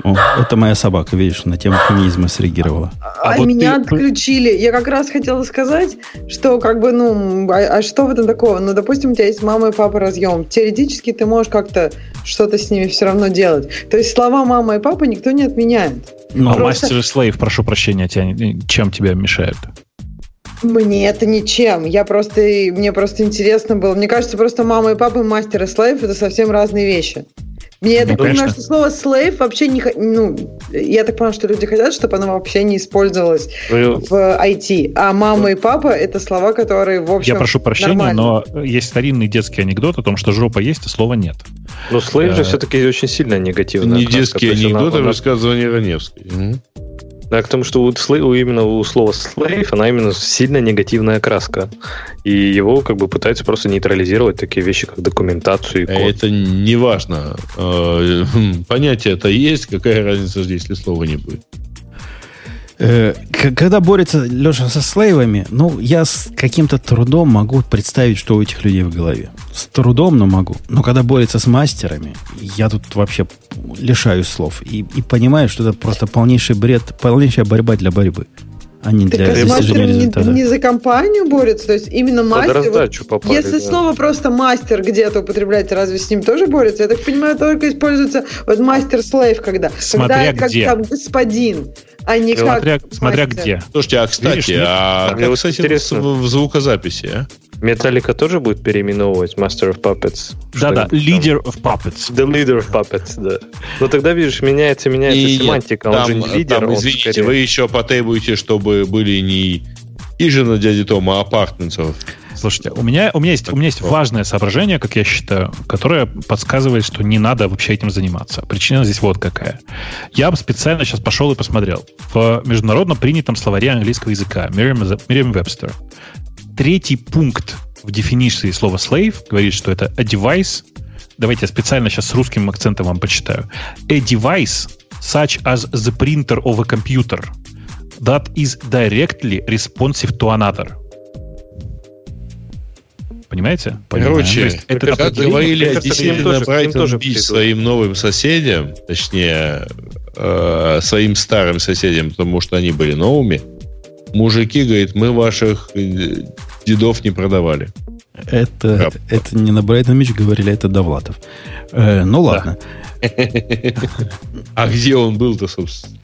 О, это моя собака, видишь, на тему феминизма среагировала. А, А вот меня ты- отключили. Я как раз хотела сказать, что как бы, ну, а, а что в этом такого? Ну, допустим, у тебя есть мама и папа разъем. Теоретически ты можешь как-то что-то с ними все равно делать. То есть слова мама и папа никто не отменяет. Но а просто- мастер и слейв, прошу прощения, тебя, чем тебя мешают? Мне это ничем. Я просто, мне просто интересно было. Мне кажется, просто мама и папа, мастер и слейв это совсем разные вещи. Мне, я Ну, так понимаю, конечно. что слово слейв вообще не... Ну, я так понимаю, что люди хотят, чтобы оно вообще не использовалось в IT. А мама и папа это слова, которые, в общем, Я прошу прощения, нормально. но есть старинный детский анекдот о том, что жопа есть, а слова нет. Ну, слейв Э, же все-таки очень сильно негативно. Не детские анекдоты, а она, рассказывания Раневской. Да, к тому, что у, у именно у слова слейв, она именно сильно негативная краска. И его как бы пытаются просто нейтрализировать такие вещи, как документацию и А код. Это не важно. Э, хм, Понятие-то есть, какая разница, если слова не будет. Э, когда борется Леша со слейвами, ну, я с каким-то трудом могу представить, что у этих людей в голове. С трудом, но могу. Но когда борется с мастерами, я тут вообще лишаюсь слов. И, и понимаю, что это просто полнейший бред, полнейшая борьба для борьбы. а не Так для с достижения мастером не, результата. не за компанию борется, то есть именно мастер. вот попали. если да. снова просто мастер где-то употребляете, разве с ним тоже борется? Я так понимаю, только используется вот мастер-слейв, когда. Смотря когда где. как там господин, а не Смотря, как смотря где. Слушайте, а кстати, Видишь, нет? а Мне вот кстати, интересно. в, в звукозаписи, а? Металлика тоже будет переименовывать Master of Puppets? Да-да, leader of puppets. The Leader of Puppets, да. Но тогда, видишь, меняется, меняется И нет, семантика. Он там, же не лидер, там, он извините, скорее- вы еще потребуете, чтобы были не хижина дяди Тома, а апартментсов. Слушайте, у меня, у меня есть, у меня есть важное соображение, как я считаю, которое подсказывает, что не надо вообще этим заниматься. Причина здесь вот какая. Я специально сейчас пошел и посмотрел. В международно принятом словаре английского языка Merriam-Webster третий пункт в дефиниции слова slave говорит, что это a device. Давайте я специально сейчас с русским акцентом вам почитаю. A device such as the printer of a computer that is directly responsive to another. Понимаете? Короче, есть это как определение, говорили к ним Брайтон Бич своим новым соседям, точнее, э, своим старым соседям, потому что они были новыми, мужики, говорит, мы ваших э, дедов не продавали. Это, Да. это не на Брайтон Мич говорили, это Довлатов. Э, ну ладно. А где он был-то, собственно?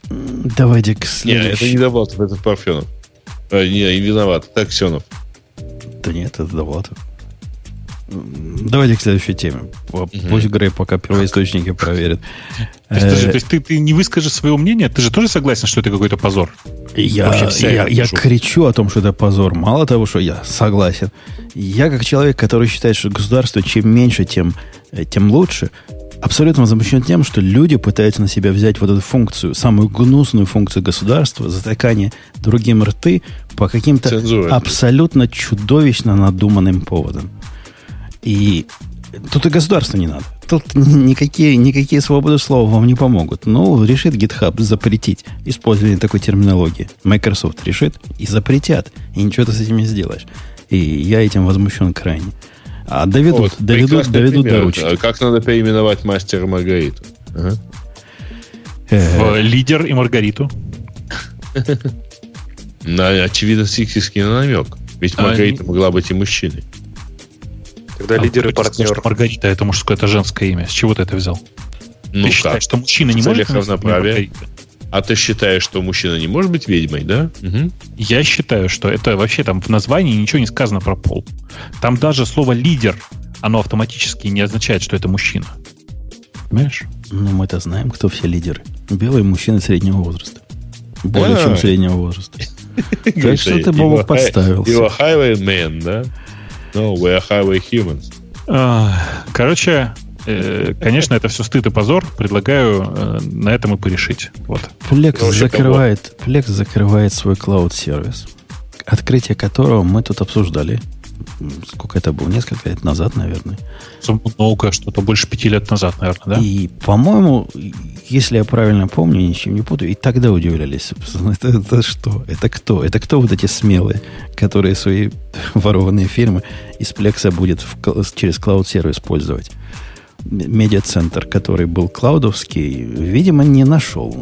Давайте к Не, следующему. это не Довлатов, это Парфенов. Э, не, виноват, это Аксенов. Да нет, это Довлатов. Давайте к следующей теме. Пусть Грей пока первоисточники проверит. То есть, Э, ты, ты не выскажешь свое мнение? Ты же тоже согласен, что это какой-то позор? Я, кричу о том, что это позор. Мало того, что я согласен. Я как человек, который считает, что государство чем меньше, тем, э, тем лучше, абсолютно возмущен тем, что люди пытаются на себя взять вот эту функцию, самую гнусную функцию государства, затыкание другим рты по каким-то абсолютно чудовищно надуманным поводам. И тут и государство не надо. Тут никакие, никакие свободы слова вам не помогут. Ну, решит GitHub запретить использование такой терминологии. Microsoft решит и запретят. И ничего ты с этим не сделаешь. И я этим возмущен крайне. А доведут, Вот, доведут, доведут до пример. ручки. Как надо переименовать мастера Маргариту? Ага. Э, В лидер и Маргариту. На, очевидно, сексистский намек. Ведь А, Маргарита могла быть и мужчиной. Тогда А лидер и сказал, партнер. что Маргарита это мужское, это женское имя. С чего ты это взял? Ну ты считаешь, как? что мужчина не может имя равноправия. А ты считаешь, что мужчина не может быть ведьмой, да? Мгм. Я считаю, что это вообще там в названии ничего не сказано про пол. Там даже слово лидер, оно автоматически не означает, что это мужчина. Понимаешь? ну, мы-то знаем, кто все лидеры. Белые мужчины среднего возраста. Более чем среднего возраста. Так что ты, Бобок, подставился. You are highway man, да? No, we are highway humans. А, Короче, э, конечно, это все стыд и позор. Предлагаю э, на этом и порешить. Вот. Plex Короче, закрывает, Plex закрывает свой клауд-сервис, открытие которого мы тут обсуждали. Сколько это было? Несколько лет назад, наверное. Много, что-то больше пяти лет назад, наверное, да? И, по-моему, если я правильно помню, ничем не путаю, и тогда удивлялись. собственно, Это, это что? Это кто? Это кто вот эти смелые, которые свои ворованные фирмы из Plex будет в через клауд-сервис использовать? М- Медиацентр, который был клаудовский, видимо, не нашел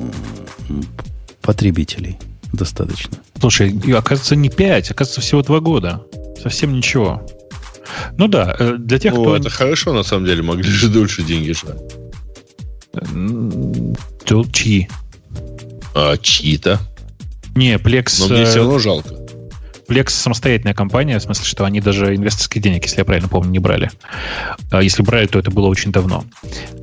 потребителей достаточно. Слушай, оказывается, не пять, оказывается, всего два года. Совсем ничего. Ну да, э, для тех, Ну, кто... это хорошо, на самом деле, могли же дольше деньги ждать. То чьи? А чьи-то. Не, Plex, Но мне э, все равно жалко. Plex самостоятельная компания, в смысле, что они даже инвесторских денег, если я правильно помню, не брали. А если брали, то это было очень давно.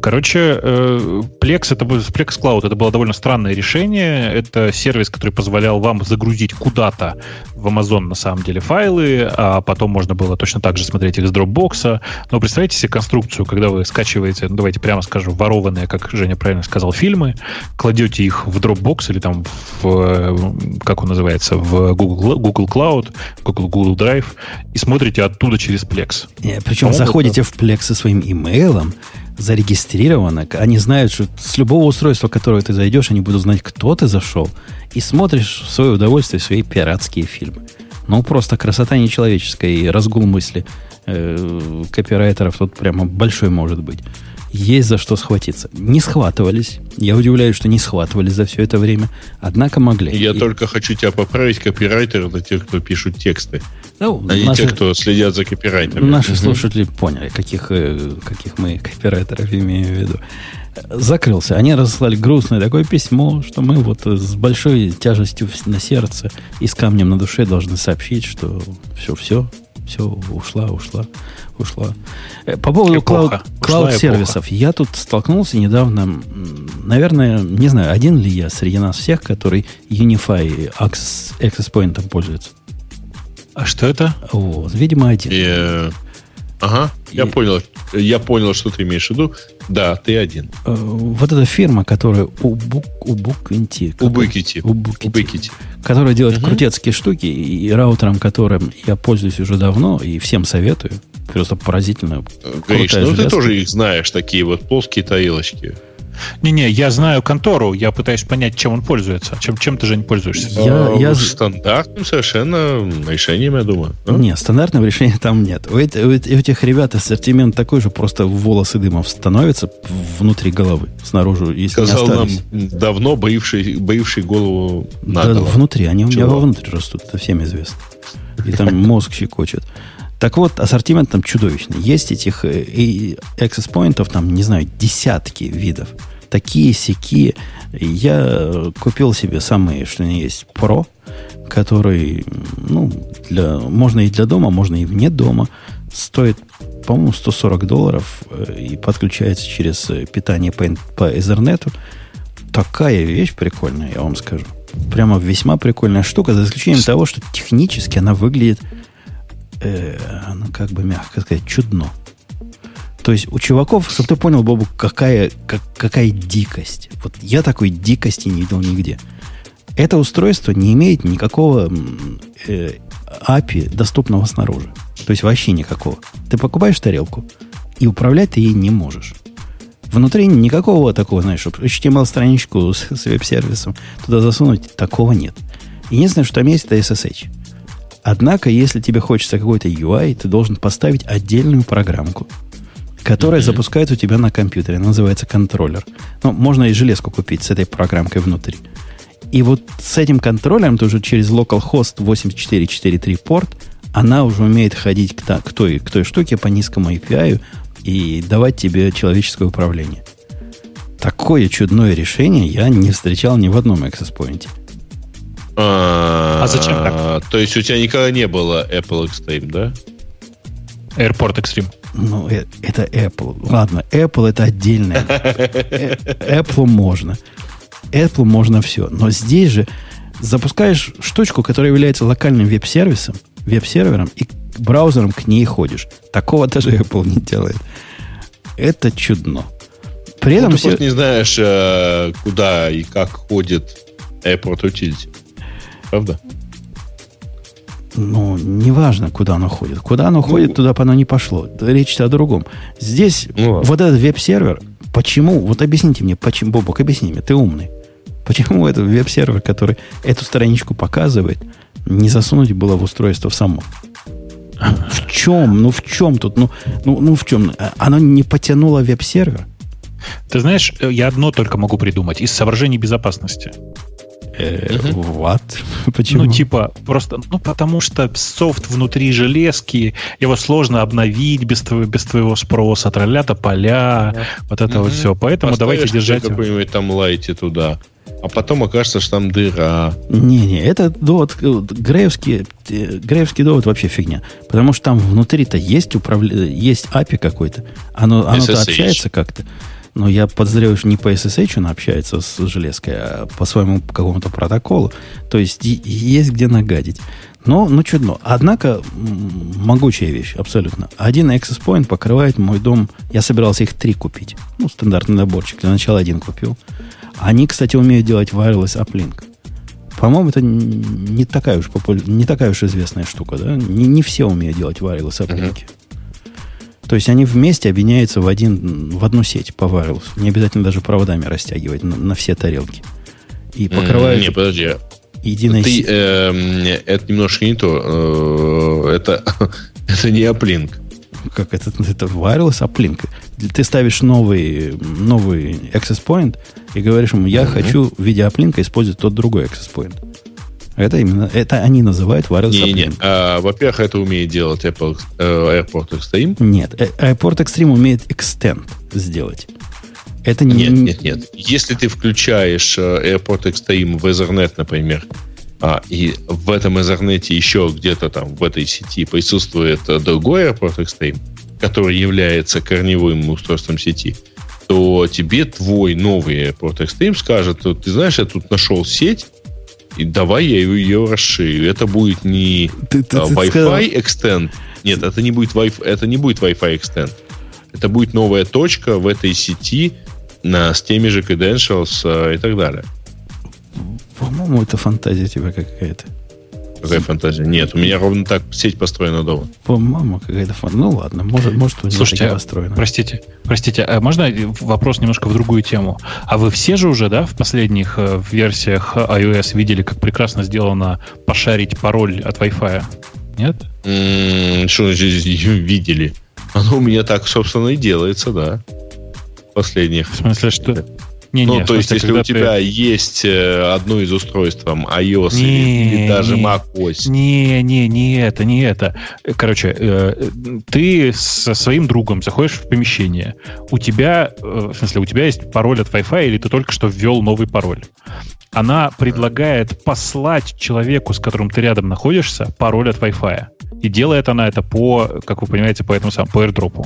Короче, э, Plex, это, Plex Cloud это было довольно странное решение. Это сервис, который позволял вам загрузить куда-то в Amazon на самом деле файлы, а потом можно было точно так же смотреть их с Dropbox. Но представьте себе конструкцию, когда вы скачиваете, ну давайте прямо скажем, ворованные, как Женя правильно сказал, фильмы, кладете их в Dropbox или там в, э, как он называется, в Google, Google Cloud, Google, Google Drive, и смотрите оттуда через Plex. Не, Причем По-моему, заходите в Plex со своим имейлом, зарегистрировано. Они знают, что с любого устройства, которое ты зайдешь, они будут знать, кто ты зашел. И смотришь в свое удовольствие свои пиратские фильмы. Ну, просто красота нечеловеческая и разгул мысли э, копирайтеров тут прямо большой может быть. Есть за что схватиться. Не схватывались. Я удивляюсь, что не схватывались за все это время. Однако могли. Я И- только хочу тебя поправить. Копирайтеры это те, кто пишут тексты, Ну, а не наши- те, кто следят за копирайтерами. Наши слушатели поняли, каких, э, каких мы копирайтеров имеем в виду. Закрылся. Они разослали грустное такое письмо, что мы вот с большой тяжестью на сердце и с камнем на душе должны сообщить, что все, все, ушла, ушла, ушла. Э, По поводу Эпоха. клауд- клауд-сервисов. Я тут столкнулся недавно, наверное, не знаю, один ли я среди нас всех, который Unify Access, Access Point пользуется. А что это? Вот, видимо, один. И, э, ага, я понял. Я понял, что ты имеешь в виду. Да, ты один. Э, вот эта фирма, которая Убук, Убукинти. Убукити, Убыкити. которая делает крутецкие штуки, и раутером, которым я пользуюсь уже давно, и всем советую. Просто поразительно. Гриш, ну ты железка. тоже их знаешь, такие вот плоские тарелочки. Не-не, я знаю контору, я пытаюсь понять, чем он пользуется. Чем, чем ты же не пользуешься? Я- А, я- Стандартным совершенно решением, я думаю. да? Нет, стандартного решения там нет. У, эт- у эт- у этих ребят ассортимент такой же, просто волосы дымов становятся внутри головы, снаружи, если Сказал не нам остались. давно боивший, боивший голову на Да, голову. внутри, они у меня Чего? вовнутрь растут, это всем известно. И там мозг щекочет. Так вот, ассортимент там чудовищный. Есть этих э, access поинтов, там, не знаю, десятки видов. Такие, сякие. Я э, купил себе самые, что ни есть, Pro, который, ну, для, можно и для дома, можно и вне дома. Стоит, по-моему, 140 долларов э, и подключается через питание по, по Ethernet. Такая вещь прикольная, я вам скажу. Прямо весьма прикольная штука, за исключением того, что технически она выглядит, э, ну, как бы мягко сказать, чудно. То есть у чуваков, чтобы ты понял, Бобу, какая, как- какая дикость. Вот я такой дикости не видел нигде. Это устройство не имеет никакого э, API, доступного снаружи. То есть вообще никакого. Ты покупаешь тарелку, и управлять ты ей не можешь. Внутри никакого такого, знаешь, HTML-страничку с, с веб-сервисом туда засунуть, такого нет. Единственное, что там есть, это SSH. Однако, если тебе хочется какой-то UI, ты должен поставить отдельную программку, которая запускает у тебя на компьютере. Она называется контроллер. Ну, можно и железку купить с этой программкой внутри. И вот с этим контроллером ты уже через localhost 8443 порт, она уже умеет ходить к, та- к той, к той штуке по низкому API и давать тебе человеческое управление. Такое чудное решение я не встречал ни в одном Access Point. А, А зачем так? То есть у тебя никогда не было Apple Extreme, да? Airport Extreme. Ну, э- это Apple. Ладно, Apple это отдельное. Э, Apple можно. Apple можно все. Но здесь же запускаешь штучку, которая является локальным веб-сервисом, веб-сервером, и браузером к ней ходишь. Такого даже Apple не делает. Это чудно. При Ну, этом ты все... просто не знаешь, э, куда и как ходит Airport Utility. Правда? Ну, неважно, куда оно ходит. Куда оно ходит, туда бы оно не пошло. Речь-то о другом. Здесь Ну, ладно. вот этот веб-сервер, почему, вот объясните мне, почему, Бобок, объясни мне, ты умный. Почему этот веб-сервер, который эту страничку показывает, не засунуть было в устройство само? В чем? Ну, в чем тут? Ну, ну, ну в чем? Оно не потянуло веб-сервер? Ты знаешь, э, я одно только могу придумать. Из соображений безопасности. Э, What? Почему? Ну, типа, просто, ну, потому что софт внутри железки, его сложно обновить без твоего, без твоего спроса, тролля-то поля, вот это вот все. Поэтому давайте держать... какой-нибудь там лайте туда. А потом окажется, что там дыра. Не-не, это довод, э, греевский, э, греевский довод вообще фигня. Потому что там внутри-то есть, управля... есть API какой-то. Оно, оно-то SSH. общается как-то. Но я подозреваю, что не по SSH он общается с железкой, а по своему какому-то протоколу. То есть есть где нагадить. Но, ну, чудно. Однако, могучая вещь, абсолютно. Один Access Point покрывает мой дом. Я собирался их три купить. Ну, стандартный наборчик. Для начала один купил. Они, кстати, умеют делать wireless uplink. По-моему, это не такая уж популя- не такая уж известная штука, да? Не, не все умеют делать wireless uplink. То есть они вместе объединяются в, один, в одну сеть по wireless. Не обязательно даже проводами растягивать на, на все тарелки. И покрывают Не, подожди. единой Ты, эм, это немножко не то. Э, Это, это не Uplink. Как это? Это wireless uplink. Ты ставишь новый, новый access point и говоришь ему, я хочу в виде uplink использовать тот другой access point. Это именно, это они называют wireless Не, не. uplink. А, во-первых, это умеет делать Apple э, Airport Extreme. Нет, э, Airport Extreme умеет extend сделать. Это не... Нет, нет, нет. Если ты включаешь э, Airport Extreme в Ethernet, например, а, и в этом Ethernet еще где-то там в этой сети присутствует другой Airport Extreme, который является корневым устройством сети, то тебе твой новый Airport Extreme скажет, «Вот ты знаешь, я тут нашел сеть, и давай я ее, расширю. Это будет не Ты- ты- а, ты Wi-Fi сказал- Extend. Нет, это не будет Wi-Fi, это не будет Wi-Fi Extend. Это будет новая точка в этой сети на, с теми же credentials э, и так далее. По-моему, это фантазия тебя какая-то. Какая фантазия? Нет, у меня ровно так сеть построена дома. По-моему, какая-то фантазия. Ну ладно, может, может у него Слушайте, так и а, построено. простите, простите, а можно вопрос немножко в другую тему? А вы все же уже, да, в последних э, версиях iOS видели, как прекрасно сделано пошарить пароль от Wi-Fi? Нет? М, Что значит видели? Оно у меня так, собственно, и делается, да. Последних. В смысле, что... Не, ну, не, то есть, если у тебя есть э, одно из устройств, там, iOS Не, или, или даже не. macOS, Не, не, не это, не это. Короче, э, ты со своим другом заходишь в помещение. У тебя, э, в смысле, у тебя есть пароль от Wi-Fi, или ты только что ввел новый пароль. Она предлагает послать человеку, с которым ты рядом находишься, пароль от Wi-Fi. И делает она это по, как вы понимаете, по этому самому, по airdrop.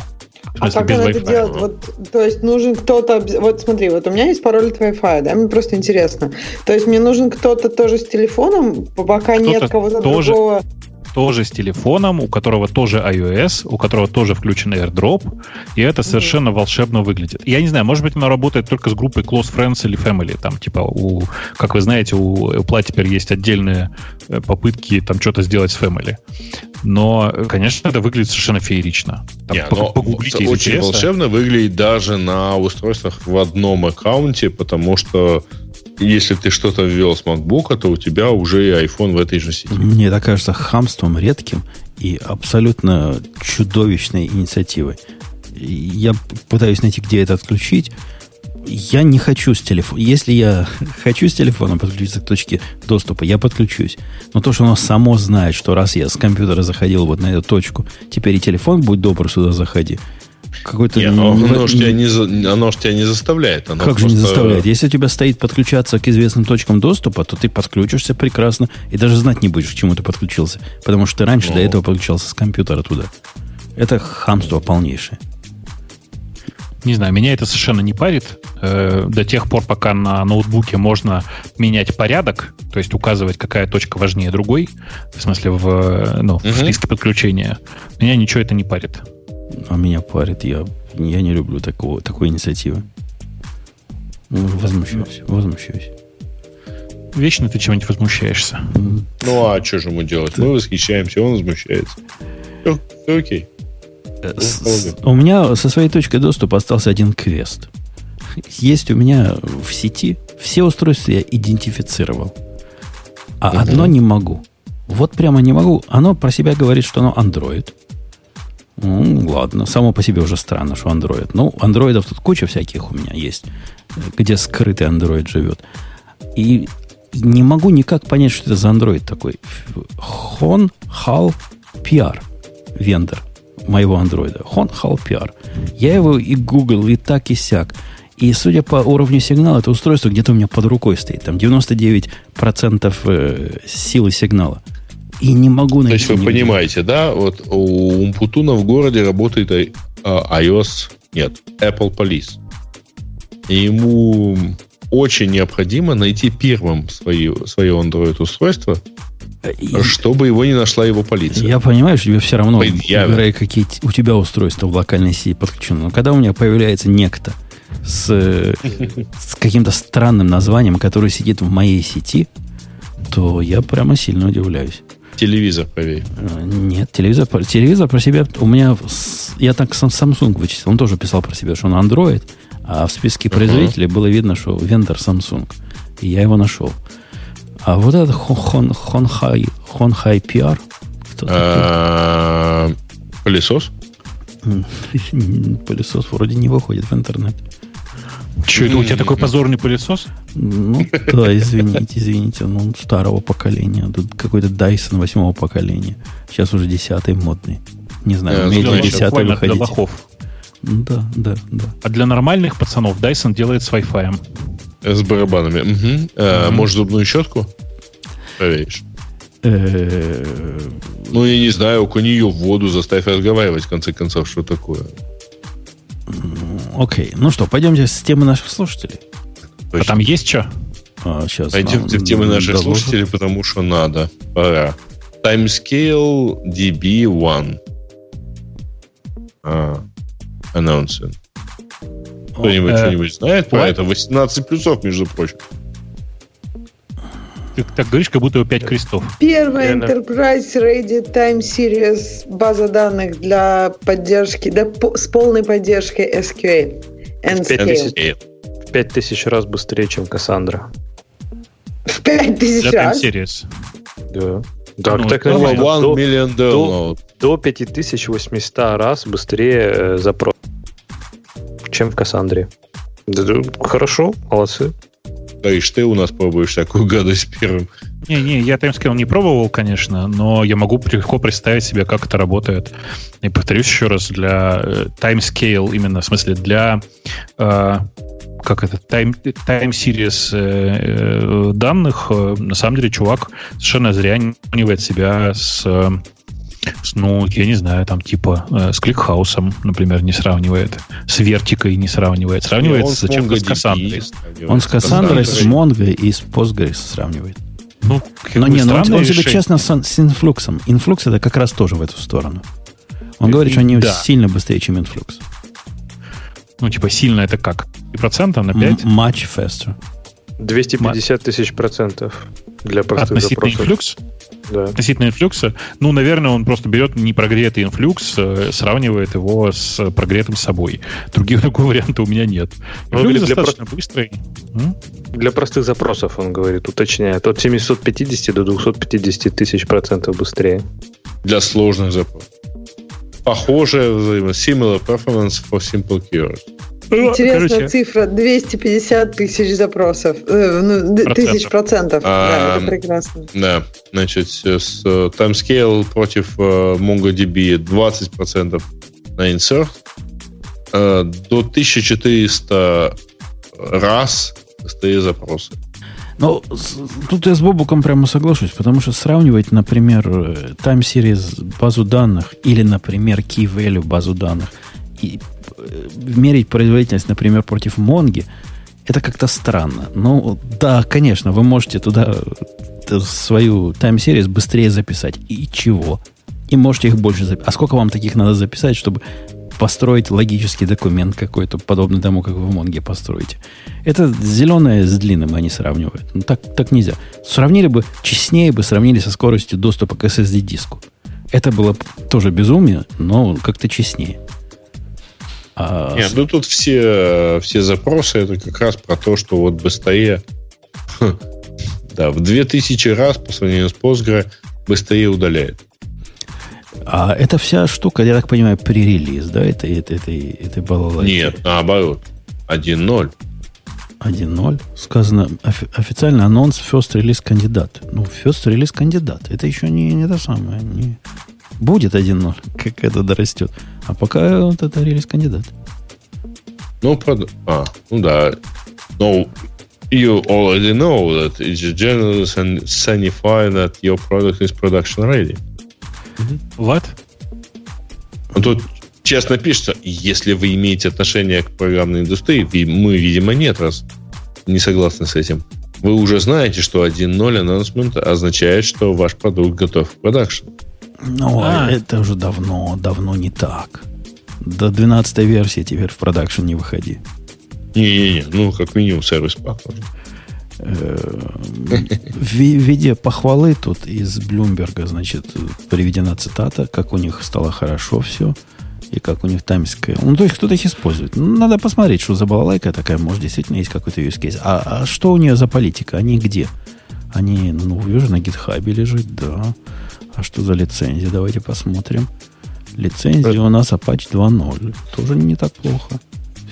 А как она это делает? Вот, то есть нужен кто-то... Вот смотри, вот у меня есть пароль от Wi-Fi, да, мне просто интересно. То есть мне нужен кто-то тоже с телефоном, пока нет Кто-то кого-то тоже. другого. Тоже с телефоном, у которого тоже iOS, у которого тоже включен AirDrop, и это совершенно волшебно выглядит. Я не знаю, может быть, оно работает только с группой Close Friends или Family. Там, типа, у, как вы знаете, у Apple теперь есть отдельные э, попытки там что-то сделать с Family. Но, конечно, это выглядит совершенно феерично. Там, Не, оно погуглите очень интереса. волшебно выглядит даже на устройствах в одном аккаунте, потому что если ты что-то ввел с MacBook, то у тебя уже и iPhone в этой же сети. Мне это кажется хамством редким и абсолютно чудовищной инициативой. Я пытаюсь найти, где это отключить. Я не хочу с телефона. Если я хочу с телефона подключиться к точке доступа, я подключусь. Но то, что оно само знает, что раз я с компьютера заходил вот на эту точку, теперь и телефон, будь добр, сюда заходи. Какой-то... Не, оно, оно ж тебя не, оно ж тебя не заставляет. Оно как же не просто- заставляет? Если у тебя стоит подключаться к известным точкам доступа, то ты подключишься прекрасно и даже знать не будешь, к чему ты подключился. Потому что ты раньше Ну. до этого подключался с компьютера туда. Это хамство полнейшее. Не знаю, меня это совершенно не парит. Э, до тех пор, пока на ноутбуке можно менять порядок, то есть указывать, какая точка важнее другой, в смысле в, э, ну, в Мгм. списке подключения, меня ничего это не парит. А меня парит. Я, я не люблю такого, такой инициативы. Ну, Возмущаюсь. Возмущаюсь. Вечно ты чего-нибудь возмущаешься. Ну, а что же ему делать? Мы восхищаемся, он возмущается. Все, окей. э, с- с- У меня со своей точкой доступа остался один квест. Есть у меня в сети все устройства я идентифицировал. А одно не могу. Вот прямо не могу. Оно про себя говорит, что оно Android. Ну, ладно, само по себе уже странно, что Android. Ну, андроидов тут куча всяких у меня есть, где скрытый Android живет. И не могу никак понять, что это за Android такой. Хон Хал PR вендор моего андроида. Хон Хал PR. Я его и Google, и так, и сяк. И судя по уровню сигнала, это устройство где-то у меня под рукой стоит. Там 99% э, силы сигнала. И не могу То найти. есть вы нигде. понимаете, да? Вот у Умпутуна в городе работает а, iOS, нет, Apple Police. И ему очень необходимо найти первым свое, свое Android-устройство, И- чтобы его не нашла его полиция. Я понимаю, что тебе все равно, выбирай, какие у тебя устройства в локальной сети подключены. Но когда у меня появляется некто с, э, с каким-то странным названием, который сидит в моей сети, то я прямо сильно удивляюсь. Телевизор, поверь. Э, Нет, телевизор, телевизор про себя... У меня... Я так сам Samsung вычислил. Он тоже писал про себя, что он Android, а в списке производителей было видно, что вендор Samsung. И я его нашел. А вот этот Хон- Хон- Хонхай PR, кто такой? А, Пылесос? Пылесос вроде не выходит в интернет. Че, это у тебя такой позорный пылесос? Ну, да, извините, извините. Ну, старого поколения. Тут какой-то Dyson восьмого поколения. Сейчас уже десятый модный. Не знаю, Э, умеет ли десятый буквально для выходить. лохов. Да, да, да. А для нормальных пацанов Dyson делает с Wi-Fi. С барабанами. Э, Мгм. Может, зубную щетку? Проверишь. Э, Ну, я не знаю, окуни ее в воду, заставь разговаривать, в конце концов, что такое. Окей. Ну что, пойдемте с темы наших слушателей. А там есть что? сейчас Пойдемте в темы наших слушателей, потому что надо. Пора. Timescale DB1. А. Кто-нибудь Э, что-нибудь знает про это? 18 плюсов, между прочим. Ты так говоришь, как будто у пять крестов. Первая Реально. Enterprise Ready Time Series база данных для поддержки, да, по- с полной поддержкой SQL. And Пять тысяч. В 5000 раз быстрее, чем Кассандра. В 5000 Для Time раз. Series. Да. Так, Ну, так. One До, million до- download. до 5800 раз быстрее э, запрос, чем в Кассандре. Да, да, хорошо, молодцы. Говоришь, ты у нас пробуешь всякую гадость первым. Не-не, я Timescale не пробовал, конечно, но я могу легко представить себе, как это работает. И повторюсь еще раз, для э, Timescale, именно в смысле для э, как это, time, time series э, э, данных, э, на самом деле чувак совершенно зря не сравнивает себя с, э, ну, я не знаю, там типа э, с кликхаусом, например, не сравнивает, с вертикой не сравнивает, сравнивает Он с зачем-то с Кассандрой. Он с Кассандрой, с. Монго и с Postgres сравнивает. Ну, Но не, но он, странное он тебе решение. честно с, с инфлюксом. Инфлюкс это как раз тоже в эту сторону. Он Э, говорит, что они да. сильно быстрее, чем Influx. Ну, типа, сильно это как? И процентов на М- 5? Much faster. 250 тысяч процентов для простых Относительно запросов. Influx? Да. Относительно Influx'а? Ну, наверное, он просто берет непрогретый Influx, э, сравнивает его с прогретым собой. Других такого варианта у меня нет. Ну, Influx для достаточно быстрый. М? Для простых запросов, он говорит, уточняет. От 750 до 250 тысяч процентов быстрее. Для сложных запросов. Похоже, взаимо- similar performance for simple queries. Интересная Короче, цифра. 250 тысяч запросов. Э, ну, Процентов. тысяч процентов. да, А, это прекрасно. Да, значит, с э, timescale против э, MongoDB 20% на insert, э, до 1400 раз быстрее запросы. Ну, тут я с Бобуком прямо соглашусь, потому что сравнивать, например, э, time series базу данных или, например, key value базу данных и э, мерить производительность, например, против Монги, это как-то странно. Ну, да, конечно, вы можете туда э, свою series быстрее записать. И чего? И можете их больше записать. А сколько вам таких надо записать, чтобы построить логический документ какой-то, подобный тому, как вы в Монге построите? Это зеленое с длинным они сравнивают. Ну, так, так нельзя. Сравнили бы, честнее бы сравнили со скоростью доступа к SSD-диску. Это было тоже безумие, но как-то честнее. А Нет, ну тут все, все запросы, это как раз про то, что вот быстрее, да, в 2000 раз по сравнению с Postgre быстрее удаляет. а эта вся штука, я так понимаю, пререлиз, да, этой, этой, этой, этой балалайки? Нет, наоборот. 1.0. 1.0. Сказано офи- официально анонс first релиз кандидат. Ну, first релиз кандидат. Это еще не, не то самое. Не... Будет 1.0, как это дорастет. А пока вот это релиз кандидат. Ну, прод- а, ну да. No, you already know that it's generally sign- signify that your product is production ready. What? Ну, тут честно пишется, если вы имеете отношение к программной индустрии, мы, видимо, нет, раз не согласны с этим. Вы уже знаете, что 1.0 announcement означает, что ваш продукт готов к продакшн. Но А. это уже давно, давно не так. До 12 версии теперь в продакшн не выходи. Не-не-не, ну, как минимум сервис пак. В ви- в виде похвалы тут из Блумберга, значит, приведена цитата, как у них стало хорошо все, и как у них таймская. Ну, то есть кто-то их использует. Ну, надо посмотреть, что за балалайка такая, может, действительно есть какой-то use case. А, а что у нее за политика? Они где? Они, ну, вижу, на гитхабе лежит, да. А что за лицензия? Давайте посмотрим. Лицензия у нас Apache 2.0. Тоже не так плохо.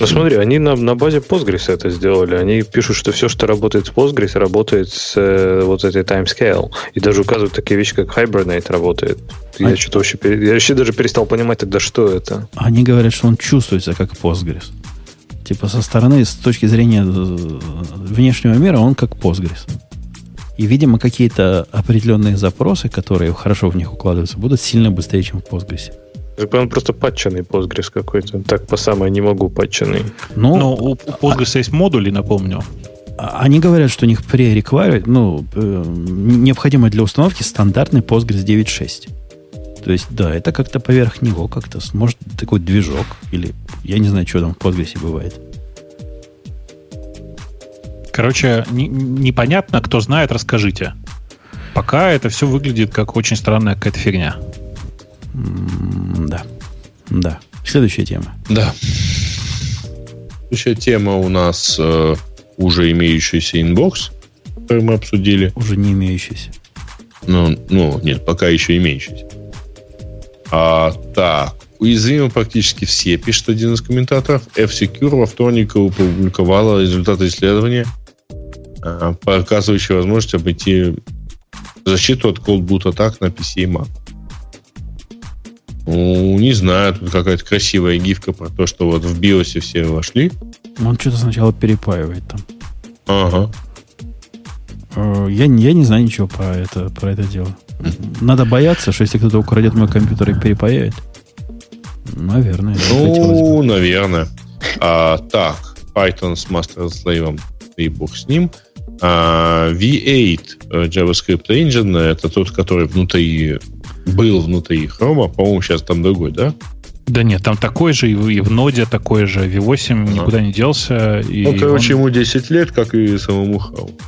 Ну смотри, они на, на базе Postgres это сделали. Они пишут, что все, что работает с Postgres, работает с э, вот этой timescale. И даже указывают такие вещи, как Hibernate работает. Я А- что-то вообще, я вообще даже перестал понимать тогда, что это. Они говорят, что он чувствуется как Postgres. Типа со стороны, с точки зрения э, внешнего мира, он как Postgres. И, видимо, какие-то определенные запросы, которые хорошо в них укладываются, будут сильно быстрее, чем в Postgres. Это Он просто патченный Postgres какой-то. Так по самой не могу патченный. Ну, Но у, Postgres есть модули, напомню. а- они говорят, что у них pre ну, э, необходимо для установки стандартный Postgres 9.6. То есть, да, это как-то поверх него как-то, может, такой движок, или я не знаю, что там в Postgres бывает. Короче, не- непонятно, кто знает, расскажите. Пока это все выглядит как очень странная какая-то фигня. М, Да. Да. Следующая тема. Да. Следующая тема у нас э, уже имеющийся Inbox, который мы обсудили. Уже не имеющийся. Ну, ну, нет, пока еще имеющийся. А, так, уязвимы практически все, пишет один из комментаторов. F-Secure во вторник опубликовала результаты исследования, а, показывающие возможность обойти защиту от Cold Boot атак на PC и Mac. Ну, не знаю, тут какая-то красивая гифка про то, что вот в биосе все вошли. Он что-то сначала перепаивает там. Ага. Э, Я, не- я не знаю ничего про это, про это дело. Надо бояться, что если кто-то украдет мой компьютер и перепаяет. Наверное. Ну, наверное. А, так, Python с Slave, и бог с ним. А, V8 э, JavaScript Engine, это тот, который внутри был внутри Chrome, по-моему, сейчас там другой, да? Да нет, там такой же, и в, и в ноде такой же. V8 никуда не делся. И ну, короче, он- ему 10 лет, как и самому Chrome.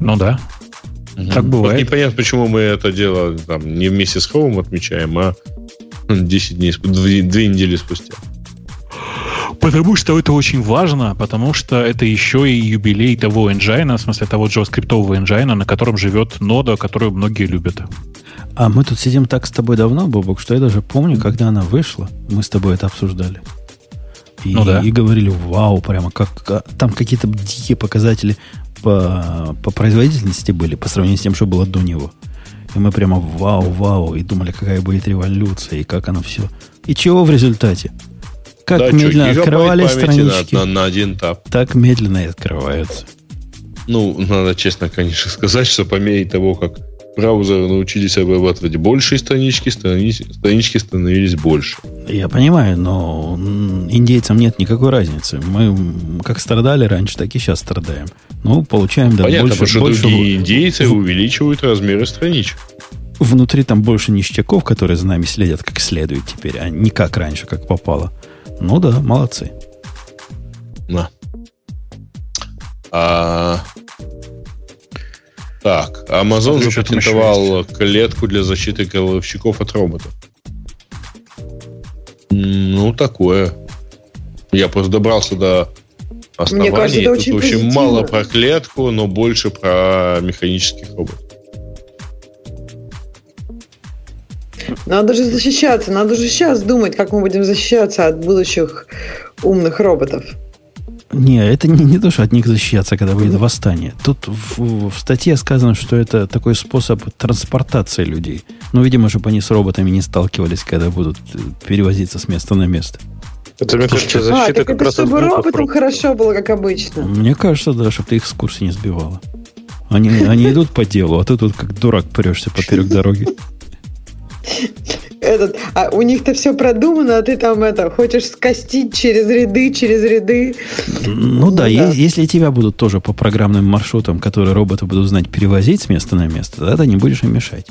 Ну да. Так Вот бывает. непонятно, почему мы это дело там, не вместе с Chrome отмечаем, а 10 дней, спу- две, две недели спустя. Потому что это очень важно, потому что это еще и юбилей того engine, в смысле того JavaScript engine, на котором живет нода, которую многие любят. А мы тут сидим так с тобой давно, Бобок, что я даже помню, когда она вышла, мы с тобой это обсуждали. И, Ну да. и говорили, вау, прямо как а, там какие-то дикие показатели по, по производительности были по сравнению с тем, что было до него. И мы прямо вау, вау, и думали, какая будет революция, и как оно все. И чего в результате? Как Да, медленно гигабайт открывались памяти на- странички, На, на один тап. так медленно и открываются. Ну, надо честно, конечно, сказать, что по мере того, как браузеры научились обрабатывать большие странички, страни- странички становились больше. Я понимаю, но индейцам нет никакой разницы. Мы как страдали раньше, так и сейчас страдаем. Ну, получаем да, Понятно, больше, потому что больше другие индейцы в- увеличивают размеры страничек. внутри там больше ништяков, которые за нами следят как следует теперь, а не как раньше, как попало. Ну да, молодцы. На. А, Так, Amazon Смотрю, запатентовал клетку для защиты головщиков от роботов. Ну, такое. Я просто добрался до основания. кажется, это Тут очень очень мало про клетку, но больше про механических роботов. Надо же защищаться, надо же сейчас думать, как мы будем защищаться от будущих умных роботов. Не, это не, не то, что от них защищаться, когда выйдет восстание. Тут в, в статье сказано, что это такой способ транспортации людей. Ну, видимо, чтобы они с роботами не сталкивались, когда будут э, перевозиться с места на место. Это, мне кажется, а, защита так как это раз чтобы роботам хорошо было, как обычно. Мне кажется, да, чтобы ты их с курса не сбивала. Они, они идут по делу, а ты тут как дурак прешься поперек дороги. Этот, а у них-то все продумано, а ты там это хочешь скостить через ряды, через ряды. Ну да, да. е- если тебя будут тоже по программным маршрутам, которые роботы будут знать, перевозить с места на место, тогда ты не будешь им мешать.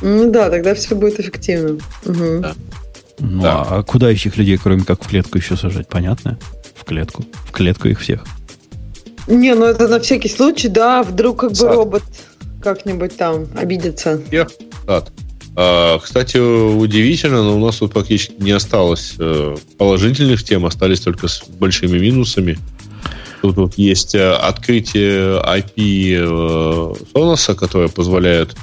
Ну да, тогда все будет эффективно. Мгм. Да. Ну Да. а куда этих людей, кроме как в клетку еще сажать? Понятно? В клетку. В клетку их всех. Не, ну это на всякий случай, да, вдруг как бы Сад. робот как-нибудь там обидится. Вверх, назад. А, Кстати, удивительно, но у нас тут практически не осталось э, положительных тем, остались только с большими минусами. Тут вот есть э, открытие IP э, Sonos, которое позволяет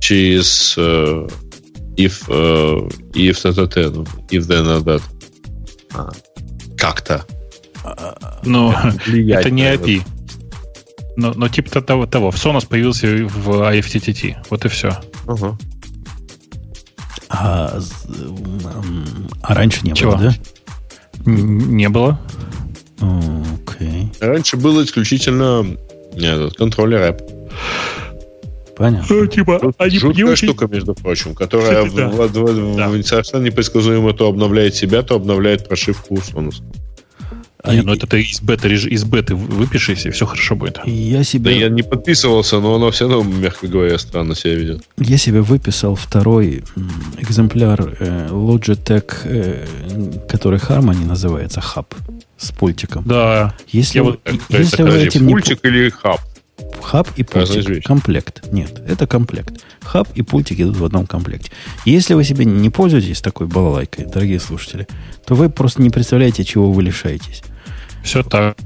через if, if that, if then that. Как-то. Но это не API. Но, но типа того, того. В Sonos появился в IFTTT. Вот и все. Ага. А, а раньше не Чего? было, да? Не было. Окей. Okay. Раньше было исключительно этот, контроллер app. Понятно. Ну, типа, они Жуткая очень... штука, между прочим, которая Кстати, в, да. в, в, да. в, совершенно непредсказуемо то обновляет себя, то обновляет прошивку Sonos. А не, ну это ты из бета, из беты выпишись, и все хорошо будет. Я себе... Да я не подписывался, но оно все равно, мягко говоря, странно себя ведет. Я себе выписал второй экземпляр э, Logitech, э, который Harmony называется, хаб, с пультиком. Да. Если, я вы, вот, если это, вы этим пультик не... или хаб? Хаб и пультик. Комплект. Нет, это комплект. Хаб и пультик идут в одном комплекте. Если вы себе не пользуетесь такой балалайкой, дорогие слушатели, то вы просто не представляете, чего вы лишаетесь. Все так.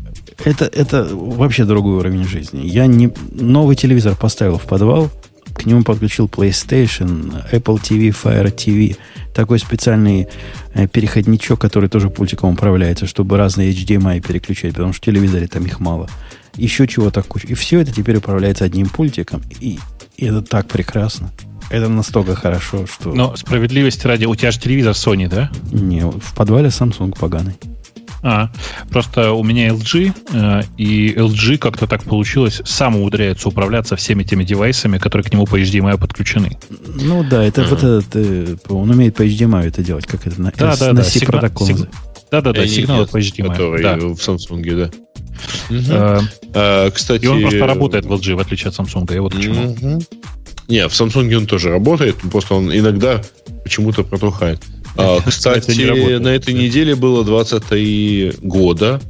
Это, это вообще другой уровень жизни. Я не новый телевизор поставил в подвал, к нему подключил PlayStation, Apple TV, Fire TV, такой специальный э, переходничок, который тоже пультиком управляется, чтобы разные HDMI переключать, потому что в телевизоре там их мало. Еще чего-то куча. И все это теперь управляется одним пультиком, и, и это так прекрасно. Это настолько хорошо, что... Но справедливости ради, у тебя же телевизор Sony, да? Не, в подвале Samsung поганый. А, просто у меня LG, э, и LG как-то так получилось, сам умудряется управляться всеми теми девайсами, которые к нему по HDMI подключены. Ну да, это uh-huh. вот этот, э, он умеет по HDMI это делать, как это на, да, S, да, на да. C-протокол. Сигна... Да, да, да, сигналы по HDMI. Который да. в Samsung, да. Угу. Uh, uh, кстати, и он просто работает в LG, в отличие от Samsung. Я вот к чему. Uh-huh. Не, в Samsung он тоже работает, просто он иногда почему-то протухает. А, кстати, на этой неделе было 23 года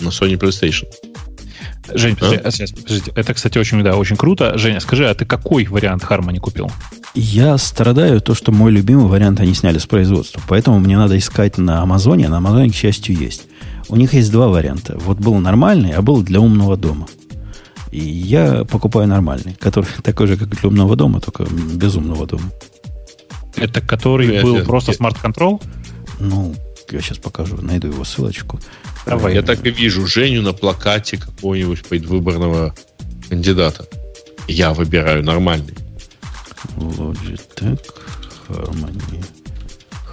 на Sony PlayStation. Жень, подожди, а? подожди, это, кстати, очень, да, очень круто. Женя, скажи, а ты какой вариант Harmony купил? Я страдаю то, что мой любимый вариант они сняли с производства. Поэтому мне надо искать на Амазоне. На Амазоне, к счастью, есть. У них есть два варианта. Вот был нормальный, а был для умного дома. И я покупаю нормальный, который такой же, как для умного дома, только без умного дома. Это который я, был я, просто Smart Control? Ну, я сейчас покажу, найду его ссылочку. Давай. Я так и вижу Женю на плакате какого-нибудь предвыборного кандидата. Я выбираю нормальный. Logitech Harmony.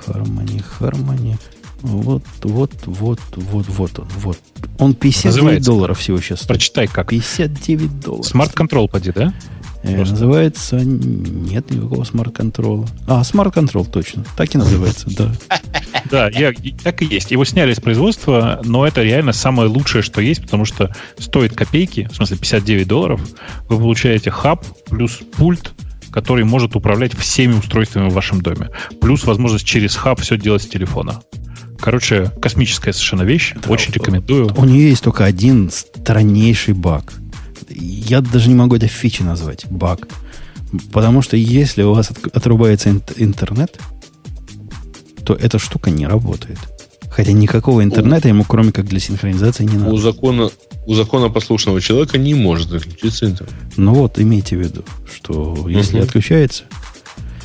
Harmony, Harmony. Вот, вот, вот, вот, вот он. Вот. Он 59 Называется, долларов всего сейчас. Стоит. Прочитай как. 59 долларов. Smart Control поди, да? Э, называется... Нет никакого Smart Control'а. А, Smart Control, точно. Так и называется, да. Да, я, так и есть. Его сняли с производства, но это реально самое лучшее, что есть, потому что стоит копейки, в смысле 59 долларов, вы получаете хаб плюс пульт, который может управлять всеми устройствами в вашем доме. Плюс возможность через хаб все делать с телефона. Короче, космическая совершенно вещь. Да, Очень рекомендую. У нее есть только один страннейший баг я даже не могу это фичи назвать, баг. Потому что если у вас отрубается интернет, то эта штука не работает. Хотя никакого интернета ему, кроме как для синхронизации, не надо. У закона, у закона послушного человека не может отключиться интернет. Ну вот, имейте в виду, что если uh отключается...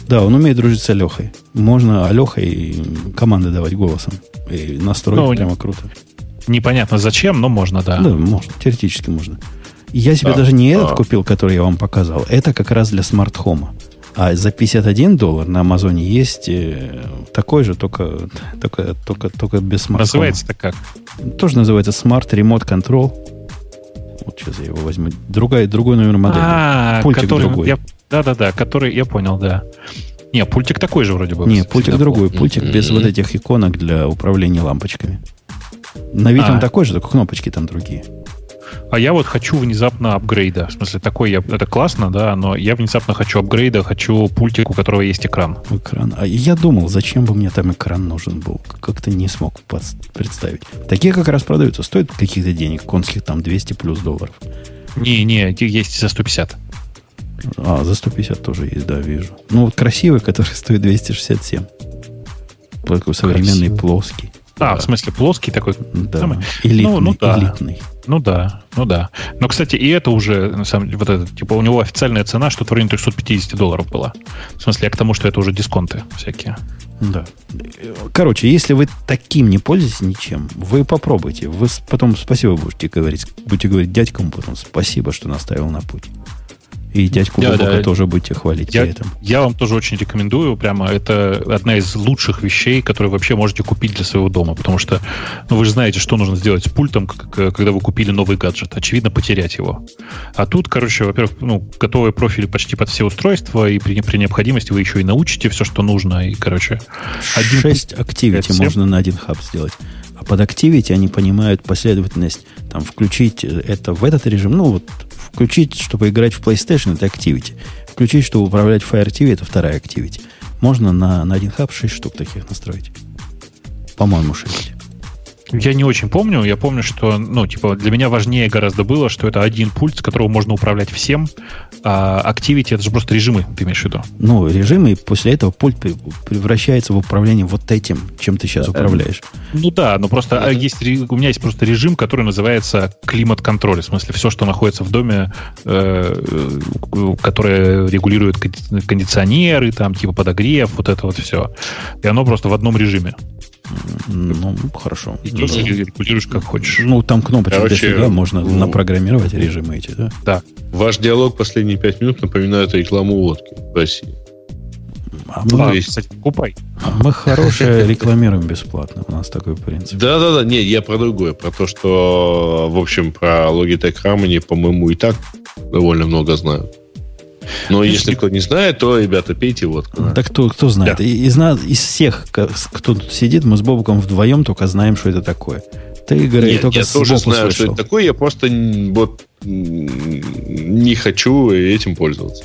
Да, он умеет дружить с Алехой. Можно Алехой команды давать голосом. И настроить ну, прямо круто. Непонятно зачем, но можно, да. Да, можно. Теоретически можно. Я себе да. даже не этот а. купил, который я вам показал. Это как раз для смарт-хома. А за 51 доллар на Амазоне есть э, такой же, только, только, только, только без smart Называется-то как? Тоже называется Smart Remote Control. Вот сейчас я его возьму. Другая, другой номер модели. А, пультик который, другой. Я, да-да-да, который, я понял, да. Не, пультик такой же вроде бы. Не, пультик другой. Пультик mm-hmm. без вот этих иконок для управления лампочками. На вид а. он такой же, только кнопочки там другие а я вот хочу внезапно апгрейда. В смысле, такой я, это классно, да, но я внезапно хочу апгрейда, хочу пультик, у которого есть экран. Экран. А я думал, зачем бы мне там экран нужен был. Как-то не смог представить. Такие как раз продаются. Стоят каких-то денег, конских там 200 плюс долларов. Не-не, есть за 150. А, за 150 тоже есть, да, вижу. Ну, вот красивый, который стоит 267. Такой современный, плоский. А, в смысле, плоский такой? Да. Самый? Элитный, Ну, ну да. элитный. Ну да, ну да. Но, кстати, и это уже, на самом деле, вот это, типа, у него официальная цена что-то в районе 350 долларов была. В смысле, я к тому, что это уже дисконты всякие. Да. Короче, если вы таким не пользуетесь ничем, вы попробуйте. Вы потом спасибо будете говорить. Будете говорить дядькам потом спасибо, что наставил на путь. И дядьку Да, Бобока да. тоже будете хвалить Я, при этом. я вам тоже очень рекомендую. Прямо это одна из лучших вещей, которые вообще можете купить для своего дома. Потому что ну, вы же знаете, что нужно сделать с пультом, когда вы купили новый гаджет. Очевидно, потерять его. А тут, короче, во-первых, ну, готовые профили почти под все устройства, и при, при необходимости вы еще и научите все, что нужно. И, короче, один Шесть Activity всем. можно на один хаб сделать. А под Activity они понимают последовательность. Там включить это в этот режим. Ну, вот включить, чтобы играть в PlayStation, это Activity. Включить, чтобы управлять Fire TV, это вторая Activity. Можно на, на один хаб 6 штук таких настроить. По-моему, 6. Я не очень помню. Я помню, что, ну, типа, для меня важнее гораздо было, что это один пульт, с которого можно управлять всем. А Activity это же просто режимы, ты имеешь в виду? Ну, режим, и после этого пульт пре- превращается в управление вот этим, чем ты сейчас управляешь. Ну да, но просто а, есть, у меня есть просто режим, который называется климат-контроль. В смысле, все, что находится в доме, э, э, которое регулирует конди- кондиционеры, там, типа подогрев, вот это вот все. И оно просто в одном режиме. Ну, хорошо. И ты регулируешь как хочешь. Ну, там кнопочек Короче, дофига, можно ну, напрограммировать режимы эти, да? Да. Ваш диалог последние пять минут напоминает рекламу водки в России. А Ну, мы, А, есть. кстати, покупай. а мы хорошее рекламируем бесплатно. У нас такой принцип. Да-да-да, не, я про другое, про то, что, в общем, про Logitech Harmony, по-моему, и так довольно много знают. Но если кто не знает, то, ребята, пейте водку. Да кто, кто знает? Да. Из, нас, из всех, кто тут сидит, мы с Бобуком вдвоем только знаем, что это такое. Ты, Игорь, Нет, только я тоже знаю, что слышал. это такое, я просто вот не хочу этим пользоваться.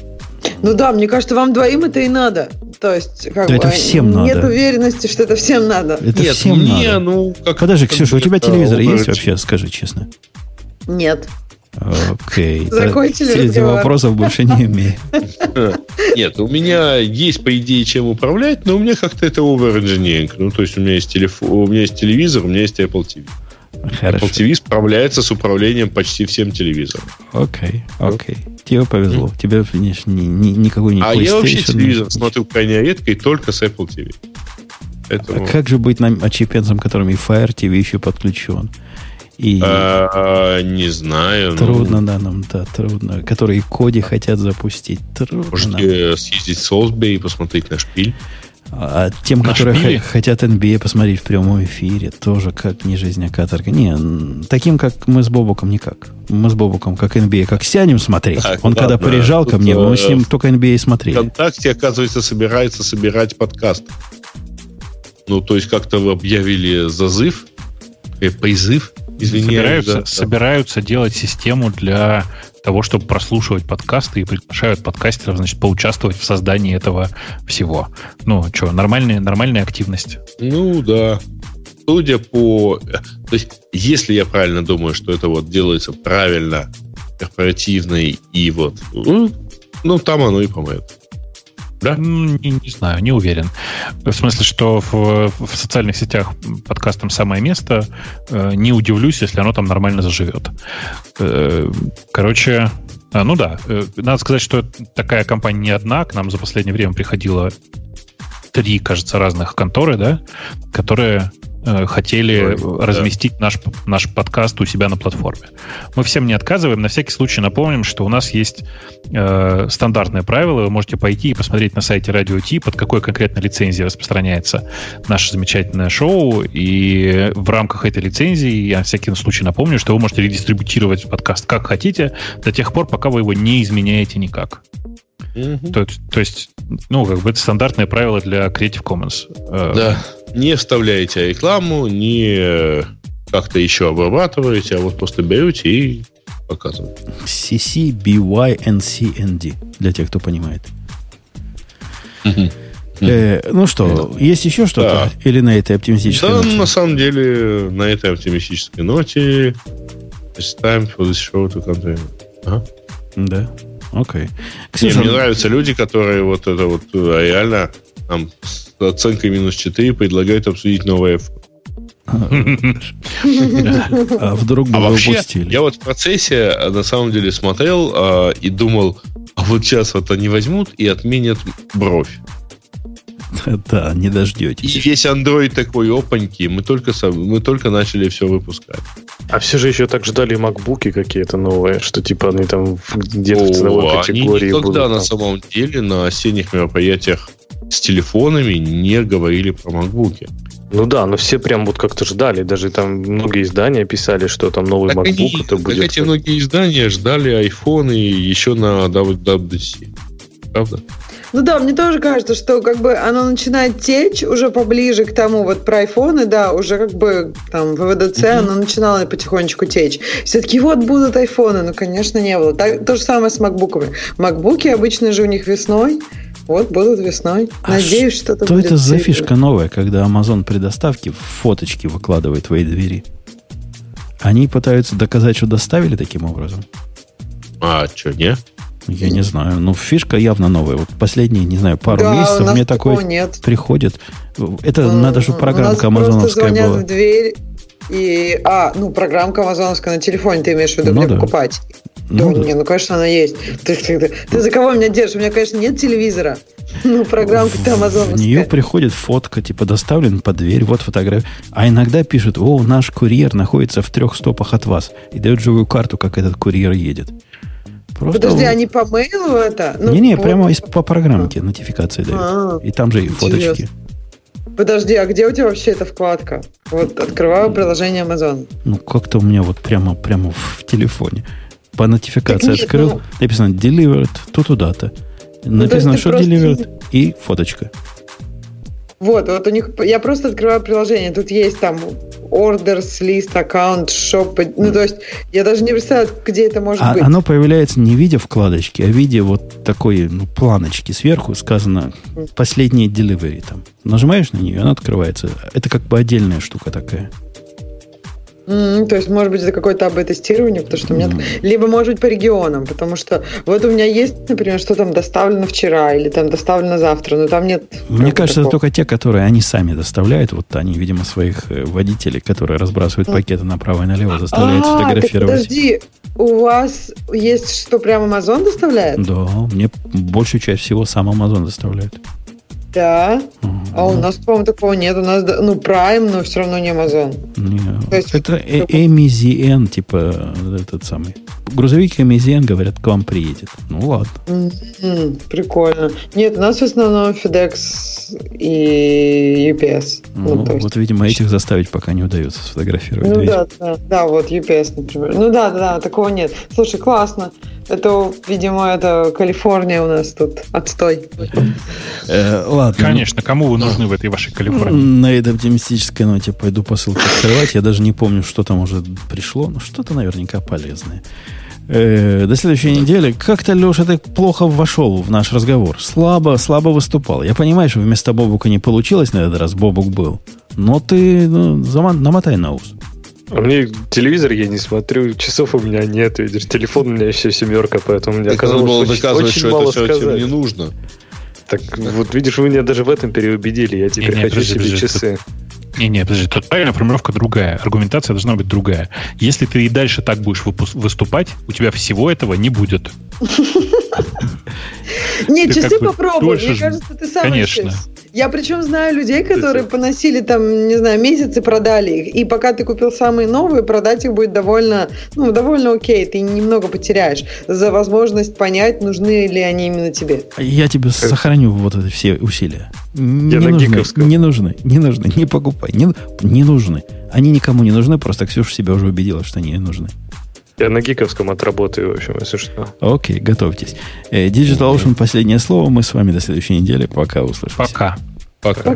Ну да, мне кажется, вам двоим это и надо. То есть, как Да бы, это всем нет надо. уверенности, что это всем надо. Это Нет, всем мне, надо. ну, как Подожди, как Ксюша, у тебя телевизор есть вообще? Скажи честно. Нет. Окей. Закончили Среди вопросов больше не имею. Нет, у меня есть, по идее, чем управлять, но у меня как-то это over-engineering. Ну, то есть у меня есть телефон, у меня есть телевизор, у меня есть Apple TV. Хорошо. Apple TV справляется с управлением почти всем телевизором. Окей, окей. Тебе повезло. Тебе, конечно, ни- ни- никакой не А я вообще телевизор ни- смотрю крайне редко и только с Apple TV. Поэтому, А как же быть нам отщепенцем, которым и Fire TV еще подключен? И а, не знаю. ну, трудно, да, нам, да, трудно. Которые коди хотят запустить. Трудно. Можете съездить в Солсбери и посмотреть на шпиль. А тем, На которые шпиле? хотят NBA посмотреть в прямом эфире, тоже как не жизнь, а каторга. Не, таким, как мы с Бобуком, никак. Мы с Бобуком, как NBA, как сядем смотреть. Так, Он когда ладно. приезжал ко мне, мы э, с ним только NBA смотрели. ВКонтакте, оказывается, собирается собирать подкаст. Ну, то есть как-то вы объявили зазыв, э, призыв, извиняюсь. собираются, да, да. собираются делать систему для того, чтобы прослушивать подкасты и приглашают подкастеров, значит, поучаствовать в создании этого всего. Ну, что, нормальная, нормальная активность. Ну, да. Судя по... То есть, если я правильно думаю, что это вот делается правильно, корпоративно и вот... Ну, ну, там оно и помоет. Да? Не, не знаю, не уверен. В смысле, что в, в социальных сетях подкастам самое место. Э, Не удивлюсь, если оно там нормально заживет. Э, Короче, а, ну да, э, надо сказать, что такая компания не одна. К нам за последнее время приходило три, кажется, разных конторы, да, которые э, хотели Ой, да. разместить наш, наш подкаст у себя на платформе. Мы всем не отказываем. На всякий случай напомним, что у нас есть э, стандартное правило. Вы можете пойти и посмотреть на сайте Радио Ти, под какой конкретно лицензией распространяется наше замечательное шоу. И в рамках этой лицензии я на всякий случай напомню, что вы можете редистрибутировать подкаст как хотите, до тех пор, пока вы его не изменяете никак. Мгм. То, то есть, ну, как бы это стандартное правило для Creative Commons. Э, Да. Не вставляете рекламу, не э, как-то еще обрабатываете, а вот просто берете и показываете. CC, BY, NC, ND. Для тех, кто понимает. Э, ну что, есть еще что-то? Или на этой оптимистической Да, ноте? на самом деле, на этой оптимистической ноте it's time for this show to continue. Ага. Да. Окей. Не, Ксюша, мне нравятся люди, которые вот это вот э, реально там, с оценкой минус 4 предлагают обсудить новый iPhone. А вдруг бы А вообще, упустили? я вот в процессе э, на самом деле смотрел э, и думал, а вот сейчас вот они возьмут и отменят бровь. Да, не И дождетесь. весь Android такой опаньки, мы только, мы только начали все выпускать. А все же еще так ждали макбуки какие-то новые, что типа они там где-то в ценовой они категории никогда будут. на там. самом деле на осенних мероприятиях с телефонами не говорили про макбуки. Ну да, но все прям вот как-то ждали. Даже там многие издания писали, что там новый Так, MacBook они, это так будет. эти многие издания ждали айфоны еще на WWDC. Правда? Ну да, мне тоже кажется, что как бы оно начинает течь уже поближе к тому, вот про айфоны, да, уже как бы там в ВДЦ оно начинало потихонечку течь. Все-таки вот будут айфоны, ну, конечно, не было. Так, то же самое с макбуками. Макбуки обычно же у них весной, вот будут весной. А Надеюсь, что-то Что будет. это за фишка новая, когда Amazon при доставке фоточки выкладывает твои двери? Они пытаются доказать, что доставили таким образом? А, что, не? Я не знаю. Ну, фишка явно новая. Вот последние, не знаю, пару Да, у месяцев мне такое нет. приходит. Это М, надо, у программка просто амазоновская звонят была. в дверь и... А, ну, программка амазоновская на телефоне, ты имеешь в виду, Ну где да. покупать? Ну да, да. не, ну, конечно, она есть. Ты, ты- ты за кого меня держишь? У меня, конечно, нет телевизора. Ну, программка-то В амазоновская. нее приходит фотка, типа доставлен под дверь, вот фотография. А иногда пишут, о, наш курьер находится в трех стопах от вас. И дают живую карту, как этот курьер едет. Просто Подожди, вот- они по мейлу это? Ну, Не-не, вот. прямо из- по программке нотификации дают. А, И там же и фоточки. Подожди, а где у тебя вообще эта вкладка? Вот открываю приложение Amazon. Ну, как-то у меня вот прямо, прямо в телефоне. По нотификации Так нет, открыл, ну- написано delivered то туда-то. Написано, ты что просто- delivered, и фоточка. Вот, вот у них, я просто открываю приложение, тут есть там orders, list, аккаунт, shop, ну то есть я даже не представляю, где это может А быть. оно появляется не в виде вкладочки, а в виде вот такой ну, планочки сверху сказано последние delivery там. Нажимаешь на нее, она открывается. Это как бы отдельная штука такая. М, то есть, может быть, это какое-то АБ-тестирование, потому что у меня... М. Либо, может быть, по регионам, потому что вот у меня есть, например, что там доставлено вчера или там доставлено завтра, но там нет... Мне кажется, это такого. только те, которые они сами доставляют. Вот они, видимо, своих э, водителей, которые разбрасывают пакеты направо и налево, заставляют А, фотографировать. подожди, у вас есть что, прям Amazon доставляет? Да, мне большую часть всего сам Amazon доставляет. Да. А у нас, по-моему, такого нет. У нас, ну, Prime, но все равно не Amazon. Не, То есть- это э- MZN, типа этот самый. Грузовик MZN, говорят, к вам приедет. Ну ладно. М, Прикольно. Нет, у нас в основном FedEx и UPS. Ну, Ну, есть- вот, видимо, этих заставить пока не удается сфотографировать. Ну дверь. да, да, да, вот UPS, например. Ну да, да, да, такого нет. Слушай, классно. Это, видимо, это Калифорния у нас тут отстой. Э, ладно. Конечно, кому вы нужны в этой вашей Калифорнии? На этой оптимистической ноте пойду посылку открывать. Я даже не помню, что там уже пришло. но что-то наверняка полезное. Э, до следующей недели. Как-то, Леша, ты плохо вошел в наш разговор. Слабо, слабо выступал. Я понимаю, что вместо Бобука не получилось на этот раз. Бобук был. Но ты ну, зама- намотай на ус. А мне телевизор я не смотрю, часов у меня нет, видишь, телефон у меня еще семерка, поэтому мне оказалось было очень, доказывать, очень что мало это сказать. не нужно. Так вот, видишь, вы меня даже в этом переубедили, я теперь Не-не, хочу подожди, себе подожди, часы. Не-не, подожди, тут правильная формулировка другая. Аргументация должна быть другая. Если ты и дальше так будешь выступать, у тебя всего этого не будет. Не, Ты часы попробуй. Мне кажется, ты сам Конечно. Я причем знаю людей, которые поносили там, не знаю, месяц и продали их. И пока ты купил самые новые, продать их будет довольно, ну, довольно окей. Ты немного потеряешь за возможность понять, нужны ли они именно тебе. Я тебе сохраню вот эти все усилия. Не нужны, не нужны, не нужны, не покупай, не, не нужны. Они никому не нужны, просто Ксюша себя уже убедила, что они не нужны. Я на гиковском отработаю, в общем, если что. Окей, готовьтесь. Э, Digital Ocean, последнее слово. Мы с вами до следующей недели. Пока услышимся. Пока. Пока.